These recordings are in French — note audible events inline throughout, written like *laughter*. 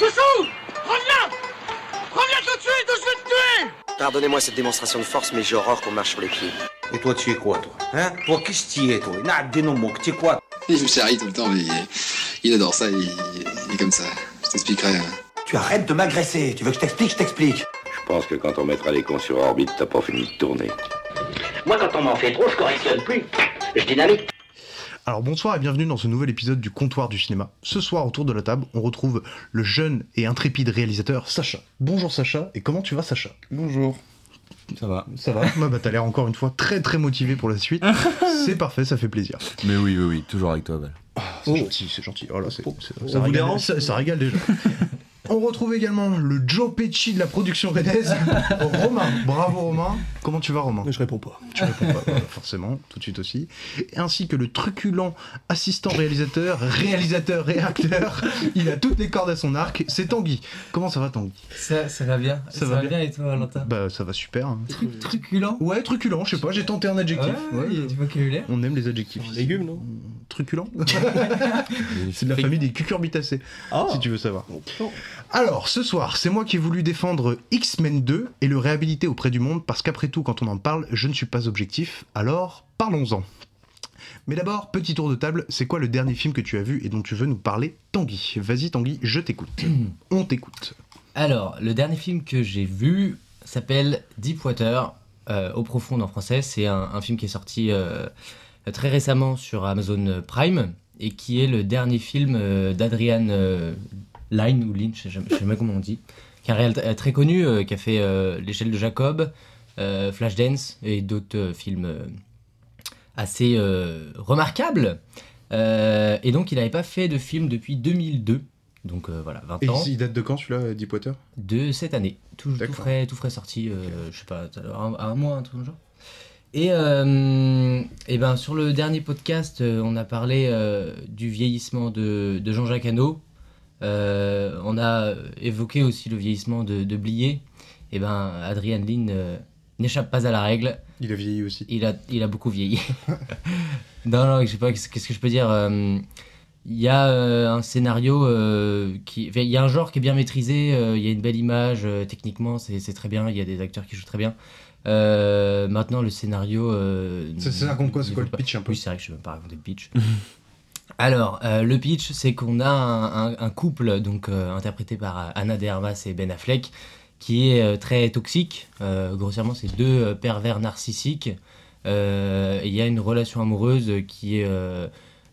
Chouchou Reviens Reviens tout de suite ou je vais te tuer Pardonnez-moi cette démonstration de force, mais j'ai horreur qu'on marche sur les pieds. Et toi, tu es quoi, toi? Hein? Toi, qu'est-ce que tu es, toi? N'a des noms, tu es quoi? Il me charrie tout le temps, mais il, il adore ça, il, il est comme ça. Je t'expliquerai. hein. Tu arrêtes de m'agresser. Tu veux que je t'explique? Je t'explique. Je pense que quand on mettra les cons sur orbite, t'as pas fini de tourner. Moi, quand on m'en fait trop, je correctionne plus. Je dynamite. Alors bonsoir et bienvenue dans ce nouvel épisode du comptoir du cinéma. Ce soir autour de la table, on retrouve le jeune et intrépide réalisateur Sacha. Bonjour Sacha, et comment tu vas Sacha? Bonjour. Ça va. Ça va? Bah, bah, t'as l'air encore une fois très très motivé pour la suite. *laughs* c'est parfait, ça fait plaisir. Mais oui, oui, oui, toujours avec toi, Val. C'est gentil, c'est gentil. Oh là, c'est- c'est- On ça, vous régale, dérange ça, ça régale déjà. *laughs* On retrouve également le Joe Pesci de la production rennaise, *laughs* Romain. Bravo Romain. Comment tu vas Romain Je réponds pas. Tu réponds pas, voilà, *laughs* forcément, tout de suite aussi. Et ainsi que le truculent assistant réalisateur, réalisateur et acteur. *laughs* Il a toutes les cordes à son arc. C'est Tanguy. Comment ça va Tanguy? Ça, ça va bien. Ça va bien. et toi, Valentin? Bah ça va super. hein. Truc truculent? Ouais, truculent, je sais pas, j'ai tenté un adjectif. Ouais, Ouais, il y a du vocabulaire. on aime les adjectifs. Légumes, non? Truculent *laughs* C'est de la famille des cucurbitacées, Ah si tu veux savoir. Alors, ce soir, c'est moi qui ai voulu défendre X-Men 2 et le réhabiliter auprès du monde, parce qu'après tout, quand on en parle, je ne suis pas objectif, alors parlons-en. Mais d'abord, petit tour de table, c'est quoi le dernier film que tu as vu et dont tu veux nous parler, Tanguy? Vas-y Tanguy, je t'écoute. *clears throat* on t'écoute. Alors, le dernier film que j'ai vu s'appelle Deepwater, euh, au profond en français. C'est un, un film qui est sorti euh, très récemment sur Amazon Prime et qui est le dernier film euh, d'Adrian euh, Lyne ou Lynch, je sais jamais- je sais même comment on dit, qui est un réalisateur très connu, euh, qui a fait euh, L'échelle de Jacob, euh, Flashdance et d'autres euh, films euh, assez euh, remarquables. Euh, et donc, il n'avait pas fait de film depuis 2002. Donc euh, voilà, 20 Et ans il date de quand celui-là, Deepwater de cette année. Tout, tout frais, tout frais sorti, euh, je sais pas, un, un mois, un truc comme ça. Et, euh, et ben sur le dernier podcast, euh, on a parlé euh, du vieillissement de, de Jean-Jacques Hano. Euh, on a évoqué aussi le vieillissement de, de Blier. Et ben Adrien Lin euh, n'échappe pas à la règle. Il a vieilli aussi. Il a, il a beaucoup vieilli. *laughs* non, non, je sais pas, qu'est-ce que je peux dire euh, Il y a euh, un scénario euh, qui. Il y a un genre qui est bien maîtrisé, euh, il y a une belle image, euh, techniquement, c'est très bien, il y a des acteurs qui jouent très bien. Euh, maintenant, le scénario. euh, C'est ça raconte quoi C'est quoi le pitch un peu Oui, c'est vrai que je ne vais même pas raconter le pitch. *laughs* Alors, euh, le pitch, c'est qu'on a un, couple, donc euh, interprété par euh, Anna de Armas et Ben Affleck, qui est très toxique. Grossièrement, c'est deux pervers narcissiques. Il y a une relation amoureuse qui est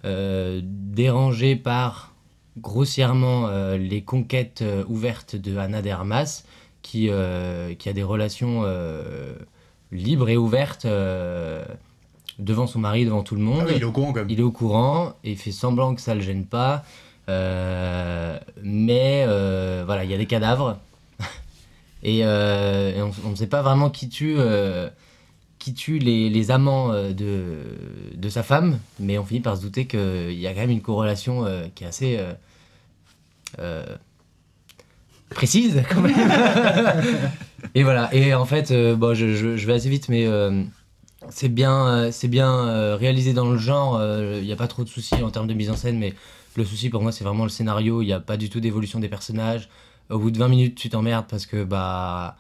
dérangée par grossièrement les conquêtes ouvertes de Anna de Armas, qui, a des relations libres et ouvertes devant son mari, devant tout le monde. Ah oui, il est au courant quand même. Il est au courant et il fait semblant que ça le gêne pas. Euh, mais euh, voilà, il y a des cadavres. *laughs* et, euh, et on ne sait pas vraiment qui tue, qui tue les, les amants de, de sa femme. Mais on finit par se douter qu'il y a quand même une corrélation qui est assez précise quand même. *laughs* et voilà. Et en fait, bon, je, je- je vais assez vite, mais c'est bien, euh, euh, réalisé dans le genre. Il n'y a pas trop de soucis en termes de mise en scène, mais le souci pour moi, c'est vraiment le scénario. Il n'y a pas du tout d'évolution des personnages. Au bout de 20 minutes, tu t'emmerdes parce que bah,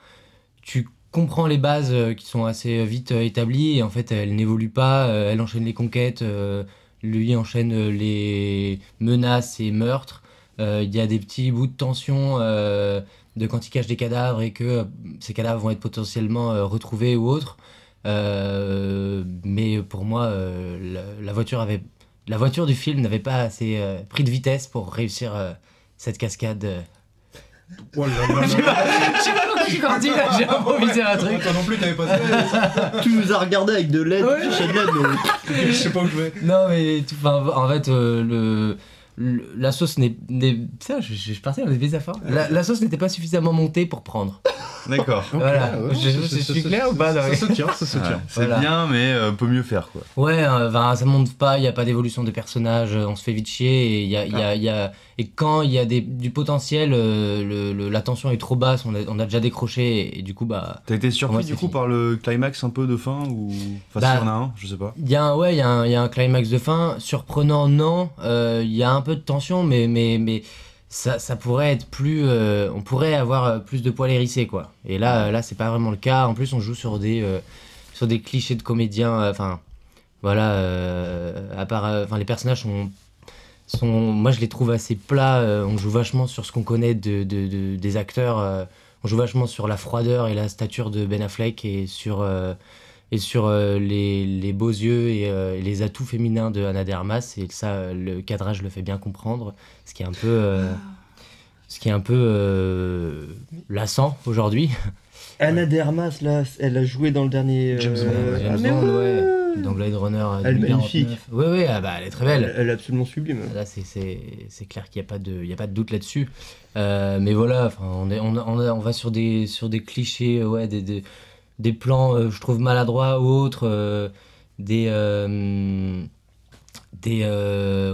tu comprends les bases euh, qui sont assez vite euh, établies et en fait, elles n'évoluent pas. euh, elle enchaîne les conquêtes, euh, lui enchaîne euh, les menaces et meurtres. Euh, Il y a des petits bouts de tension euh, de quand il cache des cadavres et que euh, ces cadavres vont être potentiellement euh, retrouvés ou autres. Euh, mais pour moi, euh, la, la voiture avait, la voiture du film n'avait pas assez euh, pris de vitesse pour réussir euh, cette cascade. euh. Oh là là là Je sais pas, je sais pas parti là, *laughs* j'ai improvisé un truc. Toi non plus, t'avais pas ça. *laughs* Tu nous as regardé avec de l'aide, Ouais. Je sais pas où je vais. Non mais en fait euh, le- la sauce n'est putain je, je, je partais dans des. La, la sauce n'était pas suffisamment montée pour prendre. D'accord. *laughs* Voilà. ouais, je, suis clair ou pas Ça se tient, ça se tient. c'est Voilà. bien, mais euh, peut mieux faire, quoi. Ouais, euh, enfin, ça monte pas, il n'y a pas d'évolution des personnages, euh, on se fait vite chier, et, il y a, il y a- il y a- et quand il y a des, du potentiel, euh, le, le- la tension est trop basse, on a, on a déjà décroché, et, et du coup, bah. T'as été surpris moi, du coup fini. par le climax un peu de fin ou. Enfin, Bah, s'il y en a un, je sais pas. Il y a un, ouais, il y, a un- il y a un climax de fin, surprenant, non, euh, il y a un peu de tension, mais, mais, mais ça, ça pourrait être plus. euh, on pourrait avoir plus de poils hérissés, quoi. Et là, là c'est pas vraiment le cas. En plus, on joue sur des, sur des clichés de comédiens. Enfin, voilà. à part. Enfin, les personnages sont. Sont, moi, je les trouve assez plats. euh, on joue vachement sur ce qu'on connaît de, de- de- des acteurs. euh, on joue vachement sur la froideur et la stature de Ben Affleck et sur, euh, et sur euh, les, les beaux yeux et, euh, les atouts féminins de Anna de Armas. Et ça, le cadrage le fait bien comprendre. Ce qui est un peu, euh, ce qui est un peu euh, lassant aujourd'hui. Anna Dermas, là, elle a joué dans le dernier. euh, James Bond, James ah, Bond, ouais. Ouais. Dans Blade Runner euh, Elle est 2049. magnifique. Oui, oui, ah bah, elle est très belle. Elle, elle est absolument sublime. Là, c'est- clair qu'il n'y a, pas de- y a pas de doute là-dessus. Euh, mais voilà, on, est, on, on, on va sur des, sur des clichés, euh, ouais, des, des, des plans, euh, je trouve, maladroits ou autres. euh, des. euh, des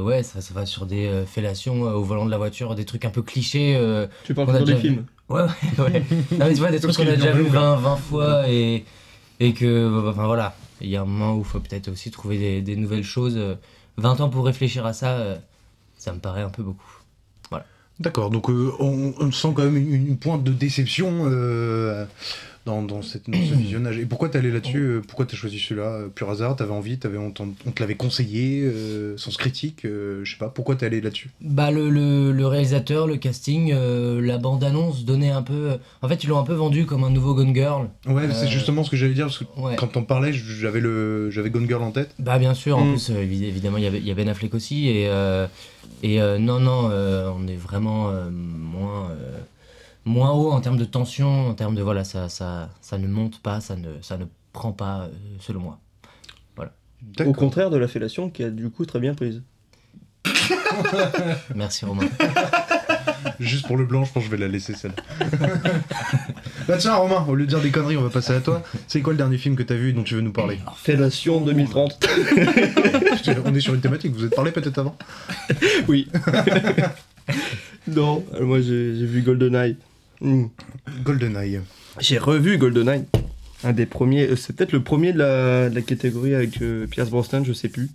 ouais, ça, ça va sur des fellations au volant de la voiture, des trucs un peu clichés. Tu parles toujours des films. Ouais, ouais, ouais. *laughs* non, mais tu vois, des trucs qu'on a déjà vu fait. 20, 20 fois et, et que, enfin voilà, il y a un moment où il faut peut-être aussi trouver des, nouvelles choses. euh, 20 ans pour réfléchir à ça, euh, ça me paraît un peu beaucoup. D'accord, donc euh, on, sent quand même une, pointe de déception euh, dans, dans, cette, dans ce *clears throat* visionnage. Et pourquoi t'es allé là-dessus euh, Pourquoi t'as choisi celui-là euh, Pur hasard T'avais envie t'avais, on, on te l'avait conseillé euh, Sans critique euh, Je sais pas, pourquoi t'es allé là-dessus? Bah, le, le, le réalisateur, le casting, euh, la bande-annonce donnait un peu. En fait, ils l'ont un peu vendu comme un nouveau Gone Girl. Ouais, c'est justement ce que j'allais dire, parce que Ouais. quand t'en parlais, j'avais, le, j'avais Gone Girl en tête. Bah bien sûr, en Mm. plus évi- évidemment il y avait il y a Ben Affleck aussi et et non non on est vraiment moins moins haut en termes de tension, en termes de voilà ça ça ça ne monte pas, ça ne ça ne prend pas euh, selon moi. Au D'accord. contraire de la fellation qui a du coup très bien prise. *laughs* Merci Romain. *laughs* Juste pour le blanc, je pense que je vais la laisser celle *laughs* Bah tiens, Romain, au lieu de dire des conneries, on va passer à toi. C'est quoi le dernier film que t'as vu et dont tu veux nous parler? Fellation 2030. On est sur une thématique, vous êtes parlé peut-être avant? Oui. non, moi j'ai j'ai vu GoldenEye. Hmm. GoldenEye. J'ai revu GoldenEye. Un des premiers, euh, c'est peut-être le premier de la, de la catégorie avec euh, Pierce Brosnan, je sais plus.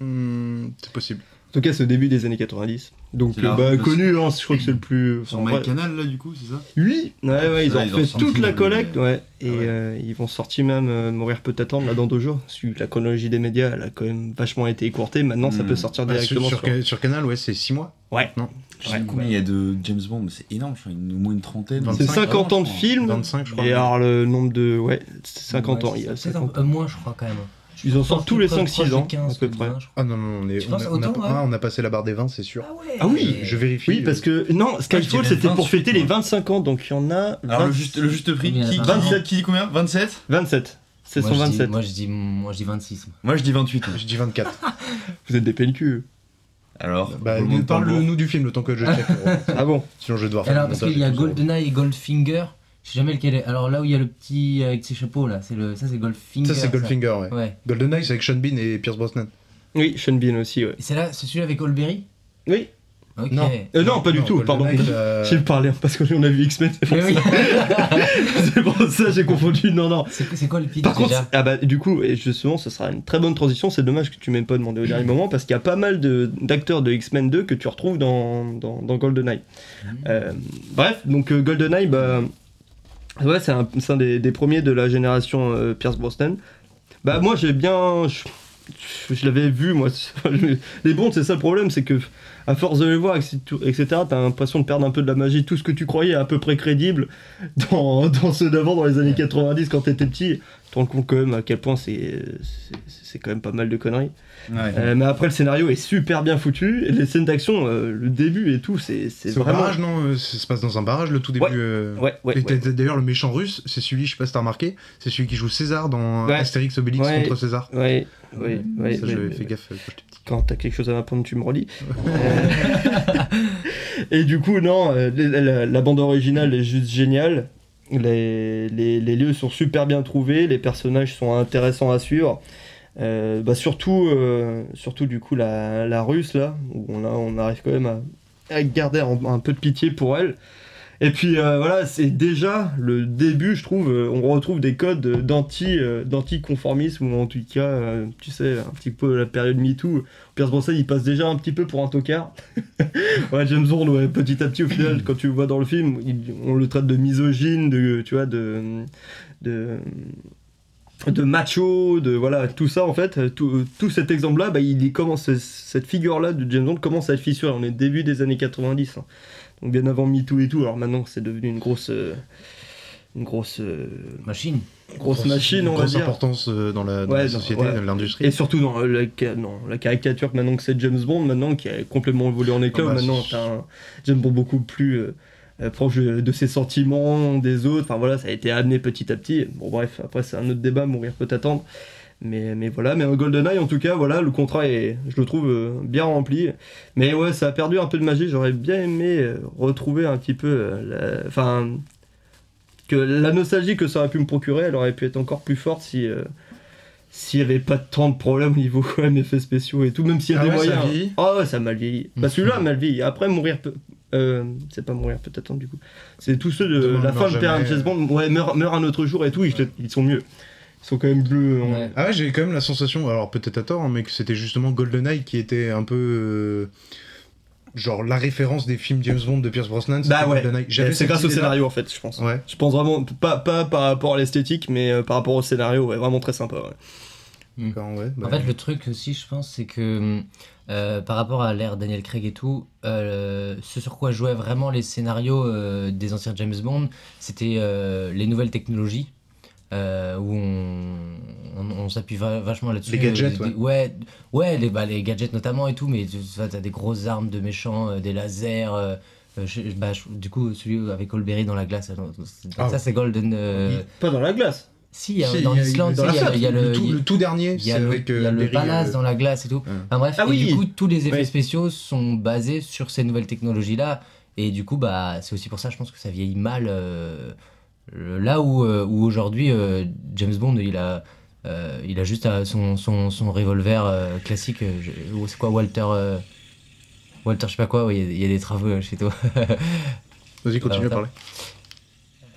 Hmm, c'est possible. En tout cas, c'est au début des années 90. Donc, là, bah, connu, hein, je crois que c'est le plus. Sur enfin, My. Canal, là, du coup, c'est ça? Oui, ouais, ouais, ils ont ils ont fait toute la le- collecte, ouais. Et Ah ouais. euh, ils vont sortir même euh, Mourir peut attendre là dans deux jours. Parce que la chronologie des médias, elle a quand même vachement été écourtée. Maintenant, ça Hmm. peut sortir Bah, sur, directement sur, sur. Sur Canal, ouais, c'est 6 mois. Ouais. Non Je sais pas combien il y a de James Bond, mais c'est énorme, je crois, une- au moins une trentaine. C'est C'est 25, 50 ans de je crois. films. 25, je crois. Et alors, le nombre de. Ouais, c'est 50 ans. Ouais, Il y a c'est 50 peut-être un- euh, moins je crois quand même. Ils en sortent tous les Proche 5-6 de ans, 15, à peu près. 20, je crois. Ah non, non, on, est, on, penses a, on, a, autant, ouais ah, on a passé la barre des 20, c'est sûr. Ah oui Je vérifie. Oui, parce que. Non, Skyfall, je dirais c'était pour 28, fêter les moi. 25 ans. Donc, il y en a. Alors, 20 le juste, le juste prix, qui, il y en a qui- 27. qui dit combien? 27 27. C'est Moi, je dis- 127. Moi je dis moi je dis 26. moi. Moi, je dis 28. Je dis 24. *laughs* Vous êtes des PNQ. Alors, bah, parle-nous du film le temps que je check. *laughs* Ah bon Sinon, je vais devoir faire Alors le parce qu'il y a. GoldenEye et Goldfinger, je sais jamais lequel est. Alors là où il y a le petit avec ses chapeaux là, c'est le ça c'est Goldfinger. Ça, c'est Goldfinger, ouais. Ouais. GoldenEye, c'est avec Sean Bean et Pierce Brosnan. Oui, Sean Bean aussi, ouais. Et c'est là, c'est celui avec Olberry Oui. Ok. Non. Euh, non, pas du tout, pardon. *laughs* Euh, J'ai parlé parce qu'on a vu X-Men, c'est pour oui. *laughs* pour ça j'ai confondu. Non, non. c'est quoi le pitch Par contre, déjà ah bah, du coup, et justement, ce sera une très bonne transition. C'est dommage que tu m'aies pas demandé au dernier moment parce qu'il y a pas mal d'acteurs de, X-Men 2 que tu retrouves dans, dans, dans GoldenEye. Euh, bref, donc euh, GoldenEye, bah, ouais, c'est un, des, des premiers de la génération euh, Pierce Brosnan. Bah, moi, j'ai bien. Je, je l'avais vu, moi. *laughs* Les Bonds, c'est ça le problème, c'est que à force de les voir, etc., t'as l'impression de perdre un peu de la magie. Tout ce que tu croyais à peu près crédible *laughs* dans, dans ceux d'avant, dans les années 90, quand t'étais petit, tu te rends compte quand même à quel point c'est quand même pas mal de conneries. Ouais. Euh, mais après, le scénario est super bien foutu. Et les scènes d'action, euh, le début et tout, c'est c'est C'est au vraiment. barrage, non euh, Ça se passe dans un barrage, le tout début. Ouais. euh, Ouais, ouais, et ouais. t'as- D'ailleurs, le méchant russe, c'est celui, je sais pas si t'as remarqué, c'est celui qui joue César dans. Astérix Obélix contre César. Ouais, ouais, ouais. ça, ouais, fait gaffe quand t'as quelque chose à m'apprendre, tu me relis. *laughs* Et du coup, non, euh, la, la- la bande originale est juste géniale. Les, les, les lieux sont super bien trouvés, les personnages sont intéressants à suivre. Euh, bah surtout, euh, surtout du coup la, la russe là, où on, a, on arrive quand même à, à garder un, un peu de pitié pour elle. Et puis euh, voilà, c'est déjà le début, je trouve. euh, on retrouve des codes euh, d'anti-conformisme ou en tout cas, tu sais, un petit peu la période MeToo. Pierce Brosnan, il passe déjà un petit peu pour un tocard. *laughs* ouais, James Bond, ouais, petit à petit, au final, quand tu le vois dans le film, il- on le traite de misogyne, de, tu vois, de, de, de macho, de voilà, tout ça en fait, tout, tout cet exemple-là, bah, il commence, cette figure-là de James Bond commence à être fissurée. On est début des années 90, hein. Donc bien avant MeToo et tout. Alors maintenant, c'est devenu une grosse, euh, une grosse, euh, Machine. grosse machine, on va grosse dire. importance euh, dans la, dans Ouais, la dans- société, ouais. dans l'industrie. Et surtout dans la, dans la caricature que maintenant que c'est James Bond, maintenant qui a complètement évolué en éclat, Ah bah, maintenant c'est- t'as un James Bond beaucoup plus proche de, de ses sentiments, des autres, enfin voilà, ça a été amené petit à petit. Bon bref, après c'est un autre débat, mourir peut attendre. Mais, mais voilà, mais un GoldenEye en tout cas, voilà, le contrat est, je le trouve euh, bien rempli. Mais ouais, ça a perdu un peu de magie, j'aurais bien aimé euh, retrouver un petit peu, euh, la- enfin, que la nostalgie que ça aurait pu me procurer, elle aurait pu être encore plus forte si... euh, s'il n'y avait pas tant de problèmes au niveau quand même effets spéciaux et tout, même s'il y a Ah des ouais, ça moyens. vieillit Ah ouais, ça a mal vieilli. Bah celui-là a mal vieilli. Après, mourir peut. euh, c'est pas mourir peut attendre du coup. C'est tous ceux de la fin de jamais. James Bond. Ouais, meurt, meurt un autre jour et tout, ils, ils sont mieux. Ils sont quand même bleus. Ouais. Ah ouais, j'ai quand même la sensation, alors peut-être à tort, hein, mais que c'était justement GoldenEye qui était un peu. euh, genre la référence des films James Bond de Pierce Brosnan. Bah ouais. C'est grâce au scénario en fait, je pense. Ouais. Je pense vraiment, pas, pas par rapport à l'esthétique, mais euh, par rapport au scénario, ouais, vraiment très sympa. ouais. Ouais, bah, En fait, le truc aussi, je pense, c'est que euh, par rapport à l'ère Daniel Craig et tout, euh, ce sur quoi jouaient vraiment les scénarios euh, des anciens James Bond, c'était euh, les nouvelles technologies. Euh, où on, on, on s'appuie va- vachement là-dessus. Les gadgets, des- ouais. Ouais, les, bah, les gadgets notamment et tout, mais tu t'as des grosses armes de méchants, euh, des lasers. euh, je- bah, je- du coup, celui avec Olberry dans la glace, Ah. ça c'est Golden. euh, Pas dans la glace. Si, il y a- Si, dans l'Islande, il y a- flotte, il y a le. le tout, le tout dernier, Il y c'est a le, avec il y a le palace euh, dans la glace et tout. ouais. Enfin bref, Ah et oui. du coup, tous les effets Ouais. spéciaux sont basés sur ces nouvelles technologies-là. Et du coup, bah, c'est aussi pour ça, je pense que ça vieillit mal. Euh, là où, euh, où aujourd'hui, euh, James Bond, il a, il a juste son, son, son revolver classique. c'est quoi, Walter Walter, je sais pas quoi, ouais, il y a- il y, a des travaux chez toi. *laughs* Vas-y, continue à parler.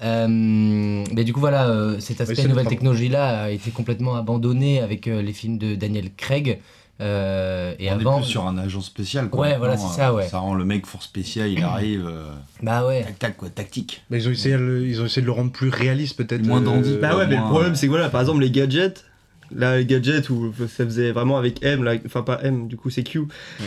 Euh, mais du coup, voilà, euh, cet aspect le nouvelle technologie-là a été complètement abandonné avec euh, les films de Daniel Craig. Euh, et on avant, est plus sur un agent spécial. Quoi. Ouais, voilà, c'est ça, euh, ouais. Ça rend le mec force spéciale, il arrive. euh, *clears throat* bah ouais. tac, tac, quoi, tactique. Bah, ils, ont essayé, de le- ils ont essayé de le rendre plus réaliste, peut-être. Moins dandy. Bah ouais, mais le problème euh, c'est que voilà, par exemple les gadgets, là les gadgets où ça faisait vraiment avec M, là, enfin pas M, du coup c'est Q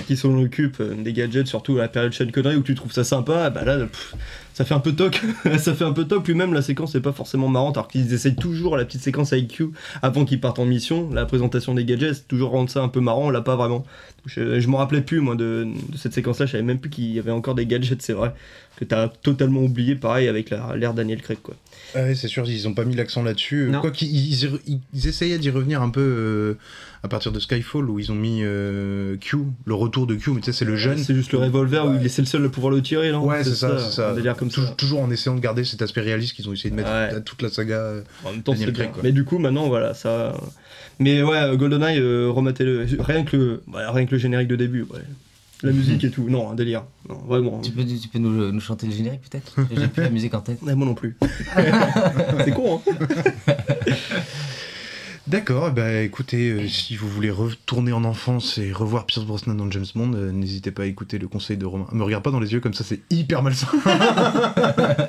qui s'en occupe euh, des gadgets, surtout à la période Sean Connery où tu trouves ça sympa, bah là pff, ça fait un peu toc, *laughs* ça fait un peu toc, puis même la séquence est pas forcément marrante alors qu'ils essayent toujours la petite séquence avec Q avant qu'ils partent en mission, la présentation des gadgets, toujours rendre ça un peu marrant, là pas vraiment. Je, je m'en rappelais plus moi de, de cette séquence là, je savais même plus qu'il y avait encore des gadgets, c'est vrai, que t'as totalement oublié, pareil avec la- l'ère Daniel Craig quoi. Ah ouais, c'est sûr, ils ont pas mis l'accent là-dessus. Quoi qu'ils ils, ils- ils essayaient d'y revenir un peu euh, à partir de Skyfall, où ils ont mis euh, Q, le retour de Q, mais tu sais, c'est le jeune. C'est juste le revolver où Ouais. il est c'est le seul à pouvoir le tirer, non Ouais, c'est ça, c'est ça. Un délire comme Tou- ça. Toujours en essayant de garder cet aspect réaliste qu'ils ont essayé de mettre Ouais. à toute la saga. euh. En même temps, c'est. Craig, quoi. Mais du coup, maintenant, voilà, ça. Mais ouais, GoldenEye, euh, rematez-le. Rien que le, ouais, rien que le générique de début, ouais. La musique et tout. Non, un délire. Non, vraiment. Tu peux, tu peux nous, nous chanter le générique peut-être J'ai plus la musique en tête. Ouais, moi non plus. c'est con, hein. *laughs* D'accord, bah écoutez, euh, si vous voulez retourner en enfance et revoir Pierce Brosnan dans James Bond, euh, n'hésitez pas à écouter le conseil de Romain. Me regarde pas dans les yeux comme ça, c'est hyper malsain. *laughs*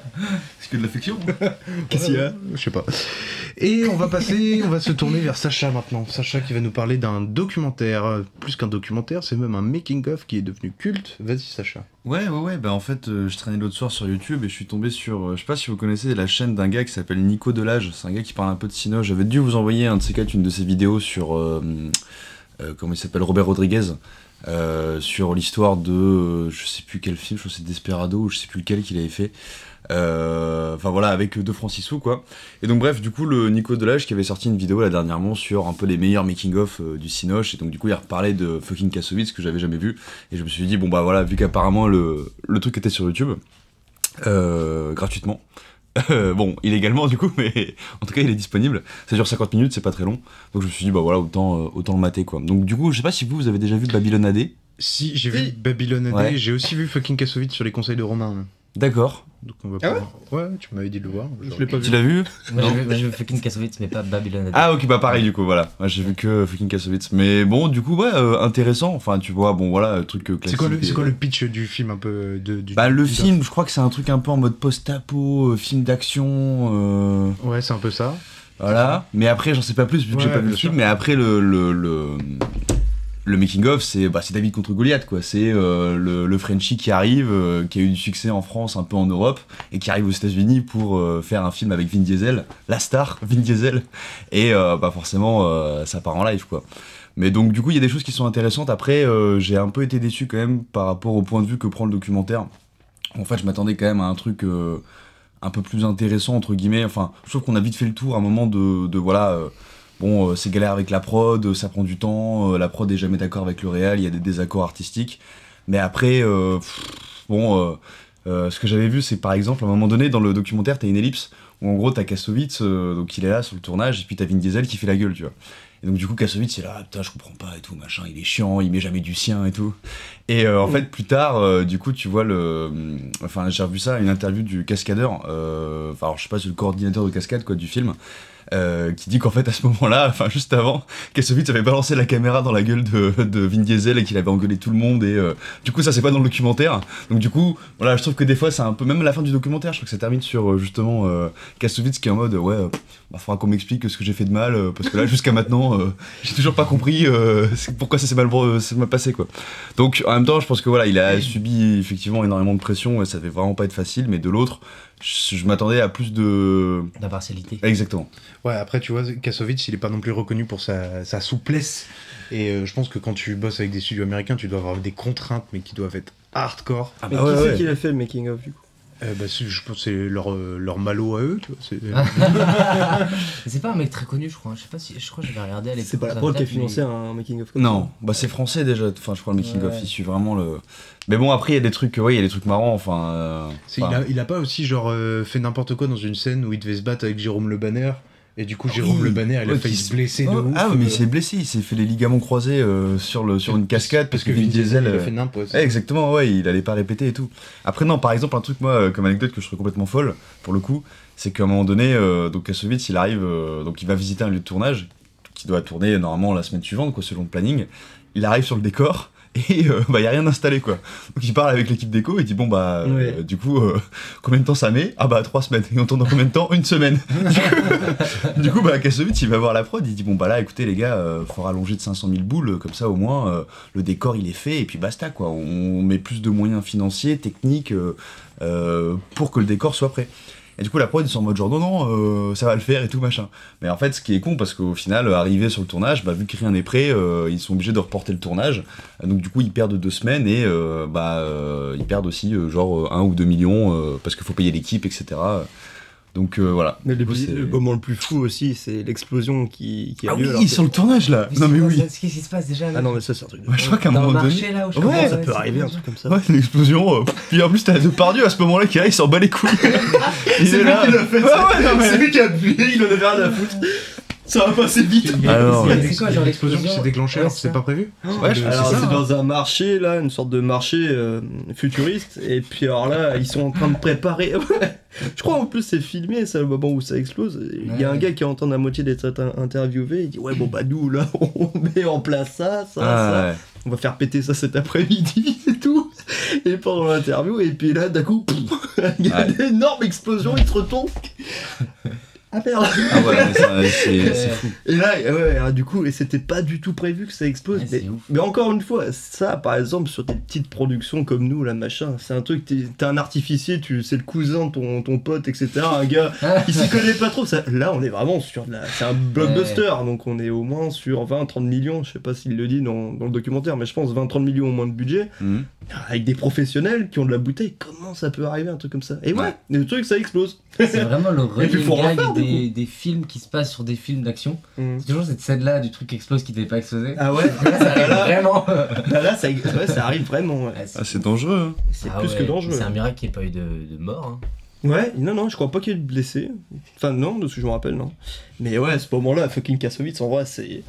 C'est que de l'affection. *laughs* Qu'est-ce qu'il y a Je sais pas. Et on va passer, on va se tourner vers Sacha maintenant. Sacha qui va nous parler d'un documentaire. Plus qu'un documentaire, c'est même un making-of qui est devenu culte. Vas-y, Sacha. Ouais, ouais, ouais. Bah en fait, euh, je traînais l'autre soir sur YouTube et je suis tombé sur. euh, je sais pas si vous connaissez la chaîne d'un gars qui s'appelle Nico Delage. C'est un gars qui parle un peu de cinéma. J'avais dû vous envoyer un de ces quatre, une de ses vidéos sur. euh, euh, comment il s'appelle? Robert Rodriguez. Euh, sur l'histoire de. euh, je sais plus quel film, je crois que c'est Desperado ou je sais plus lequel qu'il avait fait. Euh, Enfin voilà, avec De Francisco quoi. Et donc bref, du coup, le Nico Delage qui avait sorti une vidéo là dernièrement sur un peu les meilleurs making-of du Cinoche. Et donc du coup, il reparlait de fucking Kassovitz que j'avais jamais vu. Et je me suis dit, bon bah voilà, vu qu'apparemment le, truc était sur YouTube, gratuitement. Euh, bon, illégalement du coup, mais *laughs* en tout cas il est disponible. Ça dure 50 minutes, c'est pas très long. Donc je me suis dit, bah voilà, autant, euh, autant le mater quoi. Donc du coup, je sais pas si vous, vous avez déjà vu Babylon AD. Si, j'ai vu Si. Babylon AD, Ouais. j'ai aussi vu fucking Kassovitz sur les conseils de Romain. D'accord. Donc on va Ah ouais pouvoir- ouais, tu m'avais dit de le voir. Je l'ai pas Tu vu. l'as vu Moi, j'ai vu- fucking Kassovitz, mais pas Babylon. Ah ok bah pareil du coup voilà j'ai vu que fucking Kassovitz mais bon du coup ouais euh, intéressant enfin tu vois bon voilà truc euh, C'est classique quoi, le, et- c'est quoi le pitch du film un peu de, du, bah le du- film je crois que c'est un truc un peu en mode post-apo euh, film d'action euh, Ouais, c'est un peu ça. voilà mais après j'en sais pas plus vu que j'ai pas vu le film mais après le le, le, le making of c'est bah, c'est David contre Goliath quoi. C'est euh, le, Frenchie qui arrive euh, qui a eu du succès en France un peu en Europe et qui arrive aux États-Unis pour euh, faire un film avec Vin Diesel la star *laughs* Vin Diesel. Et bah forcément ça part en live quoi. Mais donc du coup il y a des choses qui sont intéressantes. Après j'ai un peu été déçu quand même par rapport au point de vue que prend le documentaire. En fait je m'attendais quand même à un truc un peu plus intéressant entre guillemets. Enfin je trouve qu'on a vite fait le tour à un moment de, voilà bon euh, c'est galère avec la prod ça prend du temps euh, la prod est jamais d'accord avec le réel il y a des désaccords artistiques. Mais après euh, pff, bon euh, euh, ce que j'avais vu c'est par exemple à un moment donné dans le documentaire t'as une ellipse où en gros t'as Kassovitz euh, donc il est là sur le tournage et puis t'as Vin Diesel qui fait la gueule tu vois. Et donc du coup Kassovitz il est là putain je comprends pas et tout machin il est chiant il met jamais du sien et tout et euh, en fait plus tard euh, du coup tu vois le enfin j'ai revu ça une interview du cascadeur euh, enfin alors, je sais pas c'est le coordinateur de cascade quoi du film euh, qui dit qu'en fait à ce moment-là, enfin juste avant, Kassovitz avait balancé la caméra dans la gueule de, de Vin Diesel et qu'il avait engueulé tout le monde et euh, du coup ça c'est pas dans le documentaire. Donc du coup voilà je trouve que des fois c'est un peu même la fin du documentaire je trouve que ça termine sur euh, justement euh, Kassovitz qui est en mode ouais bah, faudra qu'on m'explique ce que j'ai fait de mal parce que là *laughs* jusqu'à maintenant j'ai toujours pas compris pourquoi ça s'est mal, mal passé quoi. Donc en même temps je pense que voilà il a subi effectivement énormément de pression et ça devait vraiment pas être facile mais de l'autre je, je m'attendais à plus de D'impartialité. exactement. Ouais, après, tu vois, Kassovitz, il est pas non plus reconnu pour sa, sa souplesse. Et euh, je pense que quand tu bosses avec des studios américains, tu dois avoir des contraintes, mais qui doivent être hardcore. Ah Mais bah qui ouais, c'est ouais. qui l'a fait le making of du coup? Euh, bah, c'est- je pense que c'est leur, euh, leur malo à eux, tu vois. c'est- *laughs* pas un mec très connu, je crois. Je sais pas si. Je crois que j'avais regardé à l'époque. C'est pas la prod qui a mais- financé un making of Non, bah c'est français déjà. Enfin, je crois le making of, il suit vraiment le. Mais bon, après il y a des trucs, ouais, il y a des trucs marrants. Enfin, euh, enfin, il, a, il a pas aussi genre euh, fait n'importe quoi dans une scène où il devait se battre avec Jérôme Le Banner. Et du coup, Jérôme Ah oui. Le Banner, il a Ouais, failli se blesser de Oh, ouf. ah, mais euh, il s'est blessé, il s'est fait les ligaments croisés euh, sur le sur une cascade parce que Vin Diesel, il a fait n'importe Ouais, exactement, ouais, il allait pas répéter et tout. Après, non, par exemple, un truc, moi, euh, comme anecdote que je trouve complètement folle, pour le coup, c'est qu'à un moment donné, euh, donc Kassovitz, il arrive, euh, donc il va visiter un lieu de tournage, qui doit tourner normalement la semaine suivante, quoi, selon le planning. Il arrive sur le décor, *laughs* et euh, bah, y a rien installé, quoi. Donc il parle avec l'équipe déco, et il dit, bon, bah, euh, du coup, euh, combien de temps ça met? Ah, bah, trois semaines. Et on tourne dans combien de temps? Une semaine. *laughs* du coup, *laughs* du coup, bah, Kassovitz, il va voir la prod, il dit, bon, bah là, écoutez, les gars, euh, faut rallonger de 500 000 boules, comme ça, au moins, euh, le décor il est fait et puis basta quoi. On met plus de moyens financiers, techniques euh, euh, pour que le décor soit prêt. Et du coup la prod ils sont en mode genre non non euh, ça va le faire et tout machin. Mais en fait ce qui est con parce qu'au final arrivé sur le tournage, bah, vu que rien n'est prêt, euh, ils sont obligés de reporter le tournage. Donc du coup ils perdent deux semaines et euh, bah ils perdent aussi genre un ou deux millions parce qu'il faut payer l'équipe etc. Donc euh, voilà. Mais le, Du coup, c'est- le moment le plus fou aussi, c'est l'explosion qui, qui a Ah lieu. alors oui que- sur le tournage là. Non mais oui. Qu'est-ce qui se passe déjà là Ah non, mais ça, c'est un truc de. Ouais, je crois qu'à un Dans le moment donné. marché là où je Ouais, commence ça peut c'est arriver, un truc comme ça. Ouais, une explosion. euh, Puis en plus, t'as Depardieu à ce moment-là qui arrive, il s'en bat les couilles. *laughs* il est là. fait, Ouais, ouais, non, mais- C'est lui qui a appuyé, *laughs* il en avait rien à foutre. Ça va passer vite. Alors, C'est- quoi genre l'explosion qui s'est déclenchée alors que c'est ça. pas prévu? Ouais, je- Alors c'est c'est ça. dans un marché là, une sorte de marché euh, futuriste, et puis alors là ils sont en train de préparer. *laughs* Je crois en plus c'est filmé, c'est le moment où ça explose. Il y a un Ouais. gars qui entend la moitié d'être in- interviewé, il dit ouais bon bah nous là *laughs* on met en place ça, ça, ça, Ah, ouais. on va faire péter ça cet après-midi *laughs* et tout. Et pendant l'interview et puis là d'un coup il y a Ouais. une énorme explosion, il se retourne. Ah merde Ah ouais, mais ça, c'est c'est fou. Et là, ouais, alors, du coup, et c'était pas du tout prévu que ça explose. Ouais, mais, encore une fois, ça, par exemple, sur des petites productions comme nous, là, machin, c'est un truc, t'es un artificier, tu, c'est le cousin de ton, ton pote, etc. Un gars *laughs* qui s'y connaît pas trop. Ça, là, on est vraiment sur de la. C'est un blockbuster, donc on est au moins sur 20-30 millions. Je sais pas s'il le dit dans, dans le documentaire, mais je pense 20-30 millions au moins de budget. Mhm. Avec des professionnels qui ont de la bouteille, comment ça peut arriver un truc comme ça? Et ouais, Ouais. le truc, ça explose. C'est vraiment le *laughs* Et puis, running gag du des, des films qui se passent sur des films d'action. Mhm. C'est toujours cette scène-là du truc qui explose qui devait pas exploser. Ah ouais *laughs* Là, ça arrive vraiment. Bah là, ça, ouais, ça arrive vraiment. ouais. C'est Ah, c'est dangereux. hein. C'est Ah plus ouais, que dangereux. C'est un miracle qu'il n'y ait pas eu de, de mort. hein. Ouais, non, non, je crois pas qu'il y ait de blessés. Enfin, non, de ce que je me rappelle, non. Mais ouais, à ce moment-là, fucking Kassovitz, en vrai, c'est.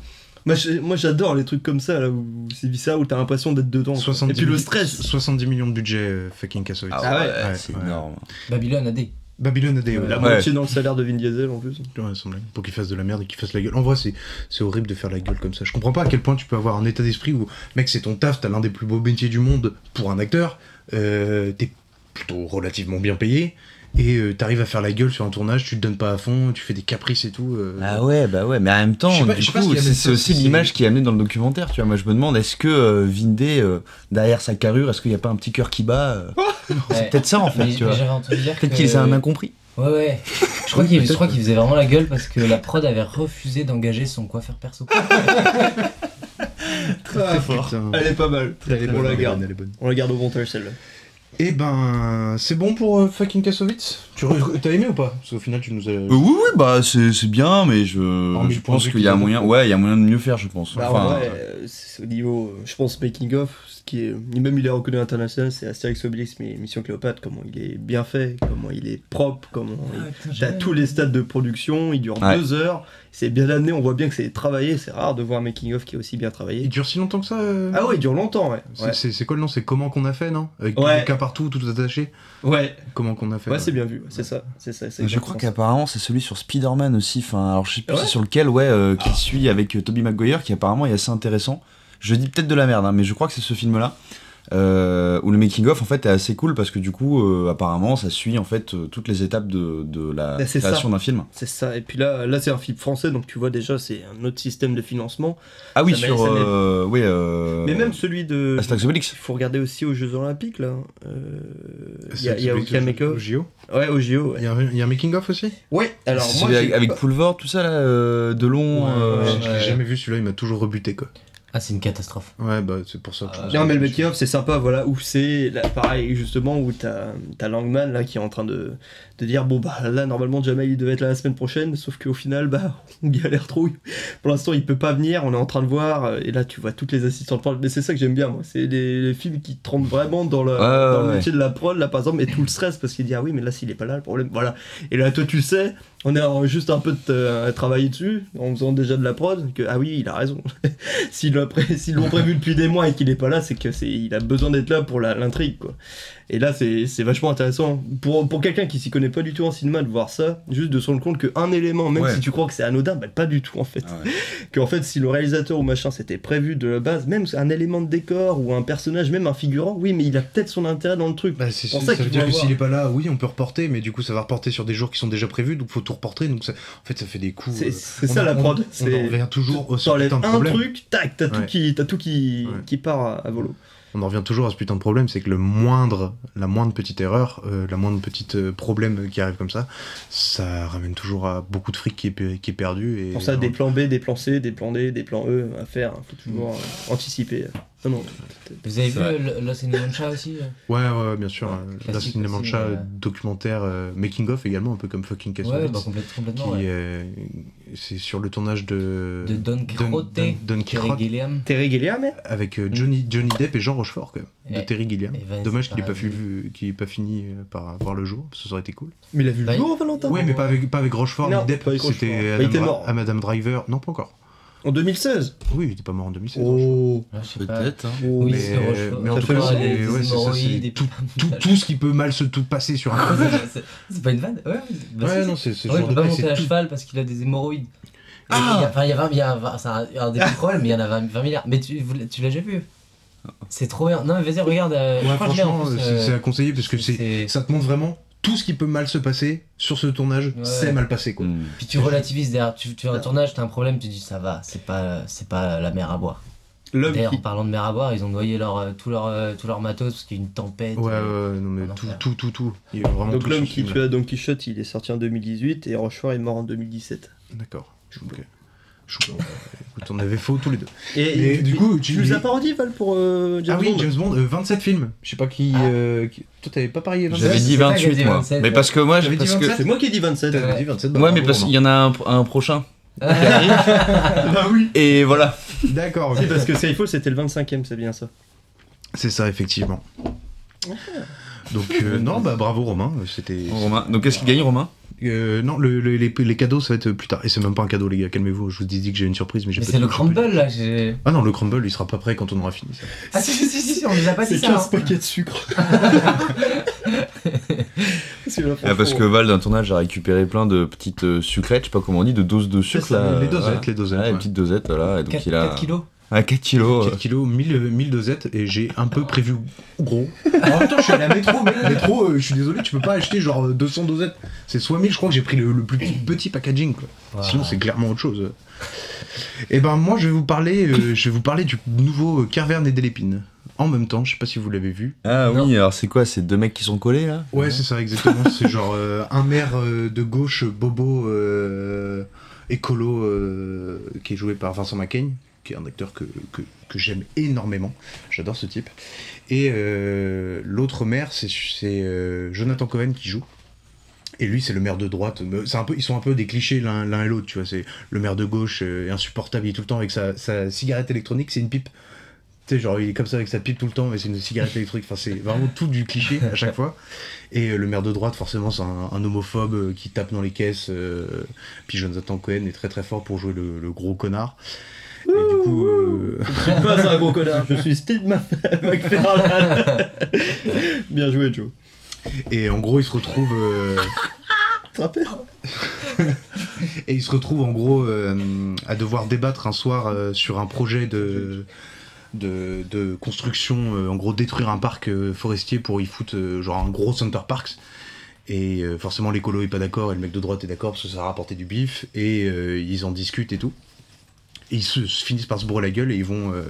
Moi, j'adore les trucs comme ça, là, où c'est bizarre, où t'as l'impression d'être dedans. quoi. 70 Et puis le millions- stress. 70 millions de budget, euh, fucking Kassovitz. Ah ouais, c'est ouais. énorme. Babylone a des. Babylone a des. ouais. La Ouais. moitié dans le salaire de Vin Diesel en plus. Ouais, sans blague. Pour qu'il fasse de la merde et qu'il fasse la gueule. En vrai, c'est c'est horrible de faire la gueule comme ça. Je comprends pas à quel point tu peux avoir un état d'esprit où, mec, c'est ton taf, t'as l'un des plus beaux métiers du monde pour un acteur, euh, t'es plutôt relativement bien payé, et euh, t'arrives à faire la gueule sur un tournage, tu te donnes pas à fond, tu fais des caprices et tout. euh. Ah ouais, bah ouais, mais en même temps, pas- du coup, c'est aussi l'image qui est amenée dans le documentaire, tu vois. Moi, je me demande, est-ce que euh, Vindé, euh, derrière sa carrure, est-ce qu'il n'y a pas un petit cœur qui bat euh, Ouais. *laughs* C'est peut-être ça, en fait, Mais- tu mais vois. Peut-être qu'il a un incompris. Ouais, ouais. Je crois *laughs* qu'il je crois qu'il faisait vraiment la gueule parce que la prod avait refusé d'engager son coiffeur perso. *laughs* Très fort. Elle est pas mal. Elle est on la elle est garde. bonne, elle est bonne. On la garde au montage celle-là. Eh ben, c'est bon pour euh, fucking Kassovitz? Tu T'as aimé ou pas? Parce qu'au final, tu nous as. Euh, oui, oui, bah c'est c'est bien, mais je, Hormis je pense qu'il y a moyen, ouais, il y a moyen de mieux faire, je pense. Bah, Enfin, vrai, euh, au niveau, euh, je pense, making of, qui est, même il est reconnu international, c'est Astérix Obélix, mais Mission Cléopâtre, comment il est bien fait, comment il est propre, comment il- T'as tous les stades de production, il dure Ouais. deux heures, c'est bien amené, on voit bien que c'est travaillé, c'est rare de voir un making of qui est aussi bien travaillé. Il dure si longtemps que ça euh Ah ouais, il dure longtemps, ouais. C'est- Ouais, C'est c'est quoi le nom C'est comment qu'on a fait, non Avec Ouais. des cas partout, tout attaché ouais, Comment qu'on a fait ouais, c'est bien vu, c'est ça, c'est ça. c'est je crois qu'apparemment c'est celui sur Spider-Man aussi. Enfin, alors je sais plus Ah ouais c'est sur lequel, ouais, euh, qui suit avec euh, Tobey Maguire, qui apparemment est assez intéressant. Je dis peut-être de la merde, hein, mais je crois que c'est ce film-là. Euh, où le making of en fait est assez cool parce que du coup euh, apparemment ça suit en fait euh, toutes les étapes de, de la Bah, création d'un film. C'est ça, et puis là, là c'est un film français, donc tu vois déjà, c'est un autre système de financement. Ah oui Ça sur euh, oui euh, Mais même celui de. Obélix. Il faut regarder aussi aux Jeux Olympiques, là. Euh, Il y a, y a make-off. au JO Ouais, au JO. Il Ouais, y, a un- il y a un making-of aussi? Ouais, alors moi. j'ai avec, avec tout ça là euh, de long. euh, Je ouais. l'ai jamais vu celui-là, il m'a toujours rebuté quoi. Ah, c'est une catastrophe. Ouais, bah c'est pour ça que je pense Non, mais le making-of, c'est sympa, voilà, où c'est, là, pareil, justement, où t'as as Langman, là, qui est en train de, de dire, bon, bah, là, normalement, Jamel, il devait être là la semaine prochaine, sauf qu'au final, bah, *laughs* on galère trop. Pour l'instant, il peut pas venir, on est en train de voir, euh, et là, tu vois toutes les assistantes. Mais c'est ça que j'aime bien, moi, c'est les, les films qui te rentrent vraiment dans le, Ouais, dans ouais, le métier de la prod, là, par exemple, et tout le stress, parce qu'il dit, ah oui, mais là, s'il est pas là, le problème, voilà. Et là, toi, tu sais, on est en- juste un peu de euh, travailler dessus, en faisant déjà de la prod, que, ah oui, il a raison. *laughs* S'ils l'ont pré- prévu depuis des mois et qu'il est pas là, c'est que c'est il a besoin d'être là pour l'intrigue quoi. Et là c'est c'est vachement intéressant pour, pour quelqu'un qui s'y connaît pas du tout en cinéma de voir ça, juste de se rendre compte qu'un élément, même Ouais. si tu crois que c'est anodin, bah pas du tout en fait. Ah ouais. *laughs* Que en fait si le réalisateur ou machin c'était prévu de la base, même un élément de décor ou un personnage, même un figurant, oui mais il a peut-être son intérêt dans le truc. Bah, c'est pour ça, ça ça qu'il veut dire que s'il est pas là, oui, on peut reporter, mais du coup, ça va reporter sur des jours qui sont déjà prévus, donc faut tout reporter. Donc, ça- en fait, ça fait des coups. C'est euh, ça la prod. On, revient toujours au un problème. truc, tac, t'as tout qui, t'as tout qui, Ouais. qui part à, à volo. On en revient toujours à ce putain de problème, c'est que le moindre, la moindre petite erreur, euh, la moindre petite euh, problème qui arrive comme ça, ça ramène toujours à beaucoup de fric qui est, pe- qui est perdu. Et Pour ça, des plans B, des plans C, des plans D, des plans E à faire. Faut toujours euh, anticiper. Non, non. Vous avez vu Lost in the Mancha aussi euh Ouais, ouais, ouais, bien sûr. La classique Cinéma aussi, Chat, mais, euh, documentaire, euh, making of également, un peu comme fucking Ouais, Kassovitz. bah complètement. qui ouais. c'est sur le tournage de De Don Quixote, Don, Gilliam. Terry Gilliam, mais avec Johnny, Johnny Depp et Jean Rochefort quand même, de Terry Gilliam. Dommage qu'il ait pas, ait fini par voir le jour, parce que ça aurait été cool. Mais il a vu le jour, Valentin Ouais, mais pas avec, pas avec Rochefort ni Depp, c'était Bah, il était Dra- mort. à Madame Driver. Non, pas encore. En 2016 Oui, il était pas mort en 2016. Rochefort. Oh pas. Peut-être. hein. Oui, mais, Rochefort. mais en Ça tout cas, ouais, ça, tout, de tout, tout ce qui peut mal se tout passer sur un. C'est- pas une vanne Ouais, bah ouais, non, c'est c'est Ouais, ce il genre peut de pas monter c'est à tout- cheval parce qu'il a des hémorroïdes. Ah Il y a- Enfin, il y a 20, il y a 20 c'est un, des petits problèmes, mais il y en a 20, 20 milliards. Mais tu, tu l'as déjà vu? C'est trop bien. Non, mais vas-y, regarde. euh, Ouais, en franchement, c'est euh, c'est à conseiller parce que c'est c'est- ça te montre vraiment tout ce qui peut mal se passer sur ce tournage, Ouais. c'est mal passé quoi. Hmm. Puis tu relativises derrière. Tu, tu fais un tournage, t'as un problème, tu dis ça va, c'est pas, c'est pas la mer à boire. D'ailleurs, qui. en parlant de mer à boire, ils ont noyé leur, euh, tout, leur, euh, tout leur matos parce qu'il y a une tempête. Ouais, ouais, euh, ouais, non mais tout, tout, tout, tout. Il y a vraiment Donc l'homme qui tua Don Quichotte, il est sorti en 2018 et Rochefort est mort en 2017. D'accord. Ok. Je- Écoute, on avait faux tous les deux. Et, Mais du coup, tu tu nous as pas redit Val pour euh, James Ah oui, James Bond, euh, 27 films. Je sais pas qui. euh, qui- Toi, t'avais pas parié 27 J'avais dit pas qu'il a 28 dit moi. 27, Mais ouais. parce que moi, je- parce que 27? C'est moi qui ai dit 27. T'avais Ouais. dit 27 ouais, mais parce qu'il y en a un, un prochain. *laughs* bah oui. Et voilà. D'accord, ok. Si, parce que Skyfall c'était le 25ème, c'est bien ça. C'est ça, effectivement. Donc, euh, non, bah bravo Romain, c'était. Romain. Donc qu'est-ce qu'il gagne Romain? Euh, non, le- le- les, les cadeaux, ça va être plus tard. Et c'est même pas un cadeau, les gars, calmez-vous. Je vous dis que j'ai une surprise, mais j'ai pas c'est le crumble là. j'ai- Ah non, le crumble, il sera pas prêt quand on aura fini ça. *laughs* Ah si, si, si, si, si, on nous a pas dit C'est ça. 15 hein. paquets de sucre. *laughs* *laughs* C'est Ah, parce que Val, d'un tournage, a récupéré plein de petites euh, sucrètes, je sais pas comment on dit, de doses de sucre ça, là. les dosettes, voilà. les dosettes, ouais. les petites dosettes, voilà. Et donc 4, il a. kilos. Ah, 4 kilos. 4 kilos, 1000, 1000 dosettes, et j'ai un peu prévu gros. En même temps, je suis allé à métro, mec. Métro, euh, je suis désolé, tu peux pas acheter genre euh, 200 dosettes. C'est soit 1000, je crois que j'ai pris le, le plus petit, petit packaging, quoi. Sinon, c'est clairement autre chose. Et ben, moi, je vais vous parler, euh, je vais vous parler du nouveau euh, Carverne et Delépine. En même temps, je sais pas si vous l'avez vu. Ah Non. oui, alors c'est quoi C'est deux mecs qui sont collés là? Ouais, c'est ça, exactement. c'est genre euh, un maire euh, de gauche, bobo, euh, écolo, euh, qui est joué par Vincent Macaigne, qui est un acteur que, j'aime énormément. J'adore ce type. Et euh, l'autre maire, c'est euh, Jonathan Cohen qui joue. Et lui, c'est le maire de droite. C'est un ils sont un peu des clichés l'un et l'autre, tu vois. Le maire de gauche, euh, insupportable, il est tout le temps avec sa, cigarette électronique, c'est une pipe. Tu sais, genre, il est comme ça avec sa pipe tout le temps, mais c'est une cigarette électrique. Enfin, c'est vraiment tout du cliché à chaque fois. Et euh, le maire de droite, forcément, c'est un, homophobe euh, qui tape dans les caisses. euh, puis Jonathan Cohen est très très fort pour jouer le gros connard. Et du coup, euh, Je suis *laughs* pas un gros connard, je suis Steve Mc- *laughs* McFarlane. *laughs* Bien joué, Joe. et en gros, il se retrouve. euh, te rappelles Et il se retrouve en gros euh, à devoir débattre un soir euh, sur un projet de, de, de construction, euh, en gros détruire un parc forestier pour y foutre genre un gros Center Parks. Et euh, forcément l'écolo est pas d'accord et le mec de droite est d'accord parce que ça va rapporter du bif et euh, ils en discutent et tout. Et ils se, se finissent par se bourrer la gueule et ils vont euh,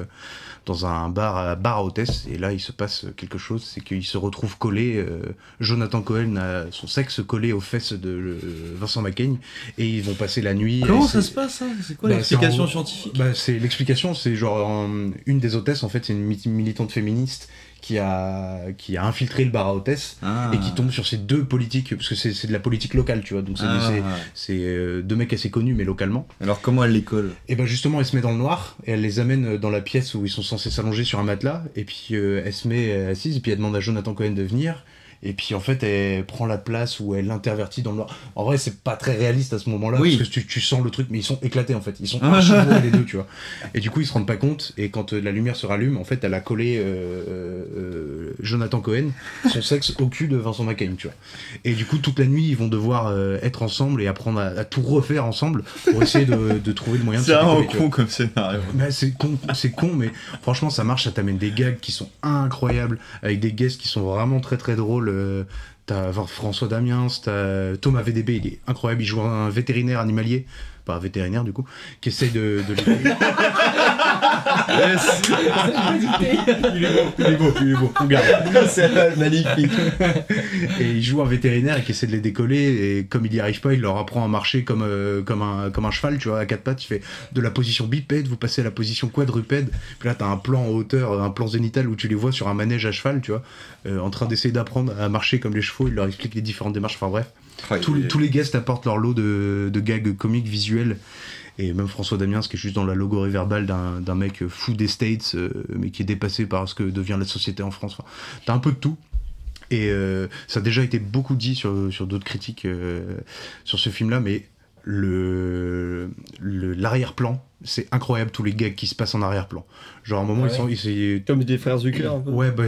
dans un bar à, bar à hôtesse. Et là il se passe quelque chose, c'est qu'ils se retrouvent collés, euh, Jonathan Cohen a son sexe collé aux fesses de euh, Vincent Macaigne et ils vont passer la nuit. Comment et ça se passe ça? C'est quoi Bah, l'explication scientifique? bah, c'est l'explication, c'est genre en- une des hôtesses en fait, c'est une mi- militante féministe qui a qui a infiltré le bar à hôtesse Ah. et qui tombe sur ces deux politiques parce que c'est de la politique locale, tu vois. Donc c'est Ah. euh, deux mecs assez connus mais localement. Alors comment elle les colle? Et ben justement, elle se met dans le noir et elle les amène dans la pièce où ils sont censés s'allonger sur un matelas. Et puis euh, elle se met euh, assise et puis elle demande à Jonathan Cohen de venir. Et puis en fait, elle prend la place où elle l'intervertit dans le noir. En vrai, c'est pas très réaliste à ce moment-là Oui. parce que tu, tu sens le truc, mais ils sont éclatés en fait. Ils sont *laughs* archi les deux, tu vois. Et du coup, ils se rendent pas compte. Et quand euh, la lumière se rallume, en fait, elle a collé euh, euh, Jonathan Cohen, son sexe au cul de Vincent Macaigne, tu vois. Et du coup, toute la nuit, ils vont devoir euh, être ensemble et apprendre à, à tout refaire ensemble pour essayer de, de trouver le moyen de C'est vois. con comme scénario. Bah, c'est con, c'est con, mais franchement, ça marche. Ça t'amène des gags qui sont incroyables, avec des guests qui sont vraiment très très drôles. T'as François Damiens, t'as Thomas VDB, il est incroyable. Il joue un vétérinaire animalier, pas un vétérinaire du coup, qui essaye de. de les- *laughs* il est beau, il est beau, il est beau. on garde. *laughs* C'est magnifique. Et il joue un vétérinaire qui essaie de les décoller et comme il y arrive pas, il leur apprend à marcher comme, euh, comme, un, comme un cheval, tu vois, à quatre pattes. Il fait de la position bipède, vous passez à la position quadrupède. Puis là, t'as un plan en hauteur, un plan zénital où tu les vois sur un manège à cheval, tu vois, euh, en train d'essayer d'apprendre à marcher comme les chevaux. Il leur explique les différentes démarches. Enfin bref, tous, les- tous les guests apportent leur lot de, de gags comiques visuels. Et même François Damiens, qui est juste dans la logorie verbale d'un mec fou des States, euh, mais qui est dépassé par ce que devient la société en France. Enfin, T'as un peu de tout. Et euh, ça a déjà été beaucoup dit sur, sur d'autres critiques euh, sur ce film-là, mais le le- l'arrière-plan, c'est incroyable tous les gags qui se passent en arrière-plan. Genre à un moment, Ah ils sont, ils, Comme des frères Zucker un peu. Ouais, bah,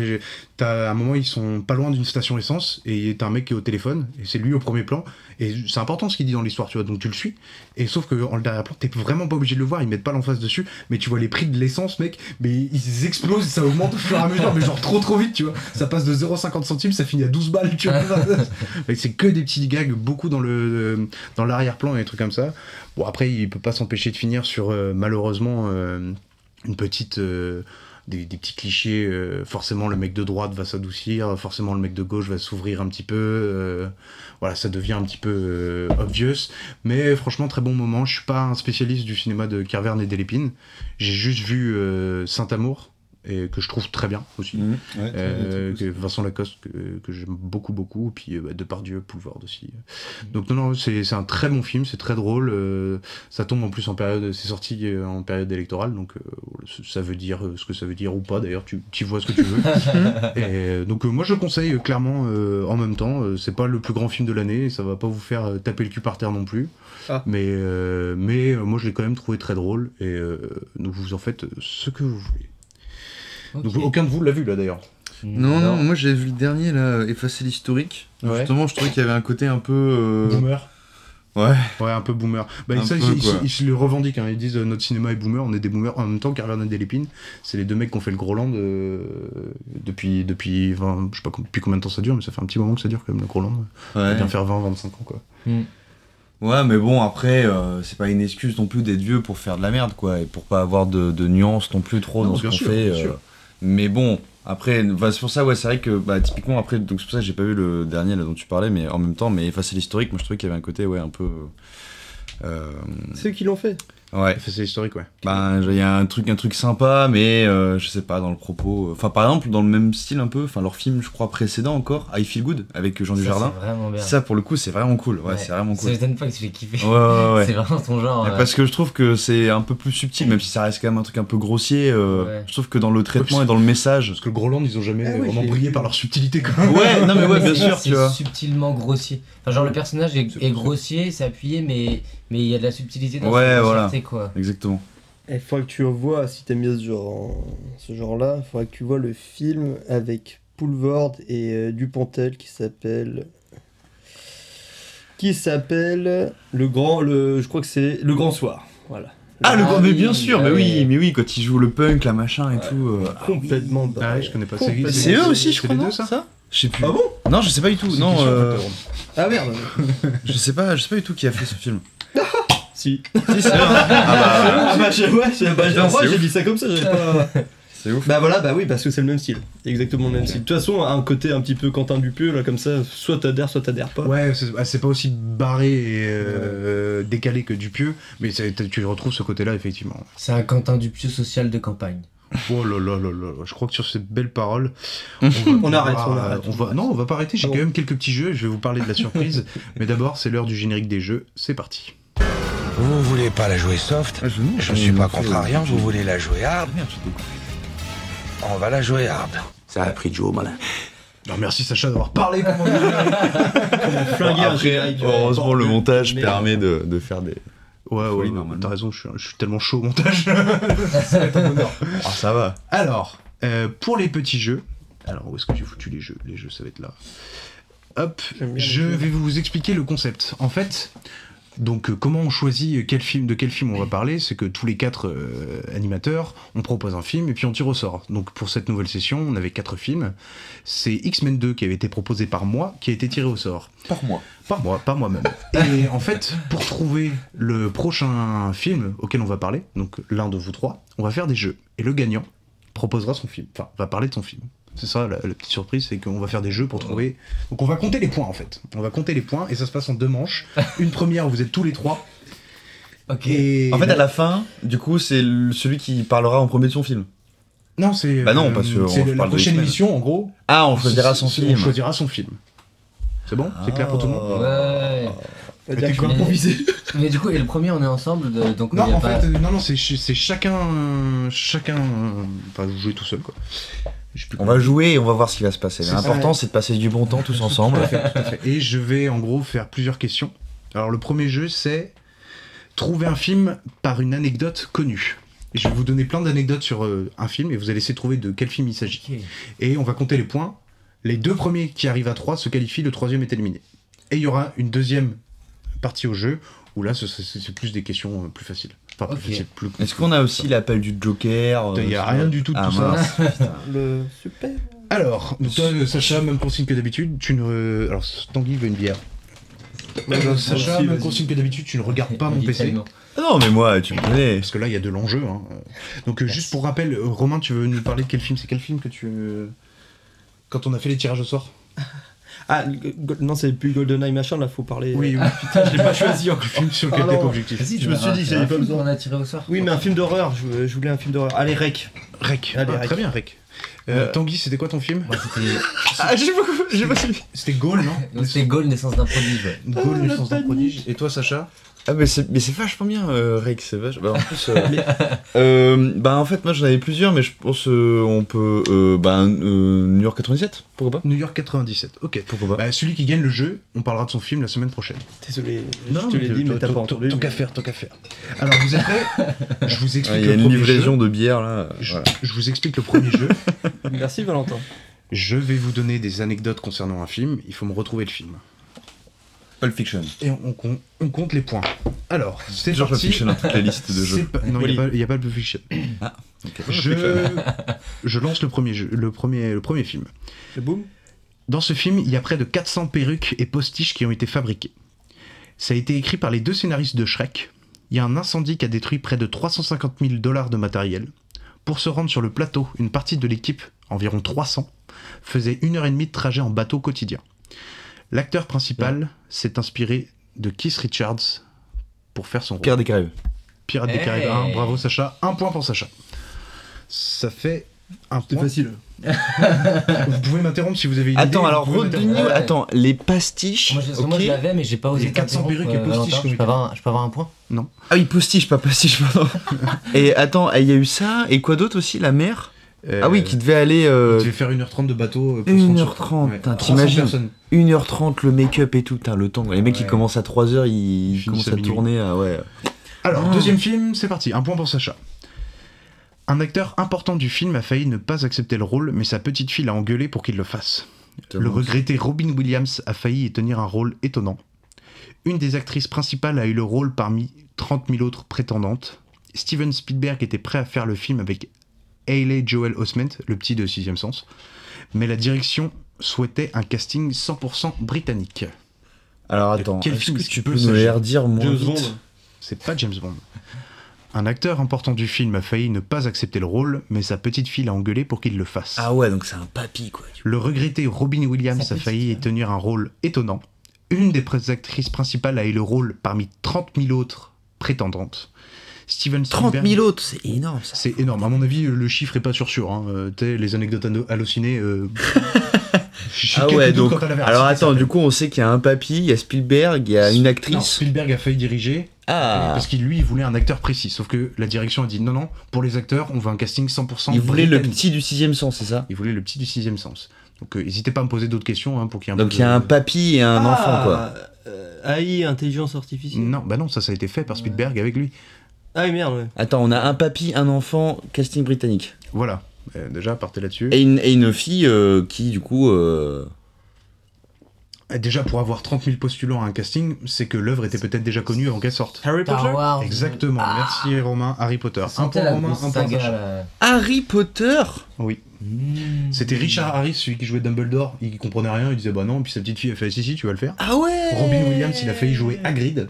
t'as à un moment ils sont pas loin d'une station essence et t'as un mec qui est au téléphone et c'est lui au premier plan et c'est important ce qu'il dit dans l'histoire, tu vois, donc tu le suis. Et sauf que en le derrière-plan, t'es vraiment pas obligé de le voir, ils mettent pas l'emphase dessus, mais tu vois les prix de l'essence, mec, mais ils explosent, ça augmente au fur et à mesure, mais genre trop trop vite, tu vois. Ça passe de 0,50 centimes, ça finit à 12 balles, tu vois. *laughs* Mais c'est que des petits gags, beaucoup dans le dans l'arrière-plan et des trucs comme ça. Bon après, il peut pas s'empêcher de finir sur euh, malheureusement euh, une petite euh, des, petits clichés. forcément, le mec de droite va s'adoucir, forcément, le mec de gauche va s'ouvrir un petit peu. voilà, ça devient un petit peu obvious. Mais franchement, très bon moment. Je suis pas un spécialiste du cinéma de Carverne et Delépine. J'ai juste vu Saint-Amour et que je trouve très bien aussi. Mhm. Ouais, Euh, bien, que Vincent Lacoste que, que j'aime beaucoup beaucoup, puis euh, bah, Depardieu, Poulvord aussi. Donc non non, c'est un très bon film, c'est très drôle. euh, ça tombe en plus en période, c'est sorti euh, en période électorale, donc ça veut dire ce que ça veut dire ou pas. D'ailleurs, tu, tu vois ce que tu veux. *laughs* et donc moi je le conseille clairement. en même temps, c'est pas le plus grand film de l'année, ça va pas vous faire taper le cul par terre non plus. Ah. Mais mais moi je l'ai quand même trouvé très drôle et donc vous en faites ce que vous voulez. Donc aucun de vous l'a vu là d'ailleurs. Non, non, moi j'avais vu le dernier là, effacer l'historique. Ouais. Justement, je trouvais qu'il y avait un côté un peu. euh, Boomer. Ouais. Ouais, un peu boomer. Bah, Un ça, peu, ils, ils- ils se le revendiquent. hein. Ils disent euh, notre cinéma est boomer, on est des boomers. En même temps, Carvernet et Delépine, c'est les deux mecs qui ont fait le Groland euh, depuis, depuis 20, je sais pas depuis combien de temps ça dure, mais ça fait un petit moment que ça dure quand même le Groland. Ça Ouais. bien faire 20-25 ans quoi. Ouais, mais bon, après, euh, c'est pas une excuse non plus d'être vieux pour faire de la merde, quoi, et pour pas avoir de, de nuances non plus trop Non, dans ce qu'on fait. bien euh, sûr. Mais bon, après, c'est pour ça, ouais, c'est vrai que, bah, typiquement, après, donc c'est pour ça que j'ai pas vu le dernier là dont tu parlais, mais en même temps, mais effacer l'historique, moi je trouvais qu'il y avait un côté, ouais, un peu. euh, Ceux qui l'ont fait. Ouais. C'est historique, ouais. Ben, il y a un truc, un truc sympa, mais euh, je sais pas, dans le propos. Enfin, par exemple, dans le même style un peu, enfin, leur film, je crois, précédent encore, I Feel Good, avec Jean Ça, Dujardin. C'est vraiment bien. Ça, pour le coup, c'est vraiment cool. Ouais, c'est vraiment Ça cool. m'étonne pas que tu l'aies kiffé. Ouais, ouais, ouais. *laughs* c'est vraiment ton genre. Euh, Parce que je trouve que c'est un peu plus subtil, même si ça reste quand même un truc un peu grossier. euh, Ouais. Je trouve que dans le traitement et dans le message. Parce que le Groland, ils ont jamais Ah vraiment brillé par leur subtilité quoi. Ouais, non mais ouais, bien c'est- sûr, c'est tu vois. subtilement grossier. Enfin, genre le personnage est, est grossier, c'est appuyé, mais mais il y a de la subtilité dans Ouais, voilà. quoi. Exactement. Il faudrait que tu vois, si t'aimes bien ce genre, ce genre-là, il faudrait que tu vois le film avec Poulvord et euh, Dupontel qui s'appelle. Qui s'appelle Le Grand. Le, je crois que c'est Le Grand Soir. Voilà. Ah, le Ah grand, mais oui, bien sûr, mais oui, mais oui, quand il joue le punk, la machin et tout. euh, Complètement Ah barré. ouais, je connais pas. C'est eux aussi, je crois, les non deux, ça Je sais plus. Ah bon Non, je sais pas du tout. Non, euh, Ah merde *laughs* je sais pas, je sais pas du tout qui a fait ce film. *laughs* Si. Si, c'est hein. Ah Ah bah, je- ouais, c'est- bah, Putain, moi c'est j'ai ouf. dit ça comme ça, j'avais pas. bah, *laughs* c'est ouf. Bah voilà, bah oui, parce que c'est le même style. Exactement le même style. De toute façon, un côté un petit peu Quentin Dupieux, là, comme ça, soit t'adhères, soit t'adhères pas. Ouais, c'est ah, c'est pas aussi barré et euh, décalé que Dupieux, mais c'est- tu retrouves ce côté-là effectivement. C'est un Quentin Dupieux social de campagne. Oh là là là là, je crois que sur ces belles paroles, *laughs* On arrête, va- on arrête. on va- non, on va pas arrêter. J'ai Ah quand bon. même quelques petits jeux. Je vais vous parler de la surprise, *laughs* mais d'abord, c'est l'heure du générique des jeux. C'est parti. Vous voulez pas la jouer soft Ah, je comment suis pas contrariant, vous voulez la jouer hard j'ai découvert. On va la jouer hard. Ça a pris Joe malin. Non, merci Sacha d'avoir parlé pour *laughs* mon générique. Flinguer Après, heureusement, le montage permet de, de faire des. Ouais, ouais, t'as raison, je suis, je suis tellement chaud au montage. *laughs* Ça. Ah, ça va. Alors, euh, pour les petits jeux, alors où est-ce que j'ai foutu les jeux? Les jeux, ça va être là. Hop, je vais vous expliquer le concept. En fait, donc euh, comment on choisit quel film, de quel film on va parler, c'est que tous les quatre euh, animateurs, on propose un film et puis on tire au sort. Donc pour cette nouvelle session, on avait quatre films. C'est X-Men 2 qui avait été proposé par moi, qui a été tiré au sort. Par moi. Pas moi, pas moi-même. *laughs* Et en fait, pour trouver le prochain film auquel on va parler, donc l'un de vous trois, on va faire des jeux. Et le gagnant proposera son film, enfin, va parler de son film. C'est ça la, la petite surprise, c'est qu'on va faire des jeux pour trouver. Donc on va compter les points en fait. On va compter les points et ça se passe en deux manches. *laughs* Une première où vous êtes tous les trois. Ok. Et En fait, à la fin, du coup, c'est celui qui parlera en premier de son film. non, c'est Bah non, euh, parce que c'est la prochaine émission en gros. Ah, on choisira son film. On choisira son film. C'est bon? C'est clair pour tout le monde? Ouais. Je vais Mais- improviser. *laughs* Mais du coup, et le premier, on est ensemble, de- donc Non, il y a en pas- fait, euh, non, non, c'est chacun, chacun, euh, enfin, vous jouez tout seul, quoi. On va jouer et on va voir ce qui va se passer. L'important, c'est de passer du bon temps tous ensemble. Tout à fait, tout à fait. Et je vais en gros faire plusieurs questions. Alors le premier jeu, c'est trouver un film par une anecdote connue. Et je vais vous donner plein d'anecdotes sur euh, un film et vous allez essayer de trouver de quel film il s'agit. Et on va compter les points. Les deux premiers qui arrivent à 3 se qualifient, le troisième est éliminé. Et il y aura une deuxième partie au jeu où là, ce- ce- c'est plus des questions euh, plus faciles. Plus- Est-ce qu'on a aussi l'appel du Joker Il y a euh, rien du tout de Ah, tout ça. mince. *laughs* Le super. Alors, toi, Sacha, même consigne que d'habitude, tu ne. Alors, Tanguy veut une bière. Euh, Sacha, même consigne que d'habitude, tu ne regardes pas mon PC. Ah Non, mais moi, tu me connais. Parce que là, il y a de l'enjeu. hein. Donc, euh, juste pour rappel, Romain, tu veux nous parler de quel film? C'est quel film que tu. Quand on a fait les tirages au sort? Ah, non, c'est plus GoldenEye machin, là, faut parler. Oui, oui. Ah, putain, je l'ai pas *laughs* choisi encore. Le film sur lequel Pardon. t'es pas objectif. Vas-y, Je me suis dit, j'avais pas besoin. On a tiré au sort. Oui, mais un film d'horreur, je, voulais- je voulais un film d'horreur. Allez, Rec. Rec. Allez, Ah, Rec. Très bien, Rec. Euh, Euh, Tanguy, c'était quoi ton film. *laughs* Ah, j'ai pas, suivi. C'était Gaulle, non *laughs* C'était Gaulle, naissance d'un prodige. Gaulle, Ah, naissance d'un prodige. Et toi, Sacha Ah mais c'est mais c'est vachement bien euh, Rex, c'est vachement. Bah, en plus, euh, *laughs* euh, bah en fait moi j'en avais plusieurs mais je pense euh, on peut euh, bah euh, New York 97 pourquoi pas? New York 97. Ok. Pourquoi pas? Bah, celui qui gagne le jeu, on parlera de son film la semaine prochaine. Désolé, je te l'ai dit, mais t'as pas entendu. Tant qu'à faire, tant qu'à faire. Alors, vous êtes prêts? *laughs* Je vous explique Il y a le une premier livraison de bière là. Je vous explique le premier jeu. *laughs* Merci, Valentin. Je vais vous donner des anecdotes concernant un film. Il faut me retrouver le film. Pulp Fiction. Et on, on- on compte les points. Alors, c'est Toujours Pulp parti. Fiction dans toute la liste de jeux. pas- Non, il Wally. n'y a, pas le Pulp Fiction. Ah. Je, *laughs* je lance le premier, jeu, le, premier, le premier film. Le boom Dans ce film, il y a près de 400 perruques et postiches qui ont été fabriquées. Ça a été écrit par les deux scénaristes de Shrek. Il y a un incendie qui a détruit près de 350 000 dollars de matériel. Pour se rendre sur le plateau, une partie de l'équipe, environ 300, faisait une heure et demie de trajet en bateau quotidien. L'acteur principal s'est inspiré de Keith Richards pour faire son rôle. Pierre des Caraïbes. Pirates des Hey. Caraïbes 1. Bravo Sacha. Un point pour Sacha. Ça fait un C'est point. facile. *laughs* Vous pouvez m'interrompre si vous avez une Attends idée, alors Ouais. attends les pastiches. Moi, je, moi, je l'avais, mais j'ai pas osé. Les 400 t'interrompre, perruques et euh, postiches Je peux avoir un- je peux avoir un point? Ah oui postiche pas pastiche pardon. *laughs* et attends il y a eu ça et quoi d'autre aussi? La mer. Euh, Ah oui qui devait aller euh, faire 1h30 de bateau. euh, pour se rendre sur- 1h30, Ouais. putain, 300 t'imagines personnes. 1h30 le make-up et tout, le temps. Les mecs qui commencent à 3h, ils, Ils commencent à minuit. tourner à ouais. Alors, Ah. deuxième film, c'est parti. Un point pour Sacha. Un acteur important du film a failli ne pas accepter le rôle, mais sa petite fille l'a engueulé pour qu'il le fasse. Le regretté Robin Williams a failli y tenir un rôle étonnant. Une des actrices principales a eu le rôle parmi 30 000 autres prétendantes. Steven Spielberg était prêt à faire le film avec Hayley Joel Osment, le petit de Sixième Sens, mais la direction souhaitait un casting 100% britannique. Alors attends, quel film que tu peux nous les redire moins James vite Bond. C'est pas James Bond. Un acteur important du film a failli ne pas accepter le rôle, mais sa petite fille l'a engueulé pour qu'il le fasse. Ah ouais, donc c'est un papy quoi. Le regretté Robin Williams a failli y tenir un rôle étonnant. Une des actrices principales a eu le rôle parmi 30 000 autres prétendantes. Steven 30 Spielberg- 000 autres, c'est énorme ça. C'est énorme. À mon avis, le chiffre est pas sûr sûr. Hein. Euh, les anecdotes hallucinées. euh, *laughs* Ah ouais, donc. Alors attends, du coup, on sait qu'il y a un papy, il y a Spielberg, il y a une Non, actrice. Spielberg a failli diriger Ah parce qu'il lui il voulait un acteur précis. Sauf que la direction a dit non non, pour les acteurs, on veut un casting 100%. Il voulait le petit du sixième sens, c'est ça? Il voulait le petit du sixième sens. Donc euh, n'hésitez pas à me poser d'autres questions hein, pour qu'il y ait un Donc il y a un papy et un enfant quoi. Euh, AI, intelligence artificielle. Non, bah non, ça ça a été fait par Spielberg avec lui. Ah oui, merde, ouais. Attends, on a un papy, un enfant, casting britannique. Voilà. Euh, déjà, partez là-dessus. Et une, et une fille euh, qui, du coup. euh, Et Déjà, pour avoir 30 000 postulants à un casting, c'est que l'œuvre était peut-être déjà connue avant qu'elle sorte. Harry Star Potter Wars. Exactement. Merci Romain. Harry Potter. Un point la Romain, grosse un point saga, Sacha. là. Harry Potter? Oui. Mmh. C'était Richard Harris, celui qui jouait Dumbledore. Il comprenait rien, il disait bah non. Puis sa petite fille a fait si si, tu vas le faire. Ah ouais Robin Williams, il a failli jouer Hagrid.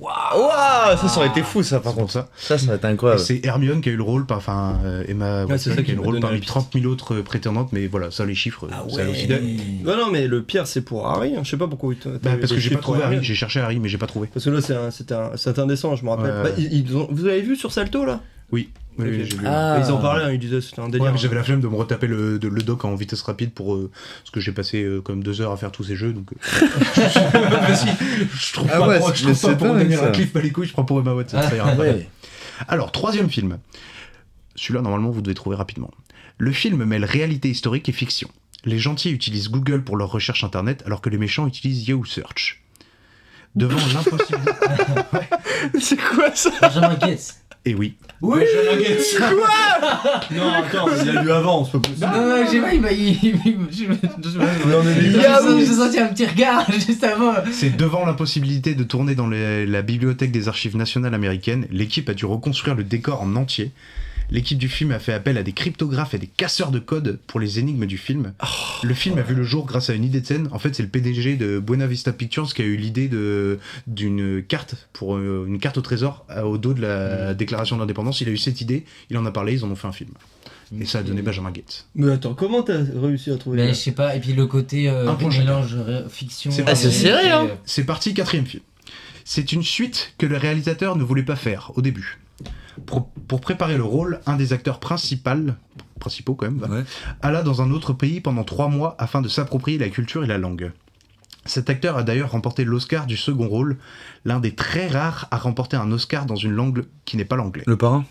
Waouh Ça, ça aurait été fou, ça, par contre. ça. Ça, ça aurait été incroyable. c'est Hermione qui a eu le rôle, enfin euh, Emma Ouais, c'est Watson ça qui a eu le rôle parmi la piste. 30 000 autres prétendantes, mais voilà, ça les chiffres, Ah c'est ouais. hallucinant. Non, non, mais le pire, c'est pour Harry. hein. Je sais pas pourquoi. Bah, parce que j'ai pas trouvé Harry, j'ai cherché Harry, mais j'ai pas trouvé. Parce que là, c'est un- indécent, je me rappelle. Ouais. Bah, ils- ils ont- vous avez vu sur Salto là? Oui, oui, vu. Ah. Ils en parlaient, hein, ils disaient c'était un délire. j'avais la flemme de me retaper le, de- le doc en vitesse rapide pour euh, parce que j'ai passé euh, comme deux heures à faire tous ces jeux donc. euh, *laughs* Vas-y, je trouve Ah pas, ouais, pour, je trouve mais pas pour ça. Radcliffe, pas les couilles, je prends pour Emma Watson. ça ira. Ouais. Alors troisième film. Celui-là normalement vous devez trouver rapidement. Le film mêle réalité historique et fiction. Les gentils utilisent Google pour leur recherche internet alors que les méchants utilisent Yahoo Search. Devant *laughs* l'impossibilité. C'est quoi ça? Benjamin Gates. Et oui. Oui *laughs* Non, attends, il y a eu avant, c'est pas possible. Non, non, j'ai pas, il m'a. il- il- je- je- Non, mais senti- j'ai senti un petit regard *laughs* juste avant. C'est devant l'impossibilité de tourner dans les- la bibliothèque des archives nationales américaines, l'équipe a dû reconstruire le décor en entier. L'équipe du film a fait appel à des cryptographes et des casseurs de code pour les énigmes du film. Oh. le film a vu le jour grâce à une idée de scène. En fait, c'est le PDG de Buena Vista Pictures qui a eu l'idée de d'une carte pour euh, une carte au trésor euh, au dos de Mm. la déclaration d'indépendance. Il a eu cette idée, il en a parlé, ils en ont fait un film. Et ça a donné Benjamin Gates. Mais attends, comment t'as réussi à trouver Mais je sais pas, et puis le côté euh, mélange fiction. C'est réalité, serré, hein. C'est parti, quatrième film. C'est une suite que le réalisateur ne voulait pas faire au début. Pour, pour préparer le rôle, un des acteurs principal, principaux quand même, Ouais. alla dans un autre pays pendant trois mois afin de s'approprier la culture et la langue. Cet acteur a d'ailleurs remporté l'Oscar du second rôle, l'un des très rares à remporter un Oscar dans une langue qui n'est pas l'anglais. Le parrain?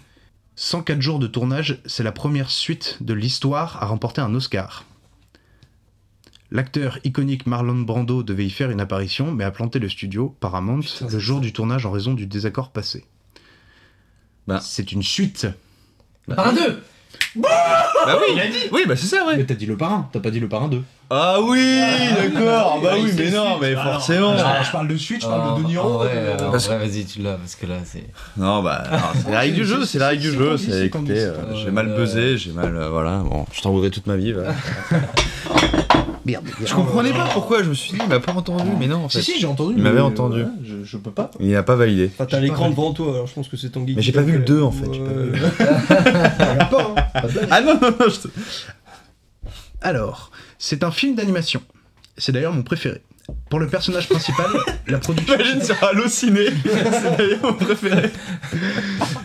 104 jours de tournage, c'est la première suite de l'histoire à remporter un Oscar. L'acteur iconique Marlon Brando devait y faire une apparition, mais a planté le studio, Paramount, le jour du tournage en raison du désaccord passé. Bah. C'est une suite. Par un deux Bah oui Oui, bah c'est ça, ouais Mais t'as dit le parrain, t'as pas dit le parrain 2. Ah oui D'accord Bah oui, mais non, mais forcément je parle de suite, je parle de De Niro. En vrai, euh, vas-y, tu l'as, parce que là, c'est. Non, bah, *laughs* c'est la règle du jeu, c'est la règle du jeu. C'est, écoutez, euh, j'ai mal buzzé, j'ai mal, euh, voilà, bon, je t'en voudrais toute ma vie. va. *laughs* Merde. Je comprenais pas pourquoi, je me suis dit, il m'a pas entendu, mais non, en fait. Si, si, j'ai entendu. Il m'avait entendu. euh, je, je peux pas. Il n'a pas validé. Enfin, t'as l'écran devant toi, alors je pense que c'est ton guide. Mais j'ai pas vu le 2 en fait. j'ai *laughs* pas vu le deux. Regarde pas, hein. Ah non, non, non, je te- Alors, c'est un film d'animation. C'est d'ailleurs mon préféré. Pour le personnage principal, *laughs* la production. Imagine sur Allociné, *laughs* c'est d'ailleurs mon préféré.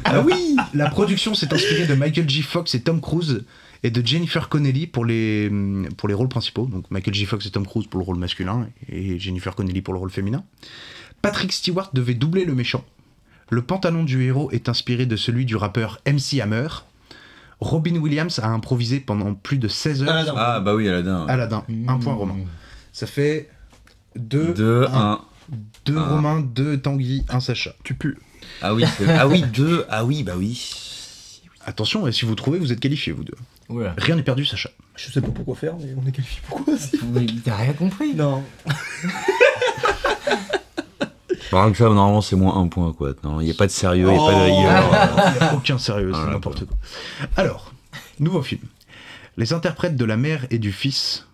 Ah oui La production s'est inspirée de Michael J. Fox et Tom Cruise et de Jennifer Connelly pour les, pour les rôles principaux. Donc Michael J. Fox et Tom Cruise pour le rôle masculin et Jennifer Connelly pour le rôle féminin. Patrick Stewart devait doubler le méchant. Le pantalon du héros est inspiré de celui du rappeur MC Hammer. Robin Williams a improvisé pendant plus de 16 heures Ah bah oui, Aladdin. Aladdin. Un point Romain. Ça fait 2, 2, 1. 2 Un. Romain, 2 Tanguy, 1 Sacha. Tu pues. Ah oui, ah oui, 2, ah oui, bah oui. Attention, et si vous trouvez, vous êtes qualifiés, vous deux. Oula. Rien n'est perdu, Sacha. Je sais pas pourquoi faire, mais on est qualifié pourquoi aussi. Mais T'as rien compris Non. Par exemple, ça, normalement, c'est moins 1 point, quoi. Non, il n'y a pas de sérieux, il n'y a pas de Oh, rigueur. Il n'y a aucun sérieux, c'est Ah, n'importe quoi. Alors, nouveau film. Les interprètes de la mère et du fils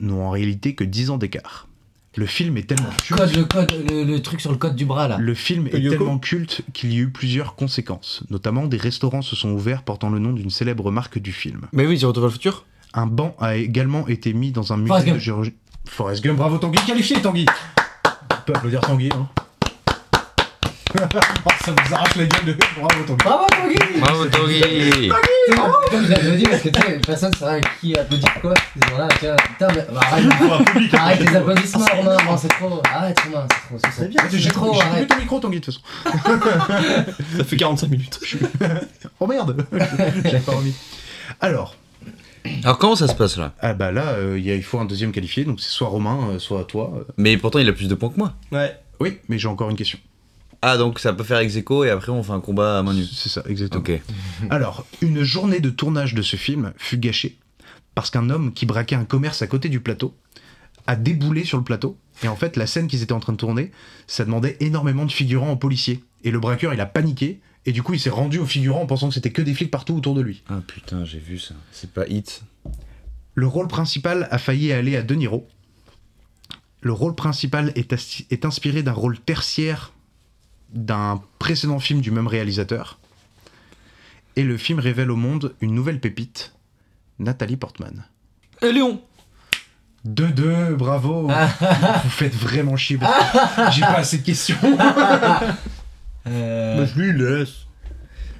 n'ont en réalité que 10 ans d'écart. Le film est tellement culte. Code, le code, le, le truc sur le code du bras là. Le film est Yoko tellement culte qu'il y a eu plusieurs conséquences. Notamment, des restaurants se sont ouverts portant le nom d'une célèbre marque du film. Mais oui, c'est Retour vers le futur Un banc a également été mis dans un musée Forrest de Gump. géologie. Forrest Gump, bravo Tanguy, qualifié Tanguy On peut applaudir Tanguy, hein. Oh, *laughs* ça vous arrache la gueule de... Bravo Tanguy Bravo Tanguy Bravo, Tanguy Comme je l'avais dit, parce que tu sais, personne saura qui applaudit quoi. Ils sont là, tiens, putain, mais bah, arrête, arrête les applaudissements, Romain, non, c'est trop. Arrête, Romain, c'est trop. C'est bien, J'ai trop, j'ai coupé arrête. ton micro Tanguy de toute façon. *laughs* Ça fait 45 minutes. *laughs* Oh merde J'avais pas remis. Alors, Alors, comment ça se passe là? Ah bah là, euh, il y a- il faut un deuxième qualifié, donc c'est soit Romain, euh, soit toi. euh. Mais pourtant, il a plus de points que moi. Ouais. Oui, mais j'ai encore une question. Ah, donc ça peut faire ex et après, on fait un combat à main nue. C'est ça, exactement. Ok. *laughs* Alors, une journée de tournage de ce film fut gâchée parce qu'un homme qui braquait un commerce à côté du plateau a déboulé sur le plateau. Et en fait, la scène qu'ils étaient en train de tourner, ça demandait énormément de figurants aux policiers. Et le braqueur, il a paniqué. Et du coup, il s'est rendu aux figurants en pensant que c'était que des flics partout autour de lui. Ah putain, j'ai vu ça. C'est pas Hit. Le rôle principal a failli aller à De Niro. Le rôle principal est inspiré d'un rôle tertiaire d'un précédent film du même réalisateur. Et le film révèle au monde une nouvelle pépite, Nathalie Portman. Et Léon 2-2, bravo *laughs* Vous faites vraiment chier. J'ai pas assez de questions. *laughs* Euh, Bah, je lui laisse.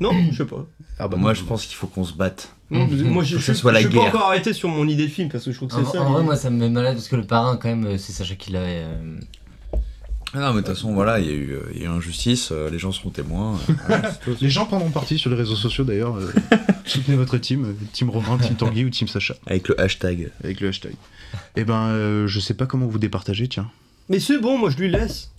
Non, je sais pas. Ah bah Moi, je pense qu'il faut qu'on se batte. Non, moi, je, que ça je- soit la je guerre. pas encore arrêté sur mon idée de film parce que je trouve que c'est ça. en vrai, moi, ça me met malade parce que le parrain, quand même, euh, c'est Sacha qui l'avait. euh, non, mais de toute façon, voilà, il y a eu, euh, il y a eu injustice, euh, les gens seront témoins. euh, *laughs* voilà. Les gens prendront parti sur les réseaux sociaux d'ailleurs. euh, *laughs* soutenez votre team, Team Romain, Team Tanguy ou Team Sacha, Avec le hashtag. avec le hashtag. Eh ben, euh, je sais pas comment vous départagez, tiens. Mais c'est bon, moi je lui laisse.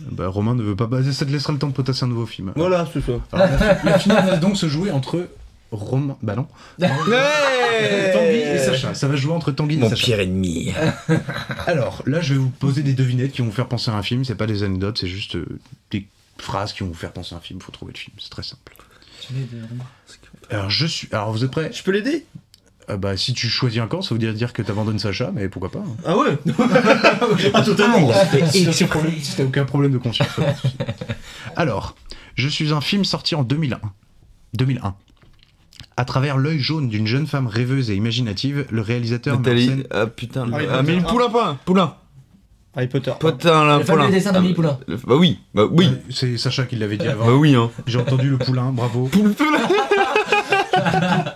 Bah, Romain ne veut pas. Bah, ça te laissera le temps de potasser un nouveau film. Voilà, c'est ça. Alors, *laughs* la, fi- la finale va donc se jouer entre Romain. Bah non. *laughs* Tanguy et Sacha. Ça va jouer entre Tanguy et Mon Sacha. pire ennemi. *laughs* Alors, là, je vais vous poser des devinettes qui vont vous faire penser à un film. C'est pas des anecdotes, c'est juste euh, des phrases qui vont vous faire penser à un film. Faut trouver le film. C'est très simple. Alors, je suis. Alors, vous êtes prêts? Je peux l'aider? Euh, Bah, si tu choisis un camp, ça veut dire, dire que t'abandonnes Sacha, mais pourquoi pas hein. Ah ouais *laughs* Ah, totalement Si t'as problème- si t'as aucun problème de conscience. pas de souci. Alors, je suis un film sorti en 2001. 2001. À travers l'œil jaune d'une jeune femme rêveuse et imaginative, le réalisateur met en Nathalie. scène- Ah putain. Harry Ah, mais Poulain pas Poulain Harry Potter. Putain, là, Le Poulain. dessin d'Amélie Poulain. Le- Bah oui, bah oui. Ouais, C'est Sacha qui l'avait dit avant. Bah oui, hein. J'ai entendu le poulain, bravo. *laughs* Poulain.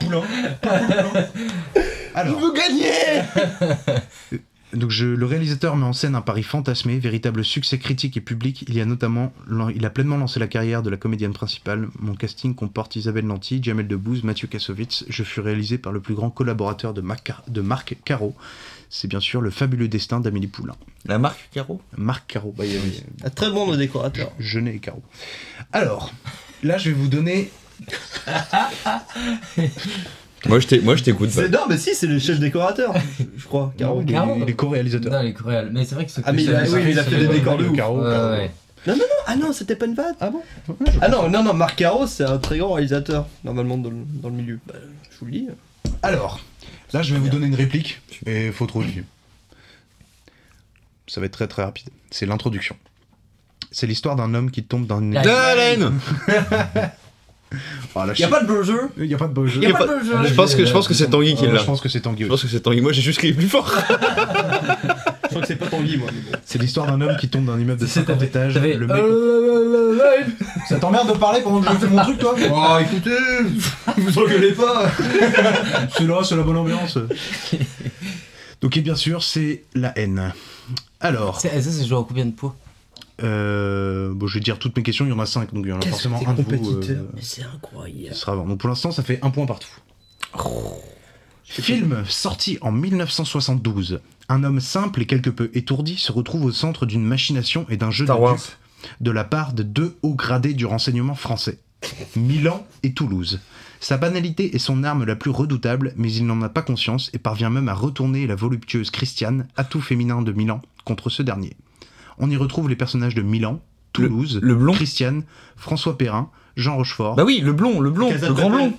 Poulain. Alors, veux gagner *laughs* donc je, le réalisateur met en scène un pari fantasmé, véritable succès critique et public. Il y a notamment, il a pleinement lancé la carrière de la comédienne principale. Mon casting comporte Isabelle Nanty, Jamel Debbouze, Mathieu Kassovitz. Je fus réalisé par le plus grand collaborateur de Marc, de Marc Caro. C'est bien sûr le fabuleux destin d'Amélie Poulain. La marque Caro? Marc Caro, bah, avait Ah, très bon le décorateur. Jeunet et Caro. Alors, là je vais vous donner *laughs* Moi je t'ai- moi, je t'écoute. C'est- Non, mais si, c'est le chef décorateur, je, crois. Caro. il est- Caro. il est co-réalisateur. Non, les coréales. Mais c'est vrai que ce Ah, mais il a- oui, il a fait des décors de ouf. Caro, Ouais, Caro. ouais. Ah non, c'était pas une vanne Ah bon Ah non, non, non, Marc Caro, c'est un très grand réalisateur, normalement, dans le, dans le milieu. Bah, je vous le dis. Alors, là, je vais vous donner une réplique, et faut trop le dire. Ça va être très très rapide. C'est l'introduction. C'est l'histoire d'un homme qui tombe dans une... Ah, Dalen *laughs* *laughs* Oh, la Y'a chi- pas de buzzer Il y a pas de beau jeu. Y'a Y a pas de buzzer Je pense que, je pense que c'est Tanguy qui Euh, l'a. je pense que c'est Tanguy Je pense que c'est Tanguy. Moi j'ai juste crié plus fort. *laughs* Je crois que c'est pas Tanguy, moi. C'est l'histoire d'un homme qui tombe d'un immeuble de C'est- 50 étages. Le mec... Euh, Ça t'emmerde de parler pendant que je fais mon truc, toi? Oh, écoutez Vous engueulez pas *laughs* C'est là, c'est la bonne ambiance. *laughs* Donc, et bien sûr, c'est la haine. Alors, c'est- Ça, c'est joué en combien de pots euh, bon, je vais dire toutes mes questions, il y en a 5, donc il y en a Qu'est-ce forcément que t'es un de vous. compétiteur euh, Mais c'est incroyable. Ce sera bon. Donc pour l'instant, ça fait un point partout. Film sorti en 1972. Un homme simple et quelque peu étourdi se retrouve au centre d'une machination et d'un jeu Star de Wars. dupes de la part de deux hauts gradés du renseignement français. Milan et Toulouse. Sa banalité est son arme la plus redoutable, mais il n'en a pas conscience et parvient même à retourner la voluptueuse Christiane, atout féminin de Milan, contre ce dernier. On y retrouve les personnages de Milan, Toulouse, le blond. Christiane, François Perrin, Jean Rochefort, Bah oui, le blond, le blond, Casa le grand blond.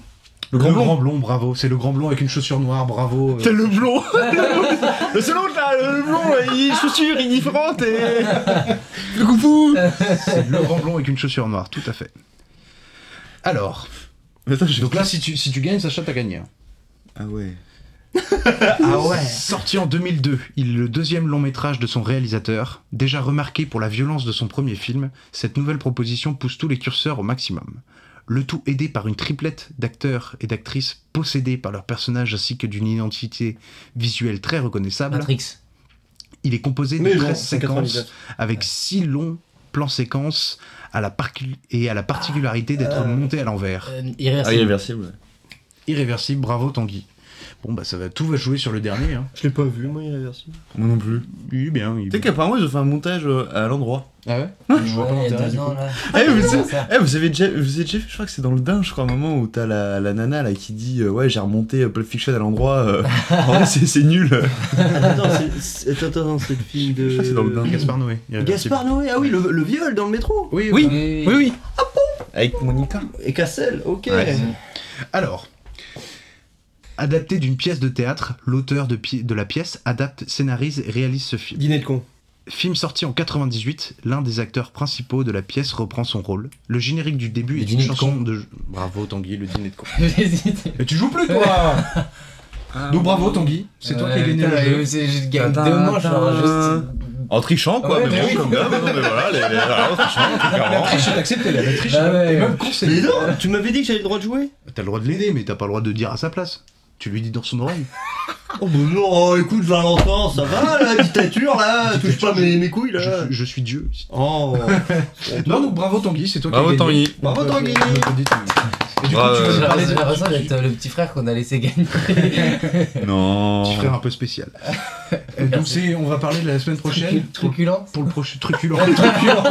Le grand blond. blond, bravo. C'est le grand blond avec une chaussure noire, bravo. C'est le blond *laughs* Le seul autre là, le blond, il chaussures indifferentes et. *laughs* Le goufou C'est le grand blond avec une chaussure noire, tout à fait. Alors, Attends, donc là, si tu, si tu gagnes, Sacha, t'as gagné. hein. Ah ouais. *laughs* Ah ouais Sorti en 2002, il est le deuxième long métrage de son réalisateur. Déjà remarqué pour la violence de son premier film, cette nouvelle proposition pousse tous les curseurs au maximum. Le tout aidé par une triplette d'acteurs et d'actrices possédés par leurs personnages ainsi que d'une identité visuelle très reconnaissable. Matrix. Il est composé de Mais non, 13 c'est séquences 99. avec 6 longs plans séquences à la et à la particularité d'être monté à l'envers. Euh, Ah, irréversible. irréversible. Irréversible, bravo Tanguy. Bon bah ça va, tout va jouer sur le dernier. Hein. Je l'ai pas vu, moi, irréversible. Moi non plus. Oui, bien. Il... Tu sais qu'apparemment ils ont fait un montage euh, à l'endroit. Ah ouais? Je vois pas Ouais, il y a l'intérêt, deux du ans, coup. là. Eh, vous, savez- eh, vous avez déjà, vous avez déjà vu, je crois que c'est dans le Dain, je crois, un moment où t'as la, la nana là qui dit euh, Ouais, j'ai remonté euh, Pulp Fiction à l'endroit. euh, *laughs* en vrai, c'est c'est nul. Attends, *laughs* c'est- c'est attends, attends, c'est le film de. Je crois que c'est dans le dingue. Gaspard Noé. irréversible. Gaspard Noé, ah oui, le, le viol dans le métro. Oui, Oui. Oui, oui, oui. Avec Monica. Et Cassel, ok. Ouais. Alors, adapté d'une pièce de théâtre, l'auteur de, pi- de la pièce adapte, scénarise et réalise ce film. Dîner de con. Film sorti en 98, l'un des acteurs principaux de la pièce reprend son rôle. Le générique du début Le est une dîner de chanson con. de... Bravo Tanguy, le dîner de con. *laughs* J'hésite. Mais tu joues plus toi *laughs* Donc bravo Tanguy, c'est toi qui as gagné le jeu. J'ai gagné deux manches, juste. En trichant, quoi, Ouais, mais mais bon, oui. comme d'hab, non, mais voilà, les, les, en trichant, La triche est acceptée, la triche Ah est même conseillée. non, tu m'avais dit que j'avais le droit de jouer. T'as le droit de l'aider, mais t'as pas le droit de dire à sa place. Tu lui dis dans son oreille. Oh bah non, oh, écoute Valentin, ça va la dictature là Touche pas mes, mes couilles là Je, je suis Dieu. Oh *laughs* Non, donc bravo Tanguy, c'est toi Bravo, qui as gagné. Tanguy. Bravo, Tanguy. Et du coup, Bravo. tu vas J'ai nous parler j'ai de l'impression d'être euh, le petit frère qu'on a laissé gagner. *laughs* Non. petit frère un peu spécial. Euh, donc c'est, on va parler de la semaine prochaine. Truculent. Pour le prochain truculent. *laughs* truculent.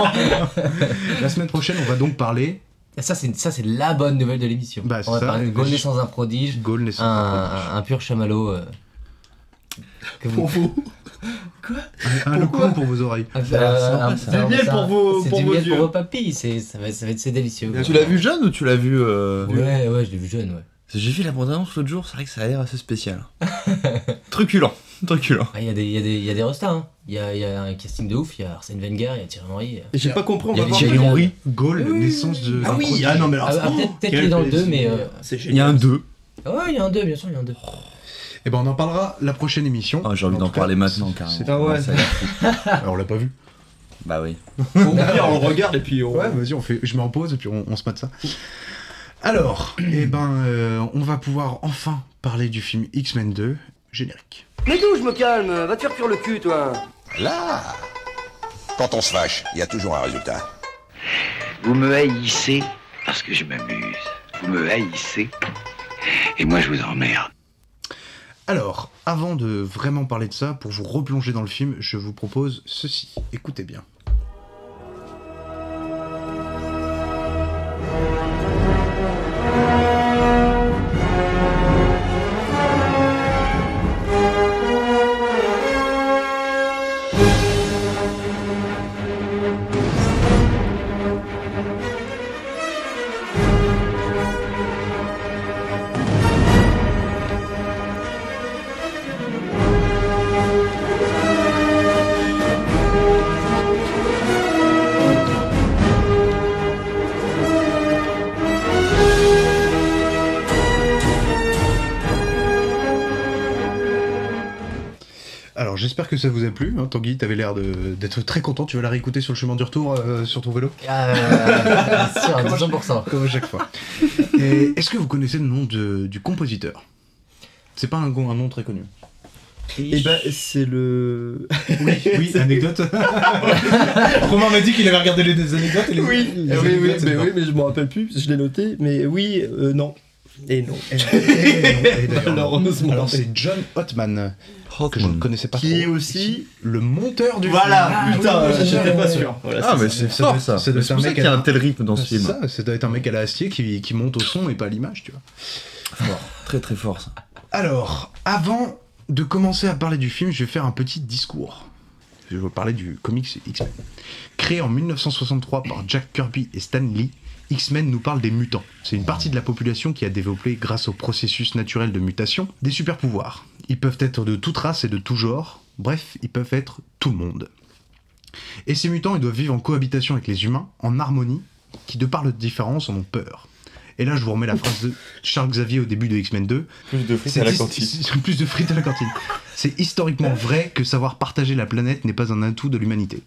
la semaine prochaine, on va donc parler Ça, c'est ça, c'est la bonne nouvelle de l'émission. Bah, c'est On va ça. parler de Gaulé sans un prodige, Gaulle naissance. un, un, un pur chamallow. euh, que vous- *laughs* Un loco pour vos oreilles. Ah, c'est euh, un- ça. un- Du miel pour vos- c'est pour du vos yeux. pour vos papilles, c'est- ça va, ça va être c'est délicieux. Tu l'as vu jeune ou tu l'as vu euh, Ouais, ouais, je l'ai vu jeune, ouais. J'ai vu la bande-annonce l'autre jour, c'est vrai que ça a l'air assez spécial. *laughs* truculent, truculent. Ah, Il y a des, il y a des, il y a des restas, hein. Il y a, il y a un casting de ouf, il y a Arsène Wenger, il y a Thierry Henry. Et J'ai pas compris, on Il y a va voir. Thierry Henry. Gaulle, naissance de. Ah d'un oui, ah non, mais alors. Ah, ah, oh, peut-être qu'il est dans le 2, plaisir. mais. euh, C'est Il y a un génial. 2. Ah ouais, il y a un 2, bien sûr, il y a un 2. Eh ben, on en parlera la prochaine émission. Ah, j'ai envie En d'en parler maintenant, carrément. c'est- Ah ouais. *laughs* Alors, on l'a pas vu. bah oui. Au pire, *laughs* on le regarde et puis on. Ouais, vas-y, on fait. Je me repose et puis on, on se mate ça. Alors, eh *clears throat* ben, euh, on va pouvoir enfin parler du film X-Men 2 générique. Mais d'où je me calme? Va te faire cuire le cul, toi Là Quand on se fâche, il y a toujours un résultat. Vous me haïssez parce que je m'amuse. Vous me haïssez et moi je vous emmerde. Alors, avant de vraiment parler de ça, pour vous replonger dans le film, je vous propose ceci. Écoutez bien. J'espère que ça vous a plu. Hein, Tanguy, t'avais l'air d'être très content. Tu vas la réécouter sur le chemin du retour euh, sur ton vélo? Ah, sûr, à 200%. Comme à chaque fois. Et Est-ce que vous connaissez le nom de- du compositeur? C'est pas un, un nom très connu. Et bah, c'est le. Oui, oui, *laughs* anecdote. *laughs* Romain m'a dit qu'il avait regardé les anecdotes et les, Oui, les eh oui, oui, anecdotes, c'est mais oui, mais je m'en rappelle plus, je l'ai noté, mais oui, euh, non. Et non. Et- et non, et Malheureusement. *laughs* Alors c'est John Ottman, que je ne connaissais pas Qui est trop. aussi. le monteur du Voilà, film. putain, oui, oui, j'étais pas sûr. Voilà, Ah, c'est mais ça. c'est Ça ça. C'est pour un ça mec qu'il y a un tel rythme dans ce C'est film. ça, ça doit être un mec à la acier qui, qui monte au son et pas à l'image, tu vois. Fort. Très très fort ça. Alors, avant de commencer à parler du film, je vais faire un petit discours. Je vais vous parler du comics X-Men. Créé en 1963 par Jack Kirby et Stan Lee, X-Men nous parle des mutants. C'est une partie de la population qui a développé, grâce au processus naturel de mutation, des super pouvoirs. Ils peuvent être de toute race et de tout genre, bref, ils peuvent être tout le monde. Et ces mutants, ils doivent vivre en cohabitation avec les humains, en harmonie, qui de par leur différence en ont peur. Et là, je vous remets la phrase de Charles Xavier au début de X-Men 2. Plus de frites C'est his- c'est- Plus de frites à la cantine. C'est historiquement vrai que savoir partager la planète n'est pas un atout de l'humanité.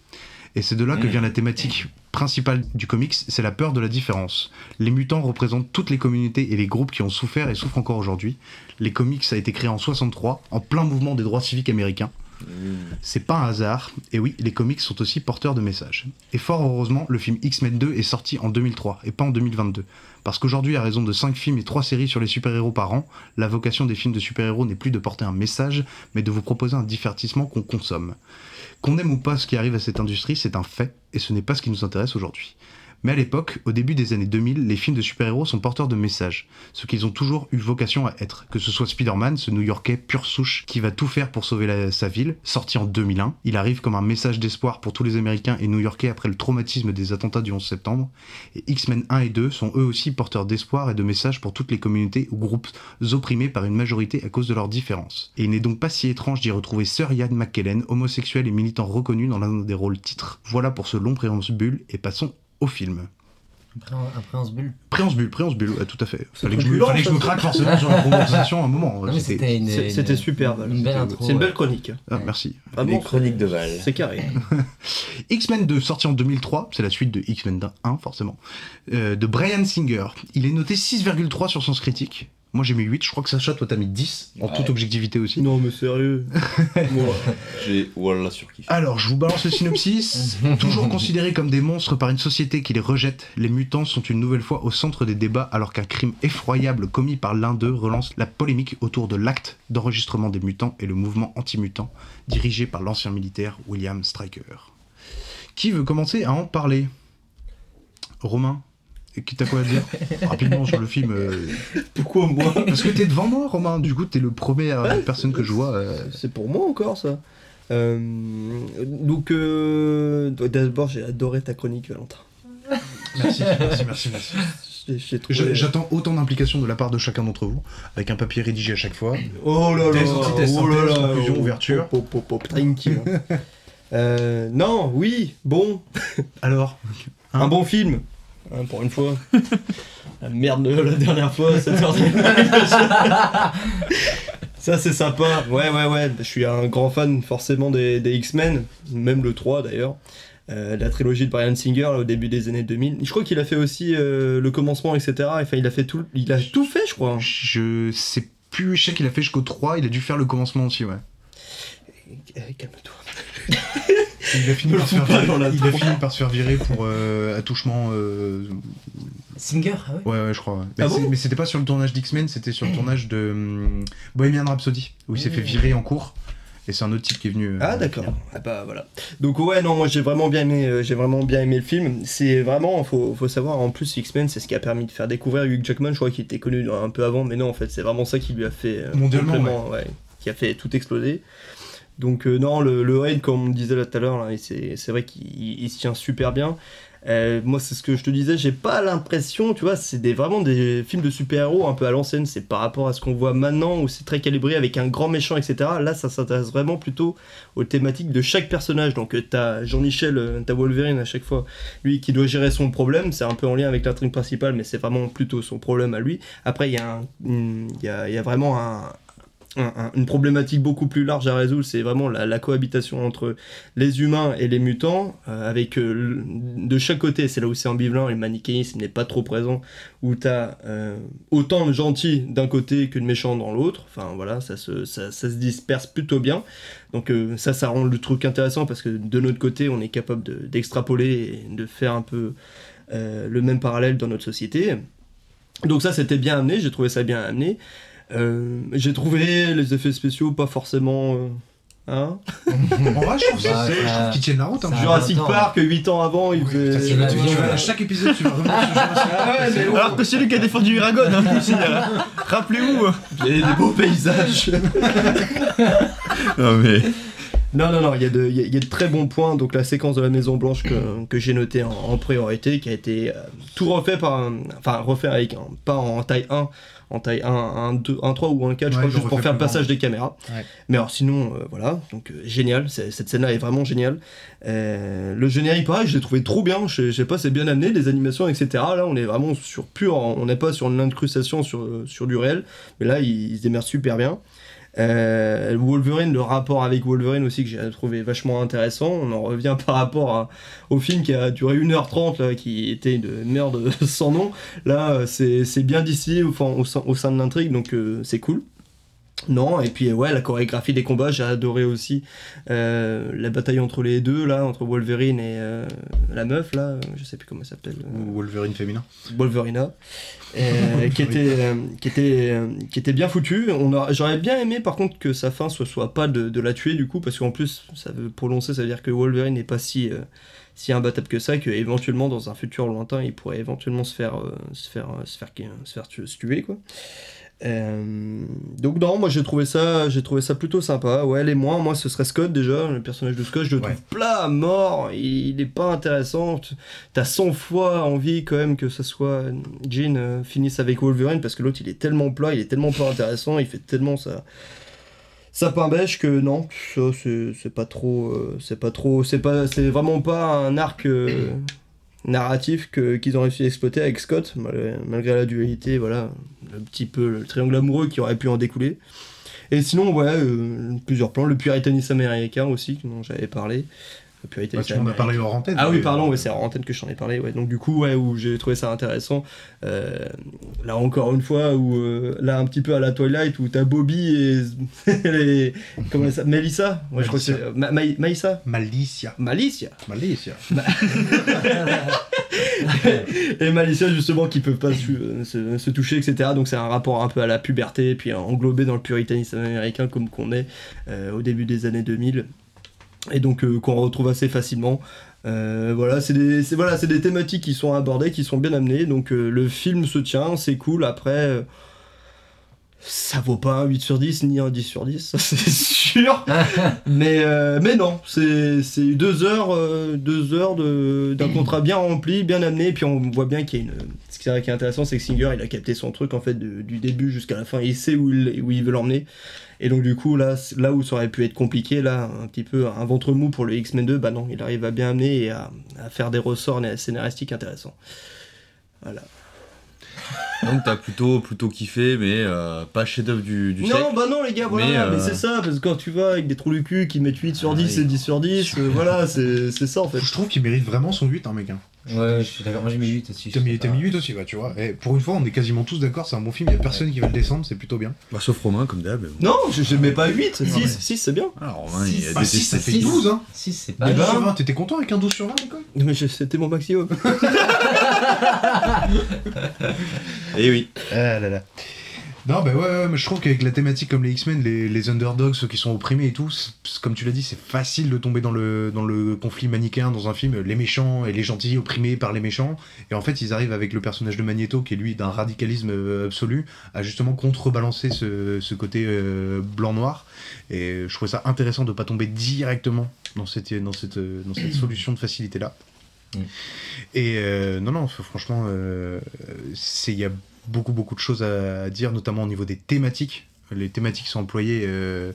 Et c'est de là que vient la thématique principale du comics, c'est la peur de la différence. Les mutants représentent toutes les communautés et les groupes qui ont souffert et souffrent encore aujourd'hui. Les comics a été créé en 63, en plein mouvement des droits civiques américains. C'est pas un hasard, et oui, les comics sont aussi porteurs de messages. Et fort heureusement, le film X-Men 2 est sorti en 2003 et pas en 2022. Parce qu'aujourd'hui, à raison de 5 films et 3 séries sur les super-héros par an, la vocation des films de super-héros n'est plus de porter un message, mais de vous proposer un divertissement qu'on consomme. Qu'on aime ou pas ce qui arrive à cette industrie, c'est un fait, et ce n'est pas ce qui nous intéresse aujourd'hui. Mais à l'époque, au début des années 2000, les films de super-héros sont porteurs de messages, ce qu'ils ont toujours eu vocation à être. Que ce soit Spider-Man, ce New-Yorkais pure souche qui va tout faire pour sauver sa ville, sorti en 2001, il arrive comme un message d'espoir pour tous les Américains et New-Yorkais après le traumatisme des attentats du 11 septembre. Et X-Men 1 et 2 sont eux aussi porteurs d'espoir et de messages pour toutes les communautés ou groupes opprimés par une majorité à cause de leurs différences. Et il n'est donc pas si étrange d'y retrouver Sir Ian McKellen, homosexuel et militant reconnu dans l'un des rôles titres. Voilà pour ce long préambule et passons au film. Un- bulle. Préambule, préambule, ouais, tout à fait. Fallait que je fallait que je me craque forcément sur la prononciation à un moment. C'était- une, C'est- une- belle une belle ouais. chronique. Ah, merci. Vraiment, chroniques de Val. C'est carré. *laughs* X-Men 2, sorti en 2003, c'est la suite de X-Men 1, forcément, euh, de Brian Singer. Il est noté 6,3 sur Sens Critique. Moi j'ai mis 8, je crois que Sacha, toi t'as mis 10, en toute objectivité aussi. Non, mais sérieux. *laughs* J'ai voilà surkiffé. Alors, je vous balance le synopsis. *laughs* Toujours considérés comme des monstres par une société qui les rejette, les mutants sont une nouvelle fois au centre des débats alors qu'un crime effroyable commis par l'un d'eux relance la polémique autour de l'acte d'enregistrement des mutants et le mouvement anti-mutant dirigé par l'ancien militaire William Stryker. Qui veut commencer à en parler? Romain? Qui t'as quoi à dire *laughs* Rapidement sur le film. euh, Pourquoi moi *laughs* Parce que t'es devant moi, Romain. Du coup, t'es le premier euh, personne que je vois. euh, C'est pour moi encore ça. Euh, donc, euh, d'abord, j'ai adoré ta chronique, Valentin. Merci, merci, merci, merci. J'ai- j'ai trouvé- Je- J'attends autant d'implication de la part de chacun d'entre vous, avec un papier rédigé à chaque fois. Oh là là, Thèse, antithèse, oh là synthèse, là, conclusion, oh, ouverture. pop, pop, pop, tranquille. Euh, non, oui, bon. Alors Un bon film, hein, pour une fois. *laughs* La merde de la dernière fois, cette Ça, c'est sympa. Ouais, ouais, ouais. Je suis un grand fan, forcément, des, des X-Men, même le 3 d'ailleurs. Euh, la trilogie de Brian Singer là, au début des années 2000. Je crois qu'il a fait aussi euh, le commencement, etc. Enfin, il a fait tout, il a tout fait, je crois. Je sais plus, je sais qu'il a fait jusqu'au 3, il a dû faire le commencement aussi, ouais. Euh, Calme-toi. Il a fini, par, se faire virer, dans la il a tronche. fini par se faire virer pour euh, attouchement. euh, Singer, ah ouais Ouais, ouais, je crois. ouais. Mais Ah c'est- bon mais c'était pas sur le tournage d'X-Men, c'était sur le tournage de hum, Bohemian Rhapsody, où il s'est fait virer en cours. Et c'est un autre type qui est venu. euh, Ah d'accord. Ah bah voilà. Donc ouais non moi j'ai vraiment bien aimé euh, j'ai vraiment bien aimé le film. C'est vraiment faut, faut savoir en plus X-Men c'est ce qui a permis de faire découvrir Hugh Jackman. Je crois qu'il était connu un peu avant mais non en fait c'est vraiment ça qui lui a fait euh, Mondialement, complètement, ouais, qui a fait tout exploser. Donc euh, non le, le Raid comme on disait là tout à l'heure c'est vrai qu'il il se tient super bien. Euh, moi, c'est ce que je te disais, j'ai pas l'impression, tu vois, c'est des, vraiment des films de super-héros un peu à l'ancienne, c'est par rapport à ce qu'on voit maintenant où c'est très calibré avec un grand méchant, etc. Là, ça s'intéresse vraiment plutôt aux thématiques de chaque personnage. Donc, euh, t'as Jean-Michel, t'as Wolverine à chaque fois, lui qui doit gérer son problème, c'est un peu en lien avec l'intrigue principale, mais c'est vraiment plutôt son problème à lui. Après, il y, y, a, il y a vraiment un, un- un- une problématique beaucoup plus large à résoudre, c'est vraiment la, cohabitation entre les humains et les mutants, euh, avec euh, de chaque côté, c'est là où c'est ambivalent, le manichéisme n'est pas trop présent, où t'as euh, autant de gentils d'un côté que de méchants dans l'autre, enfin voilà, ça se, ça, se disperse plutôt bien, donc ça, ça rend le truc intéressant, parce que de notre côté, on est capable de- d'extrapoler et de faire un peu le même parallèle dans notre société. Donc ça, c'était bien amené, j'ai trouvé ça bien amené. Euh, j'ai trouvé les effets spéciaux pas forcément... euh, hein En vrai, je trouve, que Bah, c'est- je ça- trouve qu'ils tiennent la route. Hein. ça- Jurassic attends. Park, 8 ans avant, il Putain, faisait... tu vas- tu- tu vas- à chaque épisode, tu vas revenir sur Jurassic *laughs* Ah ouais, Park. mais. Alors que c'est lui qui a défendu Iragon, hein, je signale. Rappelez-vous. Il y a des beaux paysages. *laughs* Non mais. Non, non, non, il y, a de- il y a- il y a de très bons points. Donc la séquence de la Maison Blanche que, que j'ai noté en, en priorité, qui a été euh, tout refait par un... Enfin, refait avec un... Pas en taille 1, en taille 1, 1, 2, 1 3 ou 1 4, je crois, juste pour faire le passage grand. des caméras. Ouais. Mais alors sinon, euh, voilà, donc euh, génial, cette scène-là est vraiment géniale. Euh, le générique, pareil, je l'ai trouvé trop bien, je, je sais pas, c'est bien amené, les animations, etc. Là, on est vraiment sur pur, on n'est pas sur une incrustation sur, sur du réel, mais là, il, il se démerde super bien. Euh, Wolverine, le rapport avec Wolverine aussi que j'ai trouvé vachement intéressant. On en revient *laughs* par rapport au film qui a duré 1h30, là, qui était une merde *laughs* sans nom. Là, euh, c'est bien d'ici au, au sein de l'intrigue, donc euh, c'est cool. Non, et puis ouais, la chorégraphie des combats, j'ai adoré aussi euh, la bataille entre les deux, là, entre Wolverine et euh, la meuf, là, je sais plus comment elle s'appelle. euh, Wolverine féminin. Wolverina, *laughs* qui, était, qui, était, qui était bien foutu. On a- J'aurais bien aimé par contre que sa fin soit, soit pas de, de la tuer du coup, parce qu'en plus, ça veut prononcer, ça veut dire que Wolverine n'est pas si, si imbattable que ça, que éventuellement dans un futur lointain, il pourrait éventuellement se faire, se faire, se faire, se faire tu- se tuer quoi. Euh, donc non, moi j'ai trouvé ça, j'ai trouvé ça plutôt sympa. Ouais, les moins, moi ce serait Scott déjà, le personnage de Scott, je le trouve plat à mort. Il, il est pas intéressant. T'as 100 fois envie quand même que ça soit Jean euh, finisse avec Wolverine parce que l'autre il est tellement plat, il est tellement pas intéressant, il fait tellement ça. Ça pain bêche que non, ça c'est pas trop, euh, c'est pas trop, c'est pas, c'est vraiment pas un arc narratif qu'ils ont réussi à exploiter avec Scott mal- malgré la dualité, voilà, un petit peu le triangle amoureux qui aurait pu en découler. Et sinon, ouais, euh, plusieurs plans, le puritanisme américain aussi dont j'avais parlé. Bah, tu en as parlé hors antenne. Ah oui, pardon, ouais, c'est en antenne que je t'en ai parlé. Ouais. Donc du coup, ouais, où j'ai trouvé ça intéressant. Euh, là encore une fois, où euh, là un petit peu à la Twilight, où t'as Bobby et, *laughs* les- comment ça, Melissa? Ouais, je crois que c'est euh, Ma- Ma- Maïssa. Malicia. Malicia. Malicia. *laughs* *laughs* et Malicia justement qui peuvent pas se, se- se toucher, etc. Donc c'est un rapport un peu à la puberté, puis englobé dans le puritanisme américain comme qu'on est euh, au début des années 2000. Et donc euh, qu'on retrouve assez facilement. Euh, voilà, c'est des, voilà, des thématiques qui sont abordées, qui sont bien amenées. Donc euh, le film se tient, c'est cool. Après, ça vaut pas un 8 sur 10 ni un 10 sur 10, *laughs* ça c'est sûr. *laughs* mais, mais non, c'est deux heures, deux heures de- d'un *clears throat* contrat bien rempli, bien amené. Et puis on voit bien qu'il y a une. Ce qui est qui est intéressant, c'est que Singer il a capté son truc en fait du début jusqu'à la fin. Il sait où il, veut l'emmener. Et donc du coup là, c'est- là où ça aurait pu être compliqué, là un petit peu un ventre mou pour le X-Men 2, bah non, il arrive à bien amener et à, à faire des ressorts scénaristiques intéressants. Voilà. Donc t'as plutôt, plutôt kiffé, mais euh, pas chef-d'œuvre du, du Non, siècle. bah non, les gars, voilà, Mais, mais, euh, c'est ça, parce que quand tu vas avec des trous du cul qui mettent 8 sur Ah 10 oui. et 10 sur 10, euh, voilà, c'est c'est ça en fait. Je trouve qu'il mérite vraiment son 8, hein, mec. hein. Ouais, je suis d'accord. Moi j'ai mis 8 aussi. T'as mis, t'as mis 8 aussi, ouais, tu vois. Et pour une fois, on est quasiment tous d'accord, c'est un bon film, il y a personne qui va le descendre, c'est plutôt bien. Bah, sauf Romain, comme d'hab. mais bon. Non, je, je mets pas 8, Non, 6, mais- 6 c'est bien. Ah, Romain, il a Bah, détesté. si, ça fait six. 12, hein. 6, c'est Bah, pas 12 sur mal. 20, t'étais content avec un 12 sur 20, Nicole Mais c'était mon maximum. *laughs* *laughs* Eh oui. Ah. Non, bah ouais, ouais, mais je trouve qu'avec la thématique comme les X-Men, les, underdogs, ceux qui sont opprimés et tout, comme tu l'as dit, c'est facile de tomber dans le, dans le conflit manichéen dans un film, les méchants et les gentils opprimés par les méchants. Et en fait, ils arrivent avec le personnage de Magneto, qui est lui d'un radicalisme euh, absolu, à justement contrebalancer ce, ce côté euh, blanc-noir. Et je trouvais ça intéressant de pas tomber directement dans cette, dans cette, dans cette solution de facilité-là. Mm. Et euh, non, non, franchement, euh, il y a beaucoup, beaucoup de choses à, dire, notamment au niveau des thématiques. Les thématiques sont employées, euh,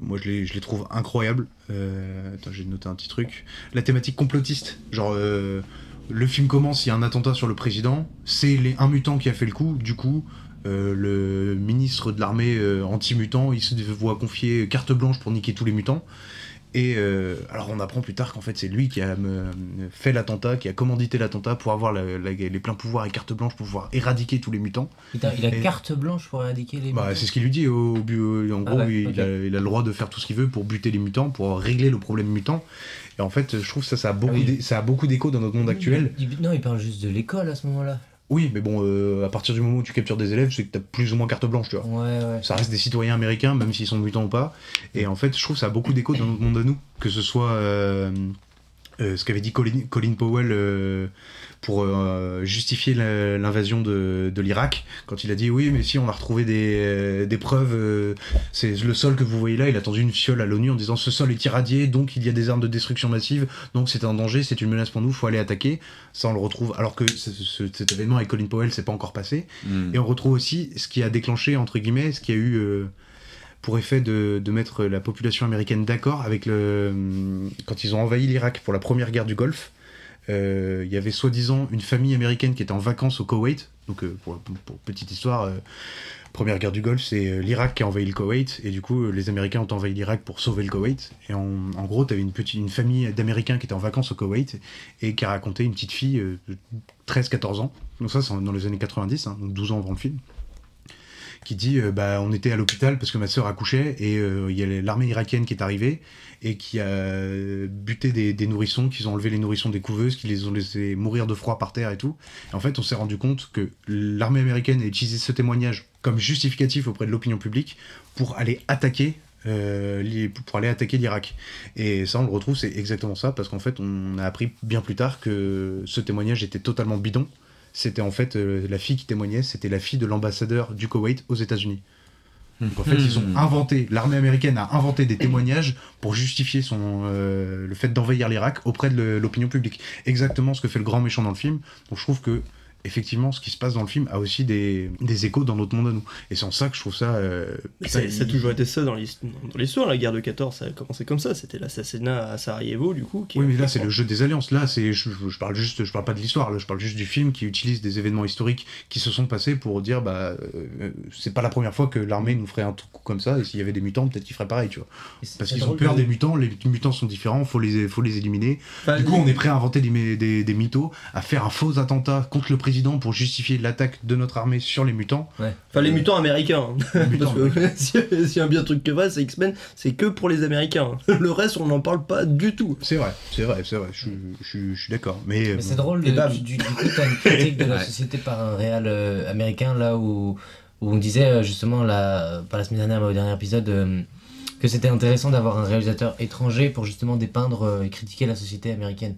moi je les, je les trouve incroyables. Attends, j'ai noté un petit truc. La thématique complotiste, genre le film commence, il y a un attentat sur le président, c'est un mutant qui a fait le coup, du coup. le ministre de l'armée anti-mutant, il se voit confier carte blanche pour niquer tous les mutants. Et euh, alors on apprend plus tard qu'en fait c'est lui qui a euh, fait l'attentat, qui a commandité l'attentat pour avoir la- la- les pleins pouvoirs et carte blanche pour pouvoir éradiquer tous les mutants. Putain, il a Et- carte blanche pour éradiquer les. Bah, mutants. c'est ce qu'il lui dit au, euh, En Ah gros, ouais, il, a, il a le droit de faire tout ce qu'il veut pour buter les mutants, pour régler le problème mutant. Et en fait, je trouve que ça, ça a beaucoup, Ah oui. d'é- ça a beaucoup d'écho dans notre monde actuel. Il- Non, il parle juste de l'école à ce moment-là. Oui, mais bon, euh, à partir du moment où tu captures des élèves, c'est que t'as plus ou moins carte blanche, tu vois. Ouais, ouais. Ça reste des citoyens américains, même s'ils sont mutants ou pas. Et en fait, je trouve que ça a beaucoup d'écho dans notre monde à nous. Que ce soit euh, euh, ce qu'avait dit Colin, Colin Powell pour euh, justifier l'invasion de, de l'Irak, quand il a dit oui, mais si on a retrouvé des, euh, des preuves, euh, c'est le sol que vous voyez là, il a tendu une fiole à l'ONU en disant ce sol est irradié, donc il y a des armes de destruction massive, donc c'est un danger, c'est une menace pour nous, faut aller attaquer. Ça, on le retrouve. Alors que ce- ce- cet événement avec Colin Powell, c'est pas encore passé. Mm. Et on retrouve aussi ce qui a déclenché, entre guillemets, ce qui a eu euh, pour effet de, de mettre la population américaine d'accord avec le. Quand ils ont envahi l'Irak pour la première guerre du Golfe, il y avait soi-disant une famille américaine qui était en vacances au Koweït. Donc, euh, pour, petite histoire, euh, première guerre du Golfe, c'est euh, l'Irak qui a envahi le Koweït. Et du coup, euh, les Américains ont envahi l'Irak pour sauver le Koweït. Et en, en gros, tu avais une, petite, une famille d'Américains qui étaient en vacances au Koweït et qui a raconté une petite fille euh, de 13-14 ans. Donc, ça, c'est dans les années 90, hein, donc 12 ans avant le film qui dit euh, bah on était à l'hôpital parce que ma sœur accouchait et euh, il y a l'armée irakienne qui est arrivée et qui a buté des, nourrissons, qu'ils ont enlevé les nourrissons des couveuses, qui les ont laissés mourir de froid par terre et tout. Et en fait, on s'est rendu compte que l'armée américaine a utilisé ce témoignage comme justificatif auprès de l'opinion publique pour aller attaquer. euh, pour aller attaquer l'Irak. Et ça, on le retrouve, c'est exactement ça, parce qu'en fait, on a appris bien plus tard que ce témoignage était totalement bidon. C'était en fait euh, la fille qui témoignait, c'était la fille de l'ambassadeur du Koweït aux États-Unis. Donc en fait, ils ont inventé, l'armée américaine a inventé des témoignages pour justifier son, euh, le fait d'envahir l'Irak auprès de l'opinion publique. Exactement ce que fait le grand méchant dans le film. Donc je trouve que effectivement, ce qui se passe dans le film a aussi des, des échos dans notre monde à nous. Et c'est en ça que je trouve ça. euh, ça, a toujours été ça dans l'his- dans l'histoire, la guerre de 14, ça a commencé comme ça, c'était l'assassinat à Sarajevo du coup. qui- Oui, mais là, c'est le jeu des alliances. Là, c'est, je, je- parle juste, je parle pas de l'histoire. Là, je parle juste du film qui utilise des événements historiques qui se sont passés pour dire, bah, euh, c'est pas la première fois que l'armée nous ferait un truc comme ça. Et s'il y avait des mutants, peut-être qu'ils feraient pareil, tu vois. Parce qu'ils ont peur de- des mutants. Les mutants sont différents. Faut les, faut les éliminer. Enfin, du coup, on est prêt à inventer des, des, des mythos, à faire un faux attentat contre le président pour justifier l'attaque de notre armée sur les mutants. Ouais. Enfin, les mutants américains. hein. Les mutants, Parce que s'il y a un bien truc que va, c'est X-Men, c'est que pour les Américains. hein. Le reste, on n'en parle pas du tout. C'est vrai, c'est vrai, c'est vrai. Je, suis- je, suis- je suis d'accord. Mais, Mais euh, c'est drôle, Et bam. du, du, du coup, t'as une critique de la *laughs* société par un réal euh, américain, là où, où on disait euh, justement, la, pas la semaine dernière, mais au dernier épisode, euh, que c'était intéressant d'avoir un réalisateur étranger pour justement dépeindre euh, et critiquer la société américaine.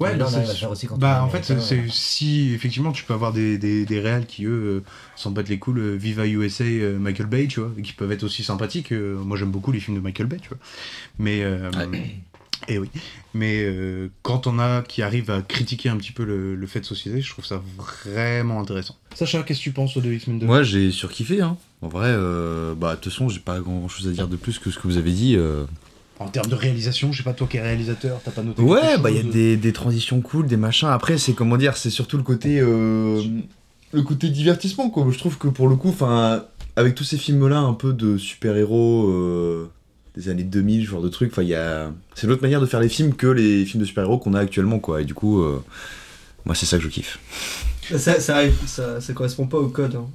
Ouais, Ouais, là, on c'est- arrive à faire aussi quand on bah en fait, c'est américain, c'est- si effectivement tu peux avoir des, des, des réals qui eux euh, s'en battent les couilles, euh, Viva USA, euh, Michael Bay, tu vois, et qui peuvent être aussi sympathiques. moi j'aime beaucoup les films de Michael Bay, tu vois. Mais euh, et oui, mais euh, quand on a qui arrive à critiquer un petit peu le, le fait de société, je trouve ça vraiment intéressant. Sacha, qu'est-ce que tu penses de X-Men 2 Moi, j'ai surkiffé. Hein. En vrai, euh, bah, de toute façon, j'ai pas grand chose à dire de plus que ce que vous avez dit. euh. En termes de réalisation, je sais pas toi qui es réalisateur, t'as pas noté Ouais, bah il y a des, des transitions cool, des machins. Après, c'est comment dire, c'est surtout le côté, euh, le côté divertissement quoi. Je trouve que pour le coup, enfin, avec tous ces films-là, un peu de super-héros euh, des années 2000, ce genre de trucs, enfin, il y a, c'est l'autre manière de faire les films que les films de super-héros qu'on a actuellement quoi. Et du coup, euh, moi, c'est ça que je kiffe. Ça, ça, ça correspond pas au code. hein.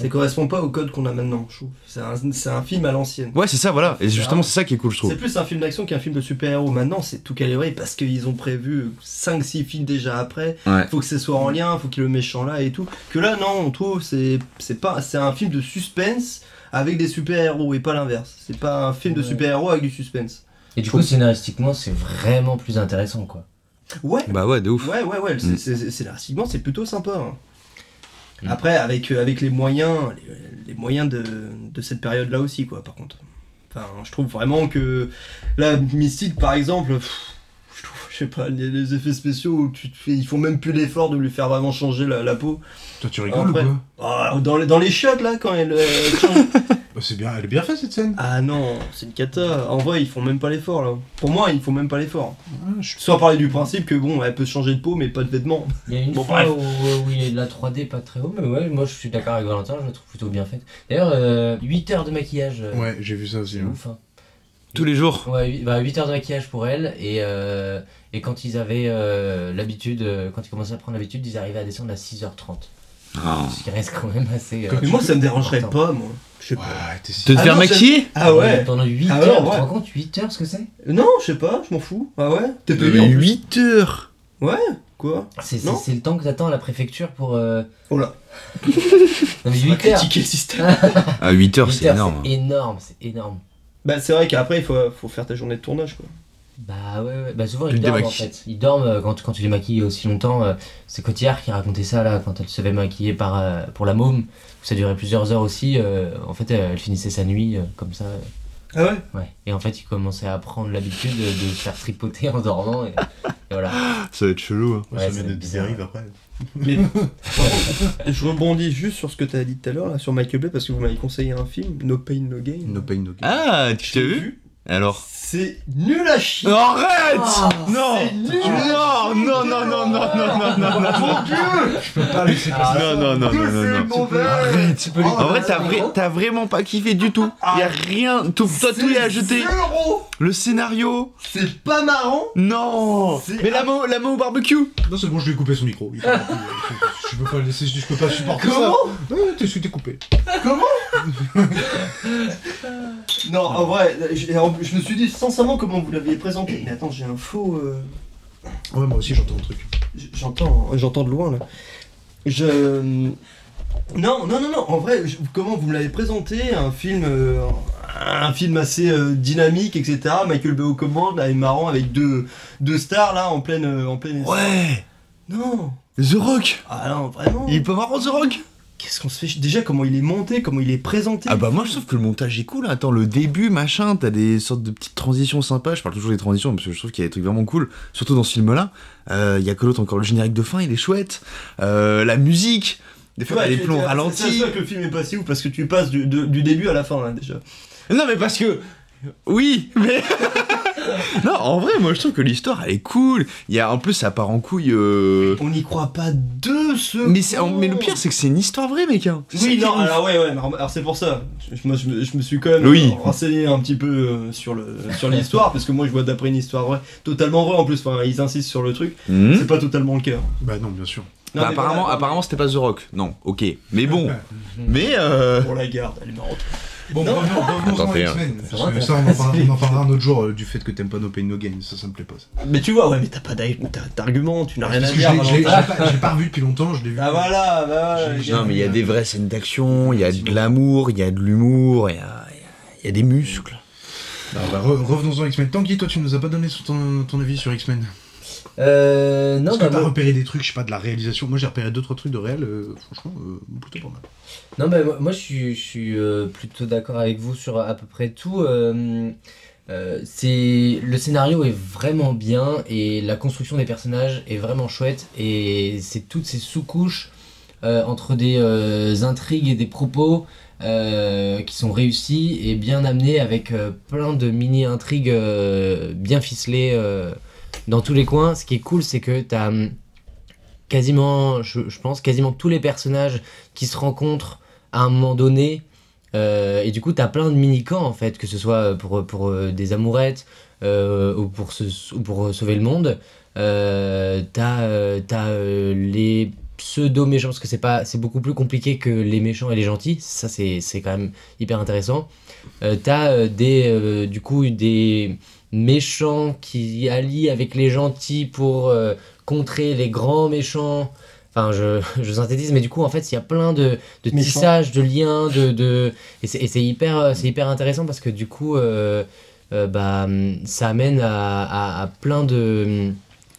Ça correspond pas au code qu'on a maintenant, je trouve. C'est un, film à l'ancienne. Ouais, c'est ça, voilà. Et justement, c'est ça qui est cool, je trouve. C'est plus un film d'action qu'un film de super-héros. Maintenant, c'est tout calibré parce qu'ils ont prévu 5-6 films déjà après. Ouais. Faut que ce soit en lien, faut qu'il y ait le méchant là et tout. Que là, non, on trouve c'est pas c'est un film de suspense avec des super-héros et pas l'inverse. C'est pas un film de super-héros avec du suspense. Et du coup, scénaristiquement, c'est vraiment plus intéressant, quoi. Ouais. Bah ouais, de ouf. Ouais, ouais, ouais. Mm. Scénaristiquement, c'est plutôt sympa. hein. Après, avec, euh, avec les moyens, les, moyens de, de cette période-là aussi, quoi, par contre. Enfin, je trouve vraiment que. Là, Mystique, par exemple, je trouve, je sais pas, les, effets spéciaux, où tu font même plus l'effort de lui faire vraiment changer la, la peau. Toi, tu rigoles Après- ou quoi Ah, dans, les, dans les shots, là, quand elle. euh, change- *laughs* Bah, C'est bien, elle est bien faite cette scène. ah non, c'est une cata. En vrai, ils font même pas l'effort, là. Pour moi, ils font même pas l'effort. Ah, je- Soit parler du principe que, bon, elle peut changer de peau, mais pas de vêtements. Il y a une *laughs* Bon, fois bref. où, où il y a de la 3D pas très haut, mais ouais, moi je suis d'accord avec Valentin, je la trouve plutôt bien faite. D'ailleurs, euh, 8 heures de maquillage. euh, Ouais, j'ai vu ça aussi. c'est hein. ouf. hein. Tous les jours. Ouais, huit- bah, 8 heures de maquillage pour elle, et, euh, et quand ils avaient euh, l'habitude, euh, quand ils commençaient à prendre l'habitude, ils arrivaient à descendre à 6h30. Ah. Reste quand même assez. euh, Mais moi, ça me dérangerait important. pas, moi. Je sais Ouais, pas. t'es si- De te Ah faire non, maquiller Ah ouais Pendant 8 Ah ouais, heures, tu te ouais. rends compte 8 heures ce que c'est? Non, je sais pas, je m'en fous. Ah ouais? T'es payé en plus 8 heures Ouais Quoi? C'est c'est- Non. c'est le temps que t'attends à la préfecture pour. euh, Oh là *laughs* Non mais 8 heures critiquer le système. À 8 heures, 8 c'est heures, énorme. C'est énorme, c'est énorme. Bah, c'est vrai qu'après, il faut, faut faire ta journée de tournage, quoi. Bah ouais, ouais. bah souvent ils dorment en fait. Ils dorment euh, quand, quand tu les maquilles aussi longtemps. euh, c'est Cotillard qui racontait ça là, quand elle se fait maquiller par, euh, pour la môme. Ça durait plusieurs heures aussi. en fait, elle finissait sa nuit comme ça. Ah ouais? Ouais. Et en fait, il commençait à prendre l'habitude de, de se faire tripoter en dormant. Et, et voilà. Ça va être chelou. hein. Ouais, ça c'est met des dérives après. Mais *laughs* *laughs* je rebondis juste sur ce que t'as dit tout à l'heure, sur Michael Bay, parce que vous m'avez conseillé un film, No Pain, No Gain. No pain, no gain. Ah, tu l'ai vu Alors? C'est nul à chier. Arrête Non Non Non non non non non non non non Mon dieu Je peux pas laisser passer. Non non non non non. Arrête. En vrai t'as vraiment pas kiffé du tout. Y a rien. Toi tout est à jeter. Le scénario. C'est pas marrant. Non. Mais la main la main au barbecue. Non c'est bon je lui ai coupé son micro. Je peux pas laisser je peux pas supporter ça. Comment T'es coupé. Comment non, en vrai, je, me suis dit sincèrement comment vous l'aviez présenté. Mais attends, j'ai un faux. euh, Ouais, moi aussi j'entends un truc. j- J'entends, j'entends de loin là. Je. Non, non, non, non. En vrai, je- comment vous me l'avez présenté Un film, euh, un film assez euh, dynamique, etc. Michael Bay aux commandes, là, et marrant avec deux, deux stars là en pleine, euh, en pleine. Ouais. Non. The Rock. Ah non, vraiment. Il est pas marrant, The Rock? Qu'est-ce qu'on se fait Déjà, comment il est monté, comment il est présenté? Ah bah moi je trouve que le montage est cool. Attends, le début, machin, t'as des sortes de petites transitions sympas. Je parle toujours des transitions parce que je trouve qu'il y a des trucs vraiment cool. Surtout dans ce film-là. Il y a que l'autre encore le générique de fin, il est chouette. Euh, la musique. Des fois, Ouais, t'as des c'est- ralentis. C'est ça que le film est pas si ouf parce que tu passes du, de- du début à la fin là déjà. Non, mais parce que. Oui, mais. *laughs* *laughs* non, en vrai, moi je trouve que l'histoire elle est cool. Il y a, en plus, ça part en couille. euh, On n'y croit pas deux secondes. Mais, c'est- mais le pire, c'est que c'est une histoire vraie, mec. hein. Oui, non, alors ouais, ouais, alors c'est pour ça. Je- Moi, je me, je me suis quand même Oui. renseigné un petit peu euh, sur le sur l'histoire, parce que moi, je vois d'après une histoire vraie, totalement vraie en plus. Enfin, ils insistent sur le truc. Hmm C'est pas totalement le cas. Bah non, bien sûr. Non, Bah, apparemment, voilà, apparemment c'était pas The Rock. Non, ok. Mais bon. *laughs* mais. Euh... Pour la garde, elle est marrante. Bon, Non. revenons, revenons Attends, t'es un- X-Men. Ça ça, on en, parlera, on en parlera un autre jour euh, du fait que t'aimes pas No Pain No Gain. Ça, ça me plaît pas. ça. Mais tu vois, ouais, mais t'as pas t'as- d'argument, tu n'as rien à Parce que dire. je l'ai- je l'ai- Valentin. je l'ai pas, je l'ai pas revu depuis longtemps. Je l'ai vu. Ah voilà, bah voilà. J'ai- Non, mais il y a des vraies scènes d'action, il y a de l'amour, il y a de l'humour, il y a, il y a- il y a des muscles. Bah, bah, re- revenons-en à X-Men. Tanguy, toi, tu nous as pas donné son- ton, ton avis sur X-Men? Euh, non, bah, que t'as moi- repéré des trucs, je sais pas, de la réalisation Moi j'ai repéré d'autres trucs de réel, euh, franchement, euh, plutôt pas mal. Non, bah, moi, je suis, je suis plutôt d'accord avec vous sur à peu près tout. C'est le scénario est vraiment bien et la construction des personnages est vraiment chouette et c'est toutes ces sous-couches entre des intrigues et des propos euh, qui sont réussis et bien amenés avec euh, plein de mini-intrigues euh, bien ficelées dans tous les coins. Ce qui est cool, c'est que t'as hum, quasiment, je, pense, quasiment tous les personnages qui se rencontrent à un moment donné. Euh, et du coup, t'as plein de mini-camps en fait, que ce soit pour, pour euh, des amourettes euh, ou, pour pour sauver le monde. Euh, t'as euh, euh, les pseudo-méchants, parce que c'est beaucoup plus compliqué que les méchants et les gentils. Ça, c'est quand même hyper intéressant. Euh, t'as euh, des, euh, du coup des méchants qui allient avec les gentils pour euh, contrer les grands méchants. Enfin, je, *laughs* je synthétise, mais du coup, en fait, il y a plein de, de tissages, de liens, de, de... et c'est hyper, euh, hyper intéressant parce que du coup, euh, euh, bah, hum, ça amène à, à- à plein de hum,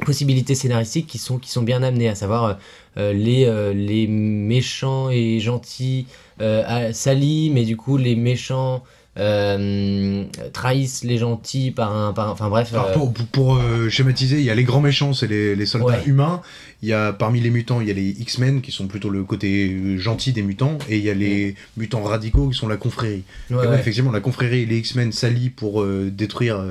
possibilités scénaristiques qui sont, qui sont bien amenées, à savoir euh, les, euh, les méchants et gentils euh, s'allient, mais du coup, les méchants euh, trahissent les gentils par un. Par enfin bref. Alors, euh, pour euh, schématiser, il y a les grands méchants, c'est les, les soldats Ouais. humains. Il y a parmi les mutants, il y a les X-Men qui sont plutôt le côté euh, gentil des mutants, et il y a les mutants radicaux qui sont la confrérie. Ouais, et ouais, ouais. effectivement, la confrérie et les X-Men s'allient pour euh, détruire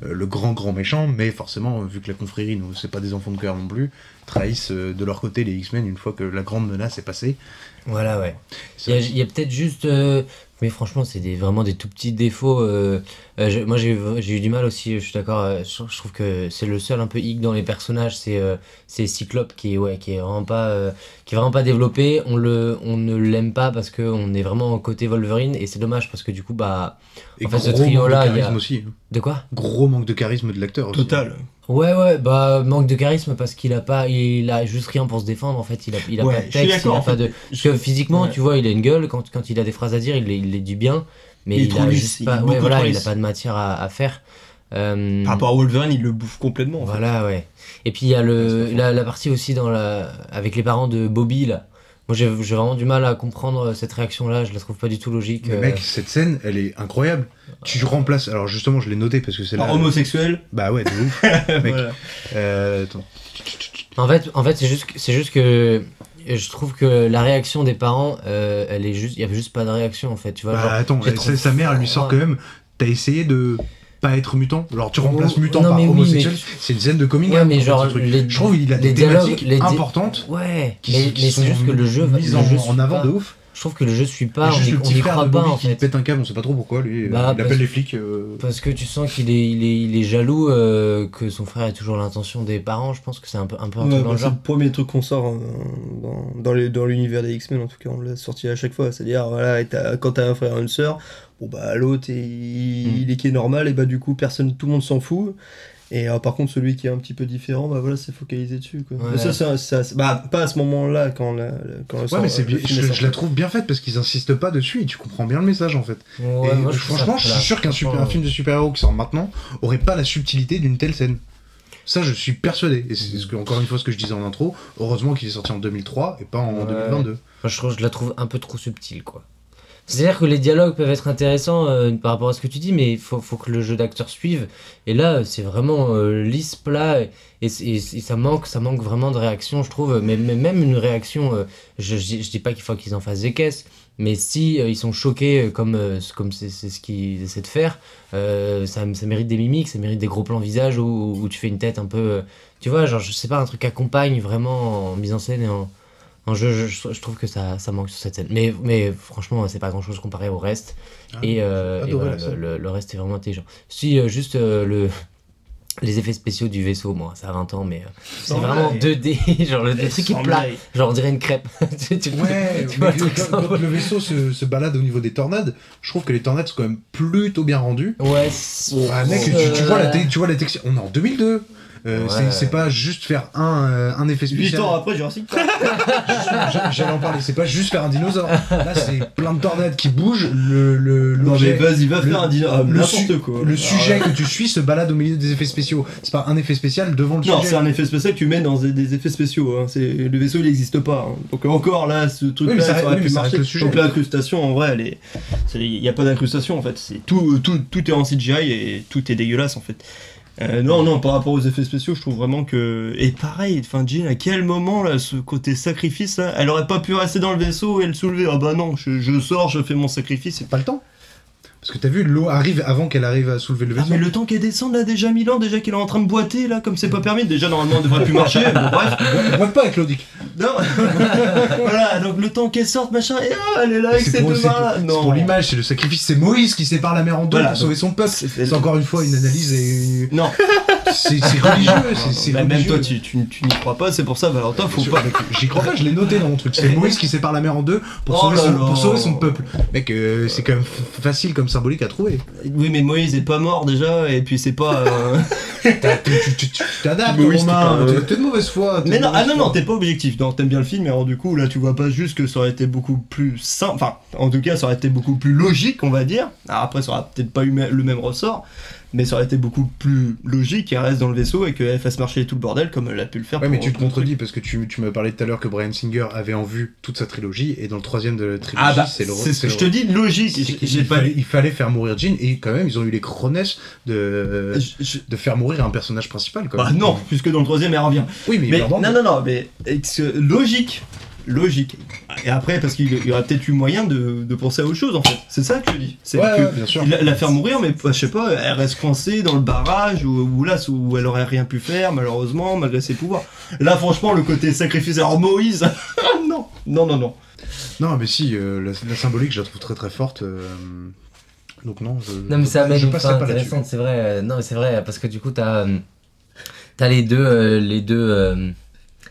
le grand grand méchant, mais forcément, vu que la confrérie, nous, c'est pas des enfants de cœur non plus, trahissent de leur côté les X-Men une fois que la grande menace est passée. Voilà, ouais. Il y a, il y a peut-être juste. Mais franchement, c'est des, vraiment des tout petits défauts. euh, euh, je- moi, j'ai j'ai eu du mal aussi, je suis d'accord. euh, je, je trouve que c'est le seul un peu hic dans les personnages, c'est euh, c'est Cyclope qui est, ouais, qui est vraiment pas, euh, qui est vraiment pas développé. On, le, on ne l'aime pas parce qu'on est vraiment côté Wolverine et c'est dommage parce que du coup, bah. Et en fait, ce gros manque de trio-là, a. charisme aussi. De quoi? Gros manque de charisme de l'acteur aussi. Total. Ouais, ouais, bah, manque de charisme parce qu'il a pas, il a juste rien pour se défendre en fait. Il a, il a Ouais, pas de texte, il a pas de. Parce que physiquement, Ouais. tu vois, il a une gueule quand, quand il a des phrases à dire, il les, il les dit bien, mais Il il, a juste il pas, est ouais, voilà, il a pas de matière à, à faire. Euh, Par rapport à Wolverine, il le bouffe complètement. en fait. voilà, ouais. Et puis il y a le, la, la partie aussi dans la, avec les parents de Bobby là. Moi, j'ai vraiment du mal à comprendre cette réaction-là. Je la trouve pas du tout logique. Mais euh. mec, cette scène, elle est incroyable. Tu remplaces. Alors justement, je l'ai noté parce que c'est là. homosexuel. Bah ouais, de ouf. *laughs* mec. Voilà. Euh, attends. En fait, en fait c'est juste, juste que je trouve que la réaction des parents, euh, elle est juste, il y avait juste pas de réaction en fait, tu vois. Bah genre, attends, sa, mère, elle lui sort quand même. T'as essayé de pas être mutant Alors tu remplaces Oh, mutant non, par oui, homosexuel. mais- C'est une scène de coming Ouais, mais genre, les- je trouve qu'il a des thématiques les importantes. Ouais, qui- mais, qui mais c'est sont juste que le jeu, mises le en, en avant de ouf. Je trouve que le jeu suit Il pas, a on y, le on y croit pas Bobby en fait. pète un câble, on sait pas trop pourquoi lui. euh, Bah, il parce- appelle les flics. euh, Parce que tu sens qu'il est, il est, il est jaloux euh, que son frère ait toujours l'intention des parents. Je pense que c'est un peu, un peu un Ouais, truc dans bah, c'est le premier truc qu'on sort euh, dans, dans, l'univers des X-Men, en tout cas, on l'a sorti à chaque fois. C'est-à-dire, voilà, et t'as- quand t'as un frère et une sœur, bon bah l'autre, il, Hmm. il est qui est normal, et bah du coup, personne, tout le monde s'en fout. Et euh, par contre, celui qui est un petit peu différent, bah voilà, c'est focalisé dessus. Quoi. Ouais. Mais ça, ça, ça- c'est- bah, pas à ce moment-là, quand, la, la- quand Ouais, sort- mais c'est le bien, film est je, la trouve bien faite parce qu'ils insistent pas dessus et tu comprends bien le message en fait. Ouais, et moi, je franchement, je suis sûr qu'un super, Franchement, un film de super-héros qui sort maintenant aurait pas la subtilité d'une telle scène. Ça, je suis persuadé. Et c'est ce que, encore une fois ce que je disais en intro. Heureusement qu'il est sorti en 2003 et pas en Ouais. 2022. Moi, je, trouve, je la trouve un peu trop subtile, quoi. C'est-à-dire que les dialogues peuvent être intéressants euh, par rapport à ce que tu dis, mais il faut, faut que le jeu d'acteur suive. Et là, c'est vraiment euh, lisse, plat, et, ça, manque, ça manque vraiment de réaction, je trouve. Mais, même une réaction, euh, je, je, dis- pas qu'il faut qu'ils en fassent des caisses, mais si euh, ils sont choqués comme comme c'est ce qu'ils essaient de faire, ça, ça mérite des mimiques, ça mérite des gros plans visage où, où tu fais une tête un peu. tu vois, genre, je sais pas, un truc accompagne vraiment en mise en scène et en. Jeu, je, je- je trouve que ça, ça manque sur cette scène. Mais, mais franchement, c'est pas grand chose comparé au reste. Ah, et euh, et voilà, scène. le, reste est vraiment intelligent. Si, euh, juste euh, le, les effets spéciaux du vaisseau, moi, ça a 20 ans, mais c'est vraiment blague. 2D. *laughs* genre, le, le truc est plat. Genre, on dirait une crêpe. *laughs* tu, tu- Ouais, tu vois mais le quand, le vaisseau se, se balade au niveau des tornades, je trouve que les tornades sont quand même plutôt bien rendues. Ouais, c'est- Ah, mec, tu, vois la, tu vois la texture. On est en 2002. Euh, Ouais. c'est- pas juste faire un, euh, un effet 8 spécial. ans après Jurassic Park. J'a- J'allais en parler, c'est pas juste faire un dinosaure. Là, c'est plein de tornades qui bougent. Le, le, Non mais vas-y, va faire un dinosaure. N'importe su- quoi. le Alors, sujet que tu suis se balade au milieu des effets spéciaux. C'est pas un effet spécial devant le Non, sujet. c'est un effet spécial que tu mets dans des, des effets spéciaux. Hein. Le vaisseau il n'existe pas. hein. Donc encore là, ce truc-là ça ça aurait oui, pu marcher. le sujet. Donc l'incrustation en vrai, est. Il n'y a pas d'incrustation en fait. C'est tout, tout, tout est en CGI et tout est dégueulasse en fait. Euh, non, non, par rapport aux effets spéciaux, je trouve vraiment que. Et pareil, enfin, Jean, à quel moment, là, ce côté sacrifice, là, elle aurait pas pu rester dans le vaisseau et le soulever? Ah bah non, je, sors, je fais mon sacrifice. et- Pas le temps. Parce que t'as vu, l'eau arrive avant qu'elle arrive à soulever le Ah, vaisseau. mais le temps qu'elle descende, là, déjà Milan, déjà qu'elle est en train de boiter, là, comme c'est pas permis, déjà normalement, elle devrait plus marcher. Bon, bref. *laughs* On voit pas avec Claudic. Non *laughs* Voilà, donc le temps qu'elle sorte, machin, et ah, elle est là avec ses deux mains là. Non. pour l'image, c'est le sacrifice. C'est Moïse qui sépare la mer en deux Voilà, pour sauver son peuple. c'est- encore une fois une analyse et. Non. C'est religieux. c'est- c'est Bah, même religieux. toi, tu, tu, tu n'y crois pas, c'est pour ça, Valentin, faut pas. J'y crois pas, je l'ai noté dans mon truc. C'est *laughs* Moïse qui sépare la mer en deux pour, Oh sauver, son, peuple. Mec, euh, c'est quand même facile comme symbolique à trouver. Oui, mais Moïse est pas mort déjà, et puis c'est pas. euh, t'adaptes, Romain. t'es de mauvaise foi. Mais non, ah non, non, t'es pas objectif. Non, t'aimes bien le film, mais alors du coup, là, tu vois pas juste que ça aurait été beaucoup plus simple. Enfin, en tout cas, ça aurait été beaucoup plus logique, on va dire. Alors après, ça aurait peut-être pas eu le même ressort, mais ça aurait été beaucoup plus logique qu'elle reste dans le vaisseau et qu'elle fasse marcher tout le bordel comme elle a pu le faire. Ouais, mais tu te contredis parce que tu, tu m'as parlé tout à l'heure que Brian Singer avait en vue toute sa trilogie et dans le troisième de la trilogie, Ah bah, c'est le. c'est ce que je te dis, logique. pas. fallait, il fallait faire mourir Jean et quand même ils ont eu les chronesses de, Je- je- de faire mourir un personnage principal. Quand Bah non, puisque dans le troisième, elle revient. Oui, mais, Mais pardon, non, non, non, mais logique. Logique. Et après, parce qu'il y aurait peut-être eu moyen de, de penser à autre chose en fait. C'est ça que je dis. C'est Ouais, que ouais, bien sûr. la, la faire mourir, mais je sais pas, elle reste coincée dans le barrage ou, ou là où elle aurait rien pu faire, malheureusement, malgré ses pouvoirs. Là, franchement, le côté sacrifice, alors Moïse, *laughs* non, non, non, non. Non, mais si, euh, la, la symbolique, je la trouve très très forte. euh, Donc non, je, Non, mais ça amène une fin intéressante, c'est vrai. euh, Non, mais c'est vrai, parce que du coup, t'as euh, t'as les deux, euh, les deux, euh,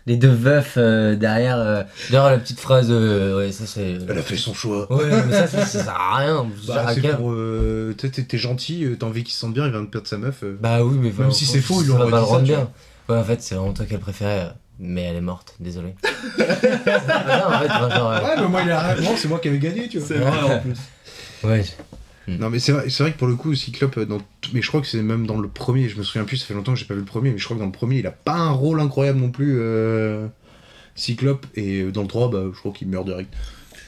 les deux veufs euh, derrière. euh, D'ailleurs, la petite phrase, euh, ouais, ça c'est. Elle a fait son choix. Ouais, mais ça, ça, ça sert à rien. Bah, c'est pour. euh, t'es- gentil, euh, t'as envie qu'il se sente bien, il vient de perdre sa meuf. euh. Bah oui, mais Même si c'est faux, ils ça lui pas dit le ça, bien. Ouais, en fait, c'est vraiment toi qu'elle préférait, euh, mais elle est morte, désolé. *laughs* non, en fait, genre, euh, Ouais, mais moi, il a c'est moi qui avais gagné, tu vois. C'est vrai en plus. ouais. Non, mais c'est vrai, c'est vrai que pour le coup, Cyclope, euh, dans mais je crois que c'est même dans le premier, je me souviens plus, ça fait longtemps que j'ai pas vu le premier, mais je crois que dans le premier, il a pas un rôle incroyable non plus, euh, Cyclope, et dans le 3, bah, je crois qu'il meurt direct.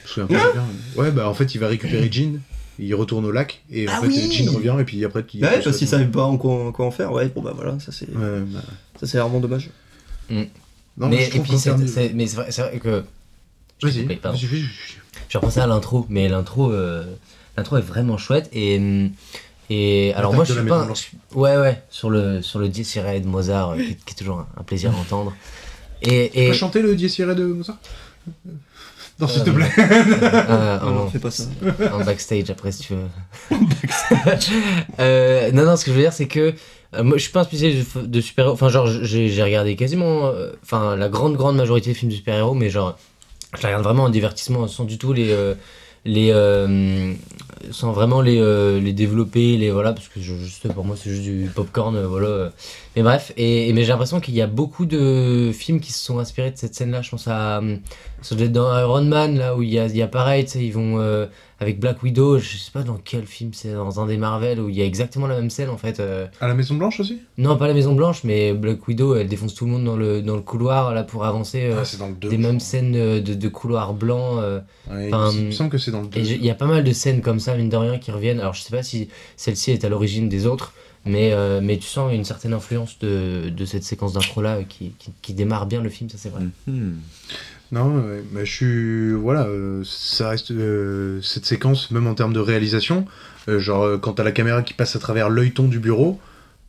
Je me souviens pas bien. Ouais, bah en fait, il va récupérer Jean, il retourne au lac, et en Ah fait, oui Jean revient, et puis après, il. Ouais, parce qu'il savait pas en quoi, quoi en faire, ouais, bon bah voilà, ça c'est Ouais, bah, ça c'est vraiment dommage. non, mais, je c'est, termes de- c'est- mais c'est vrai, c'est vrai que. Je vas-y. J'ai repensé à l'intro, mais l'intro, euh, l'intro est vraiment chouette. Et, et alors moi, je la suis pas. Ouais, ouais, sur le sur le Dies Irae de Mozart, euh, qui, est- qui est toujours un, un plaisir à entendre. Et, Tu et peux chanter le Dies Irae de Mozart? Non, s'il te Euh, plaît. euh, Non, non, en- fais pas ça. en backstage après si tu veux. *laughs* *laughs* Euh, non non ce que je veux dire c'est que euh, moi je suis pas un spécialiste de, de super héros enfin genre j'ai j'ai regardé quasiment euh, enfin la grande grande majorité des films de super héros mais genre je les regarde vraiment en divertissement sans du tout les euh, les euh, sans vraiment les, euh, les développer les voilà parce que juste pour moi c'est juste du popcorn euh, voilà. Mais bref et, mais j'ai l'impression qu'il y a beaucoup de films qui se sont inspirés de cette scène là je pense à ça doit être dans Iron Man là où il y a, il y a pareil ils vont euh, avec Black Widow je sais pas dans quel film c'est dans un des Marvel où il y a exactement la même scène en fait euh, À la Maison Blanche aussi? Non pas la Maison Blanche mais Black Widow elle défonce tout le monde dans le, dans le couloir là pour avancer euh, Ah, c'est dans le 2. des mêmes scènes euh, de, de couloir blanc euh, Ouais, il me semble que c'est dans le 2. et je- il y a pas mal de scènes comme ça, mine de rien, qui reviennent. Alors, je sais pas si celle-ci est à l'origine des autres, mais, euh, mais tu sens une certaine influence de, de cette séquence d'intro-là euh, qui, qui, qui démarre bien le film, ça c'est vrai. Hmm. Non, ouais, mais je suis. Voilà, euh, ça reste. euh, cette séquence, même en termes de réalisation, euh, genre quand t'as la caméra qui passe à travers l'œilleton du bureau,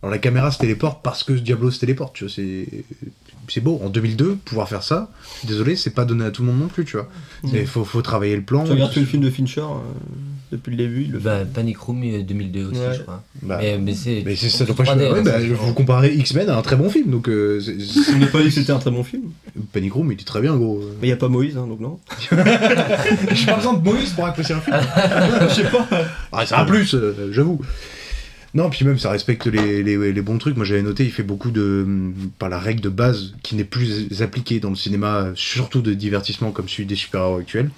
alors la caméra se téléporte parce que Diablo se téléporte, tu vois, c'est. C'est beau, en 2002, pouvoir faire ça, je suis désolé, c'est pas donné à tout le monde non plus, tu vois. Il faut, faut travailler le plan. Tu regardes tous les films de Fincher euh, depuis le début, le. Bah, Panic Room euh, 2002 aussi, Ouais. je crois. Bah, mais mais c'est. mais c'est ça, doit pas 3D, ouais, hein, bah, vous comparez X-Men à un très bon film, donc euh, On n'a pas dit que c'était un très bon film. Panic Room, il était très bien, gros. Mais il n'y a pas Moïse, hein, donc non. *laughs* Pas besoin de Moïse pour apprécier un film. *laughs* Je sais pas. Ah, c'est un plus, euh, j'avoue. Non, puis même ça respecte les, les, les bons trucs. Moi j'avais noté, il fait beaucoup de. par la règle de base qui n'est plus appliquée dans le cinéma, surtout de divertissement comme celui des super-héros actuels.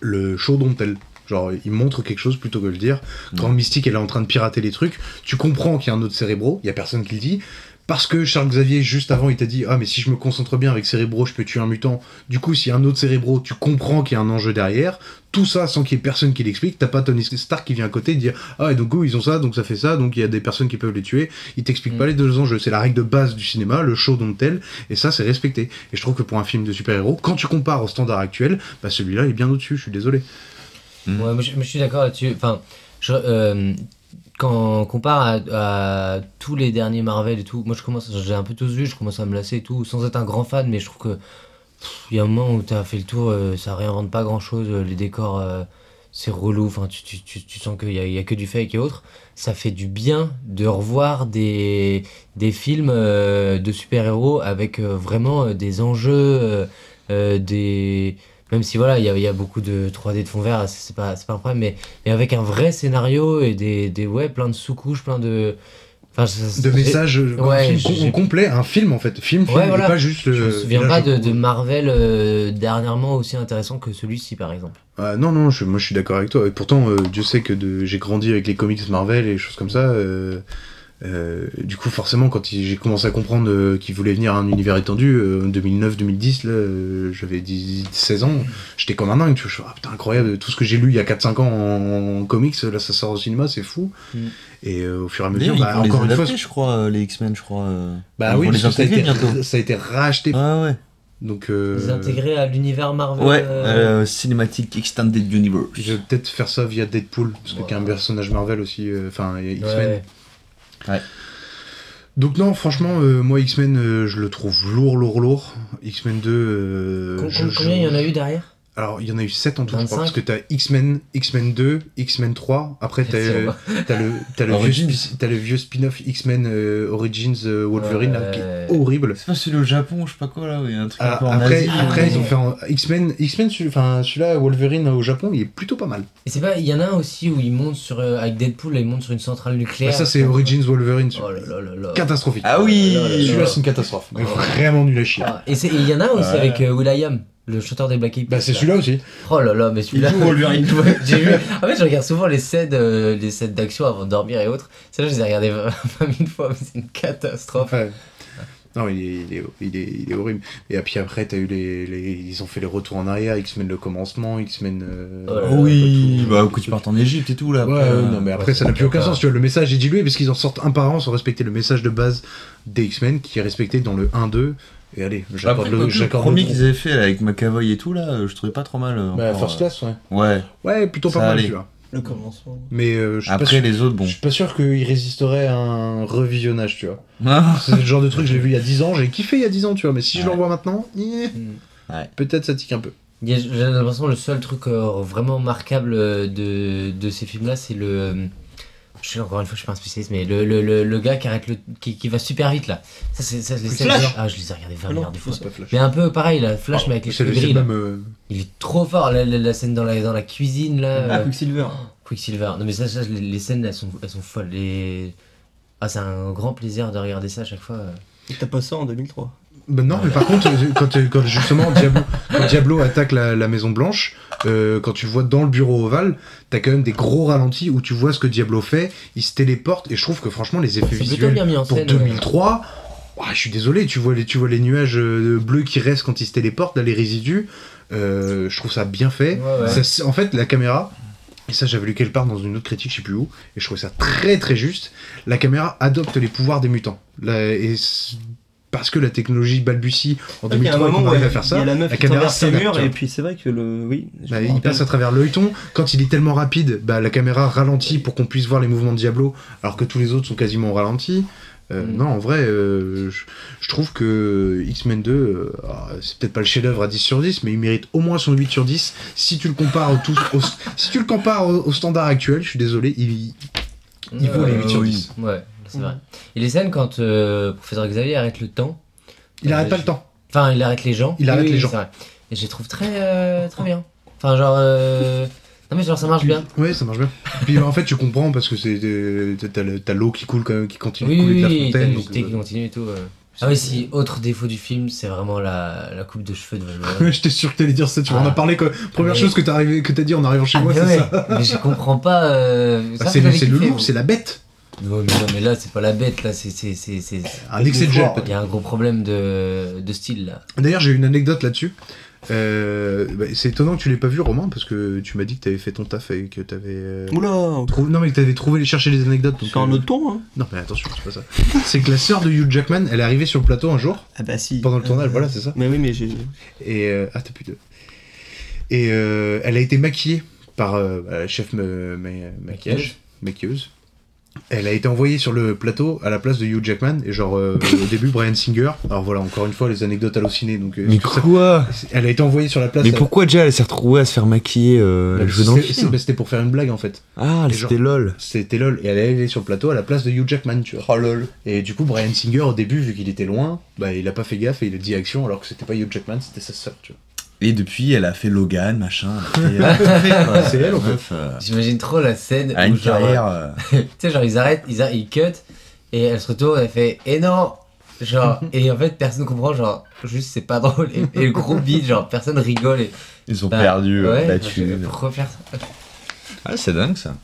Le show don't tell. Genre, il montre quelque chose plutôt que de le dire. Quand Mystique elle est en train de pirater les trucs, tu comprends qu'il y a un autre cérébro, il y a personne qui le dit. Parce que Charles Xavier, juste avant, il t'a dit Ah, mais si je me concentre bien avec Cérébro, je peux tuer un mutant. Du coup, s'il y a un autre Cérébro, tu comprends qu'il y a un enjeu derrière. Tout ça sans qu'il y ait personne qui l'explique. T'as pas Tony Stark qui vient à côté et dire Ah, et donc, ils ont ça, donc ça fait ça, donc il y a des personnes qui peuvent les tuer. Il t'explique pas les deux enjeux. C'est la règle de base du cinéma, le show don't tell, et ça, c'est respecté. Et je trouve que pour un film de super-héros, quand tu compares au standard actuel, bah celui-là il est bien au-dessus, je suis désolé. Moi, je, moi, je suis d'accord là-dessus. Enfin, je, euh, quand on compare à, tous les derniers Marvel et tout, moi je commence, j'ai un peu tous vu, je commence à me lasser et tout, sans être un grand fan, mais je trouve que il y a un moment où tu as fait le tour, euh, ça réinvente pas grand chose, les décors euh, c'est relou, enfin tu, tu, tu, sens qu'il y y a que du fake et autres. Ça fait du bien de revoir des, des films euh, de super-héros avec euh, vraiment euh, des enjeux, euh, euh, des même si voilà, il y a, il y a beaucoup de 3D de fond vert, c'est pas, pas un problème, mais, mais avec un vrai scénario et des, des ouais, plein de sous-couches, plein de. Enfin, De messages euh, un Ouais, com- complet, un film en fait. Film, film, Ouais, voilà. pas juste. Je me souviens pas de, Marvel euh, dernièrement aussi intéressant que celui-ci, par exemple. Ah, non, non, je- moi je suis d'accord avec toi. Et pourtant, euh, Dieu sait que j'ai grandi avec les comics Marvel et choses comme ça. Euh, euh, du coup, forcément, quand j'ai commencé à comprendre euh, qu'il voulait venir à un univers étendu, euh, en 2009-2010, là, euh, j'avais 10 16 ans, j'étais comme un dingue. Tu vois, je fais, ah, putain, incroyable, tout ce que j'ai lu il y a 4-5 ans en, en comics, là ça sort au cinéma, c'est fou. Mm. Et euh, au fur et à mesure, bah, encore les une fois. je crois, euh, les X-Men, je crois. euh, Bah oui, les ça a, été, bientôt. ça a été racheté. Ouais, ouais. Donc, euh, Les intégrer à l'univers Marvel. Ouais, euh, euh, Cinematic Extended Universe. Je vais peut-être faire ça via Deadpool, parce que y a un personnage Marvel aussi, euh, enfin X-Men. ouais. Ouais. Donc non, franchement, euh, moi X-Men, euh, je le trouve lourd, lourd, lourd. X-Men 2... euh, Com- je- com- Combien il y en a eu derrière? Alors, il y en a eu 7 en tout, je 25. crois, parce que t'as X-Men, X-Men 2, X-Men 3, après t'as euh, t'as le, t'as le, vieux, t'as le vieux spin-off X-Men euh, Origins euh, Wolverine, là, qui est horrible. C'est pas celui au Japon, je sais pas quoi là, où il y a un truc un Ah, peu en après, Asie. après ils ont fait un X-Men, X-Men, celui- enfin celui-là, Wolverine au Japon, il est plutôt pas mal. Et c'est pas, il y en a un aussi où il monte sur, euh, avec Deadpool, là, il monte sur une centrale nucléaire. Bah, ça c'est Origins Wolverine, Oh là là catastrophique. Ah oui Oh là là là. Celui-là c'est une catastrophe, Mais vraiment nul à chier. Ah, Et il y en a un aussi Ouais. avec euh, Will.i.am, le chanteur des Black Eyed Peas. Bah c'est là. celui-là aussi. Oh là là, mais celui-là. joue Wolverine. *laughs* J'ai vu. En fait, je regarde souvent les scènes, euh, les scènes d'action avant de dormir et autres. Celle-là, je les ai regardées 20 000 *laughs* fois, mais c'est une catastrophe. Ouais. Non, il est, il, est, il, est, il est horrible. Et puis après, t'as eu les, les, ils ont fait les retours en arrière, X-Men le commencement, X-Men. euh, Oh. Oui, bah quand tu partes en Égypte et tout là. Ouais, euh, non, mais après, ça n'a plus aucun sens. Tu vois, le message est dilué parce qu'ils en sortent un par an sans respecter le message de base des X-Men qui est respecté dans le 1-2. Et allez, j'accorde Après, le, le, premier qu'ils avaient fait là, avec McAvoy et tout là, euh, je trouvais pas trop mal. euh, Bah, encore, First euh. Class, ouais. Ouais. Ouais, plutôt pas Ça mal, allait. tu vois. Le commencement. Mais euh, je Après sûr- les autres, bon. Je suis pas sûr qu'il résisterait à un revisionnage, tu vois. Ah. C'est le genre de truc, je l'ai vu il y a 10 ans, j'ai kiffé il y a 10 ans, tu vois. Mais si je Ouais. le revois maintenant, eh, Mm. Ouais. peut-être ça tique un peu. J'ai l'impression que le seul truc euh, vraiment marquable euh, de, de ces films-là, c'est le. Je sais encore une fois, je suis pas un spécialiste, mais le, le, le, le gars qui arrête le. Qui, qui va super vite là. Ça, c'est ça, les scènes- Flash Ah, je les ai regardés 20 Ah milliards de fois. Mais un peu pareil, là, Flash, mais avec les cheveux gris. même. euh, Il est trop fort, la, la, la scène dans la, dans la cuisine là. Ah, euh, Quicksilver. Quicksilver. Non mais ça, ça, les, les scènes elles sont, elles sont folles. Les... Ah c'est un grand plaisir de regarder ça à chaque fois. euh. Et T'as pas ça en 2003. Ben non, mais par contre, euh, quand, quand justement Diablo, quand Diablo attaque la, la Maison Blanche, euh, quand tu vois dans le bureau ovale, t'as quand même des gros ralentis où tu vois ce que Diablo fait, il se téléporte, et je trouve que franchement les effets visuels bien mis en pour scène. 2003, ouah, je suis désolé, tu vois les, tu vois les nuages euh, bleus qui restent quand il se téléporte, là les résidus, euh, je trouve ça bien fait. Ouais, ouais. Ça, en fait, la caméra, et ça j'avais lu quelque part dans une autre critique, je sais plus où, et je trouvais ça très très juste, la caméra adopte les pouvoirs des mutants. Et parce que la technologie balbutie en Il y a un 2003 et qu'on moment où arrive il à faire ça, y a la meuf la qui caméra traverse les murs et puis c'est vrai que le. Oui. Bah, il passe à travers l'œilleton. Quand il est tellement rapide, bah, la caméra ralentit pour qu'on puisse voir les mouvements de Diablo, alors que tous les autres sont quasiment au ralenti. Euh, Mm. Non, en vrai, euh, je, je trouve que X-Men 2, euh, ah, c'est peut-être pas le chef-d'œuvre à 10 sur 10, mais il mérite au moins son 8 sur 10. Si tu le compares au, tout- au- si tu le compares au, au standard actuel, je suis désolé, il, il vaut les 8 sur 10. Ouais, c'est vrai. Et les scènes quand euh, professeur Xavier arrête le temps. Il euh, arrête pas le temps. Enfin, il arrête les gens. Il arrête Oui, les oui, gens. vrai. Et je les trouve très, euh, très bien. Enfin, genre. euh, Non, mais genre, ça marche bien. Ouais, ça marche bien. Puis en fait, tu comprends parce que c'est t'as le- t'as l'eau qui coule quand même, qui continue Oui, de couler de la oui, fontaine. donc, qui continue et tout. Ah oui, si, autre défaut du film, c'est vraiment la, la coupe de cheveux de Wolverine. *laughs* J'étais sûr que t'allais dire ça, tu m'en Ah. as parlé quoi. Première Mais- chose que t'as dit en arrivant chez Ah, moi, mais c'est ouais, ça. Mais je comprends pas. euh, Bah, c'est le, loup, c'est la bête. Non, mais, non, mais là, c'est pas la bête, là, c'est. c'est- c'est- c'est- Un excès de gel, peut-être. Il y a un gros problème de, de style, là. D'ailleurs, j'ai une anecdote là-dessus. Euh, bah, c'est étonnant que tu l'aies pas vu, Romain, parce que tu m'as dit que t'avais fait ton taf et que t'avais. euh, Oula trou- Non, mais que t'avais trouvé, cherché les anecdotes. donc, C'est un euh, autre ton, hein Non, mais attention, c'est pas ça. *laughs* c'est que la sœur de Hugh Jackman, elle est arrivée sur le plateau un jour. Ah bah si. Pendant le tournage, Euh, voilà, c'est ça. Mais oui, mais j'ai. Et. euh, Ah, t'as plus de. Et euh, elle a été maquillée par euh, bah, la chef ma- ma- maquillage, maquilleuse. Elle a été envoyée sur le plateau à la place de Hugh Jackman et genre euh, *laughs* au début Brian Singer. Alors voilà encore une fois les anecdotes hallucinées donc. euh, Mais ça- quoi? Elle a été envoyée sur la place. Mais à- pourquoi déjà elle s'est retrouvée à se faire maquiller euh, Bah, elle jouait dans le c'était- pour faire une blague en fait. Ah, c'était lol. C'était lol et elle est allée sur le plateau à la place de Hugh Jackman tu vois. Oh lol. Et du coup Brian Singer au début vu qu'il était loin, bah il a pas fait gaffe et il a dit action alors que c'était pas Hugh Jackman c'était sa sœur tu vois. Et depuis, elle a fait Logan, machin. *laughs* Elle a fait, quoi. C'est elle, en fait. Euh, J'imagine trop la scène Elle a où une genre, carrière, euh, *laughs* euh. tu sais genre ils arrêtent, ils, arrêtent, ils cut et elle se retourne, elle fait et non genre *laughs* et en fait personne comprend genre juste c'est pas drôle et, et le gros beat genre personne rigole et Ils sont Bah, perdus, euh, ouais, battus. pourquoi faire ça Ah, c'est dingue ça.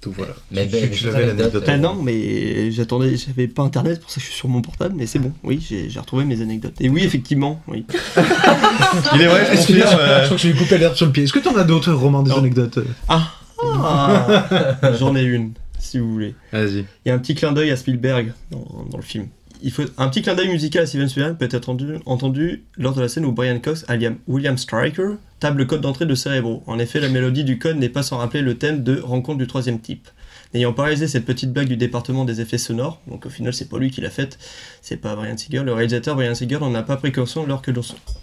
Tout voilà. Mais Tu- ben, tu- l'anecdote. Ah non, mais j'attendais, j'avais pas internet, c'est pour ça que je suis sur mon portable, mais c'est bon, oui, j'ai j'ai retrouvé mes anecdotes. Et oui, effectivement, oui. *laughs* Il est vrai, je confirme. euh, crois que je vais couper l'herbe sur le pied. Est-ce que t'en as d'autres romans des anecdotes? Ah, J'en ai une, si vous voulez. Vas-y. Il y a un petit clin d'œil à Spielberg dans, dans le film. Il faut un petit clin d'œil musical à Steven Spielberg peut être entendu, entendu lors de la scène où Brian Cox, alias William Stryker, table le code d'entrée de Cerebro. En effet, la mélodie du code n'est pas sans rappeler le thème de Rencontre du troisième type. N'ayant pas réalisé cette petite blague du département des effets sonores, donc au final c'est pas lui qui l'a faite, c'est pas Brian Singer, le réalisateur Brian Singer n'en a pas pris conscience que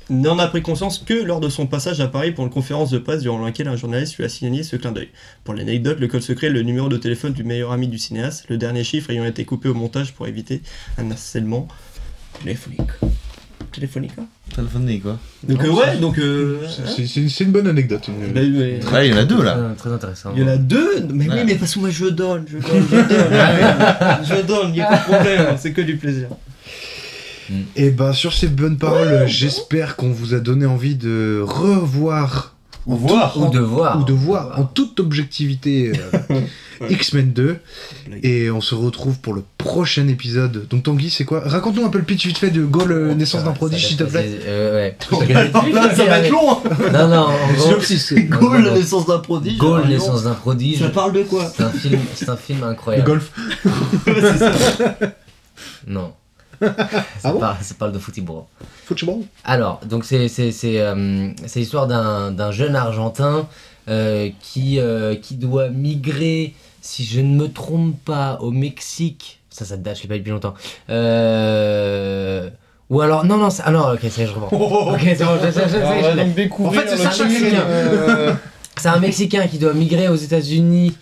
n'en a pris conscience que lors de son passage à Paris pour une conférence de presse durant laquelle un journaliste lui a signé ce clin d'œil. Pour l'anecdote, le code secret est le numéro de téléphone du meilleur ami du cinéaste, le dernier chiffre ayant été coupé au montage pour éviter un harcèlement téléphonique. Téléphonique, hein Téléphonique, quoi. Donc euh, ouais, donc... euh, C'est- C'est c'est une bonne anecdote. une- bah, ouais. Ah, il y en a deux là. Euh, très intéressant Il y en a deux Mais Ouais. oui, mais parce que moi je donne, je donne, je donne, *laughs* je donne, il n'y a pas de problème, c'est que du plaisir. Et ben sur ces bonnes paroles, j'espère qu'on vous a donné envie de revoir. En voir. tout- ou de voir ou de voir en toute objectivité euh, *laughs* X-Men 2 et on se retrouve pour le prochain épisode. Donc Tanguy, c'est quoi? Raconte-nous un peu le pitch vite fait de Gaulle euh, naissance d'un prodige s'il te plaît. Euh, ouais. *laughs* Là, ça va être long hein. Non, non, en gros. Gaulle, la naissance d'un prodige. Gaulle, naissance d'un prodige. Ça parle de quoi? C'est un film, c'est un film Le incroyable. golf. *laughs* C'est ça. Non. *laughs* ça, Ah bon parle, ça parle de football. Football. Alors, donc c'est c'est c'est euh, c'est l'histoire d'un d'un jeune Argentin euh, qui euh, qui doit migrer, si je ne me trompe pas, au Mexique. Ça, ça date, je l'ai pas depuis longtemps. Ou alors, non, non, ah non, ok, ça je reprends. Ok, c'est bon, je, je- je- je- je l'ai. En fait, c'est ça, Mexicain. *laughs* C'est un Mexicain qui doit migrer aux États-Unis,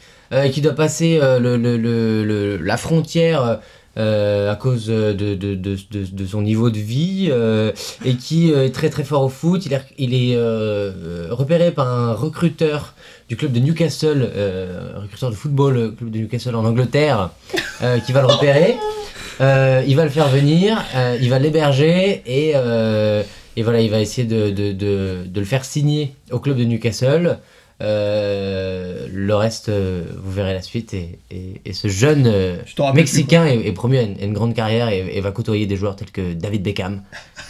qui doit passer le- le- le- la frontière euh, à cause de, de, de, de, son niveau de vie euh, et qui euh, est très très fort au foot. Il est, repéré par un recruteur du club de Newcastle, un recruteur de football, club de Newcastle en Angleterre, qui va le repérer. Il va le faire venir, il va l'héberger et, et voilà, il va essayer de le faire signer au club de Newcastle. Euh, le reste, euh, vous verrez la suite. Et, et, et ce jeune euh, Je Mexicain est, est promu à une, à une grande carrière et, et va côtoyer des joueurs tels que David Beckham,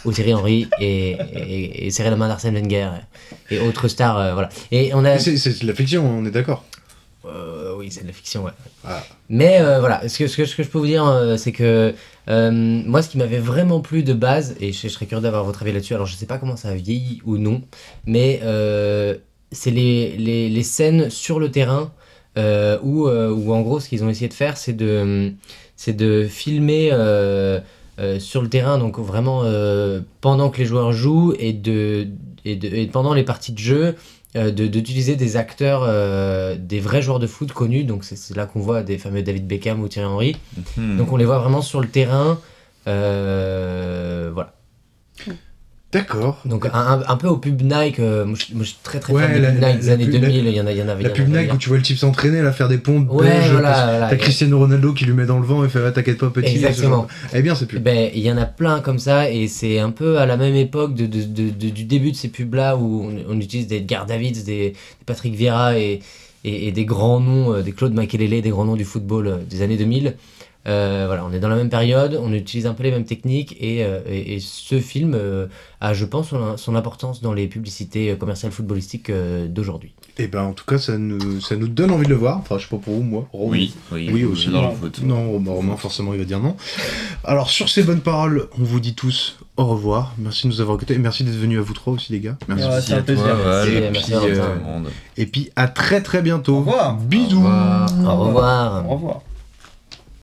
ou Thierry Henry et, et, et serrer la main d'Arsène Wenger et autres stars. euh, voilà. Et on a. C'est c'est de la fiction, on est d'accord. Euh, oui, c'est de la fiction, ouais. Ah. Mais euh, voilà, ce que, ce, que, ce que je peux vous dire, euh, c'est que euh, moi, ce qui m'avait vraiment plu de base, et je, je serais curieux d'avoir votre avis là-dessus, alors je sais pas comment ça a vieilli ou non, mais euh, c'est les, les, les scènes sur le terrain euh, où, euh, où, en gros, ce qu'ils ont essayé de faire, c'est de, c'est de filmer. euh, euh, sur le terrain, donc vraiment euh, pendant que les joueurs jouent et, de, et, de, et pendant les parties de jeu, euh, de- d'utiliser des acteurs, euh, des vrais joueurs de foot connus. Donc c'est c'est là qu'on voit des fameux David Beckham ou Thierry Henry. Mhm. Donc on les voit vraiment sur le terrain. Euh, voilà. D'accord. Donc un, un- peu au pub Nike, euh, moi, je, moi, je suis très très Ouais, fan de la- pub la- Nike des années pub- 2000, la- il y en a, il y en avait. La il y en pub Nike où tu vois le type s'entraîner, là, faire des pompes Ouais, belges, voilà. T'as Cristiano Ronaldo qui lui met dans le vent et fait va t'inquiète pas petit. Exactement. Eh bien c'est plus. Ben, il y en a plein comme ça, et c'est un peu à la même époque de, de- de- de- du début de ces pubs-là où on, on utilise des Edgar Davids, des, des Patrick Vieira et, et, et des grands noms, euh, des Claude Makelele, des grands noms du football euh, des années 2000. Euh, voilà, on est dans la même période, on utilise un peu les mêmes techniques, et, euh, et, et ce film euh, a, je pense, son, son importance dans les publicités commerciales footballistiques euh, d'aujourd'hui. Et ben en tout cas ça nous, ça nous donne envie de le voir. Enfin je sais pas pour vous, moi. Romain. Oui, oui, oui aussi. Non, Romain, Romain, forcément il va dire non. Alors sur ces bonnes paroles, on vous dit tous au revoir. Merci de nous avoir écoutés et merci d'être venus à vous trois aussi les gars. Merci. Ouais, à toi. Val, Et Merci, puis, euh, et puis à très très bientôt. Au revoir. Bisous. Au revoir. Au revoir.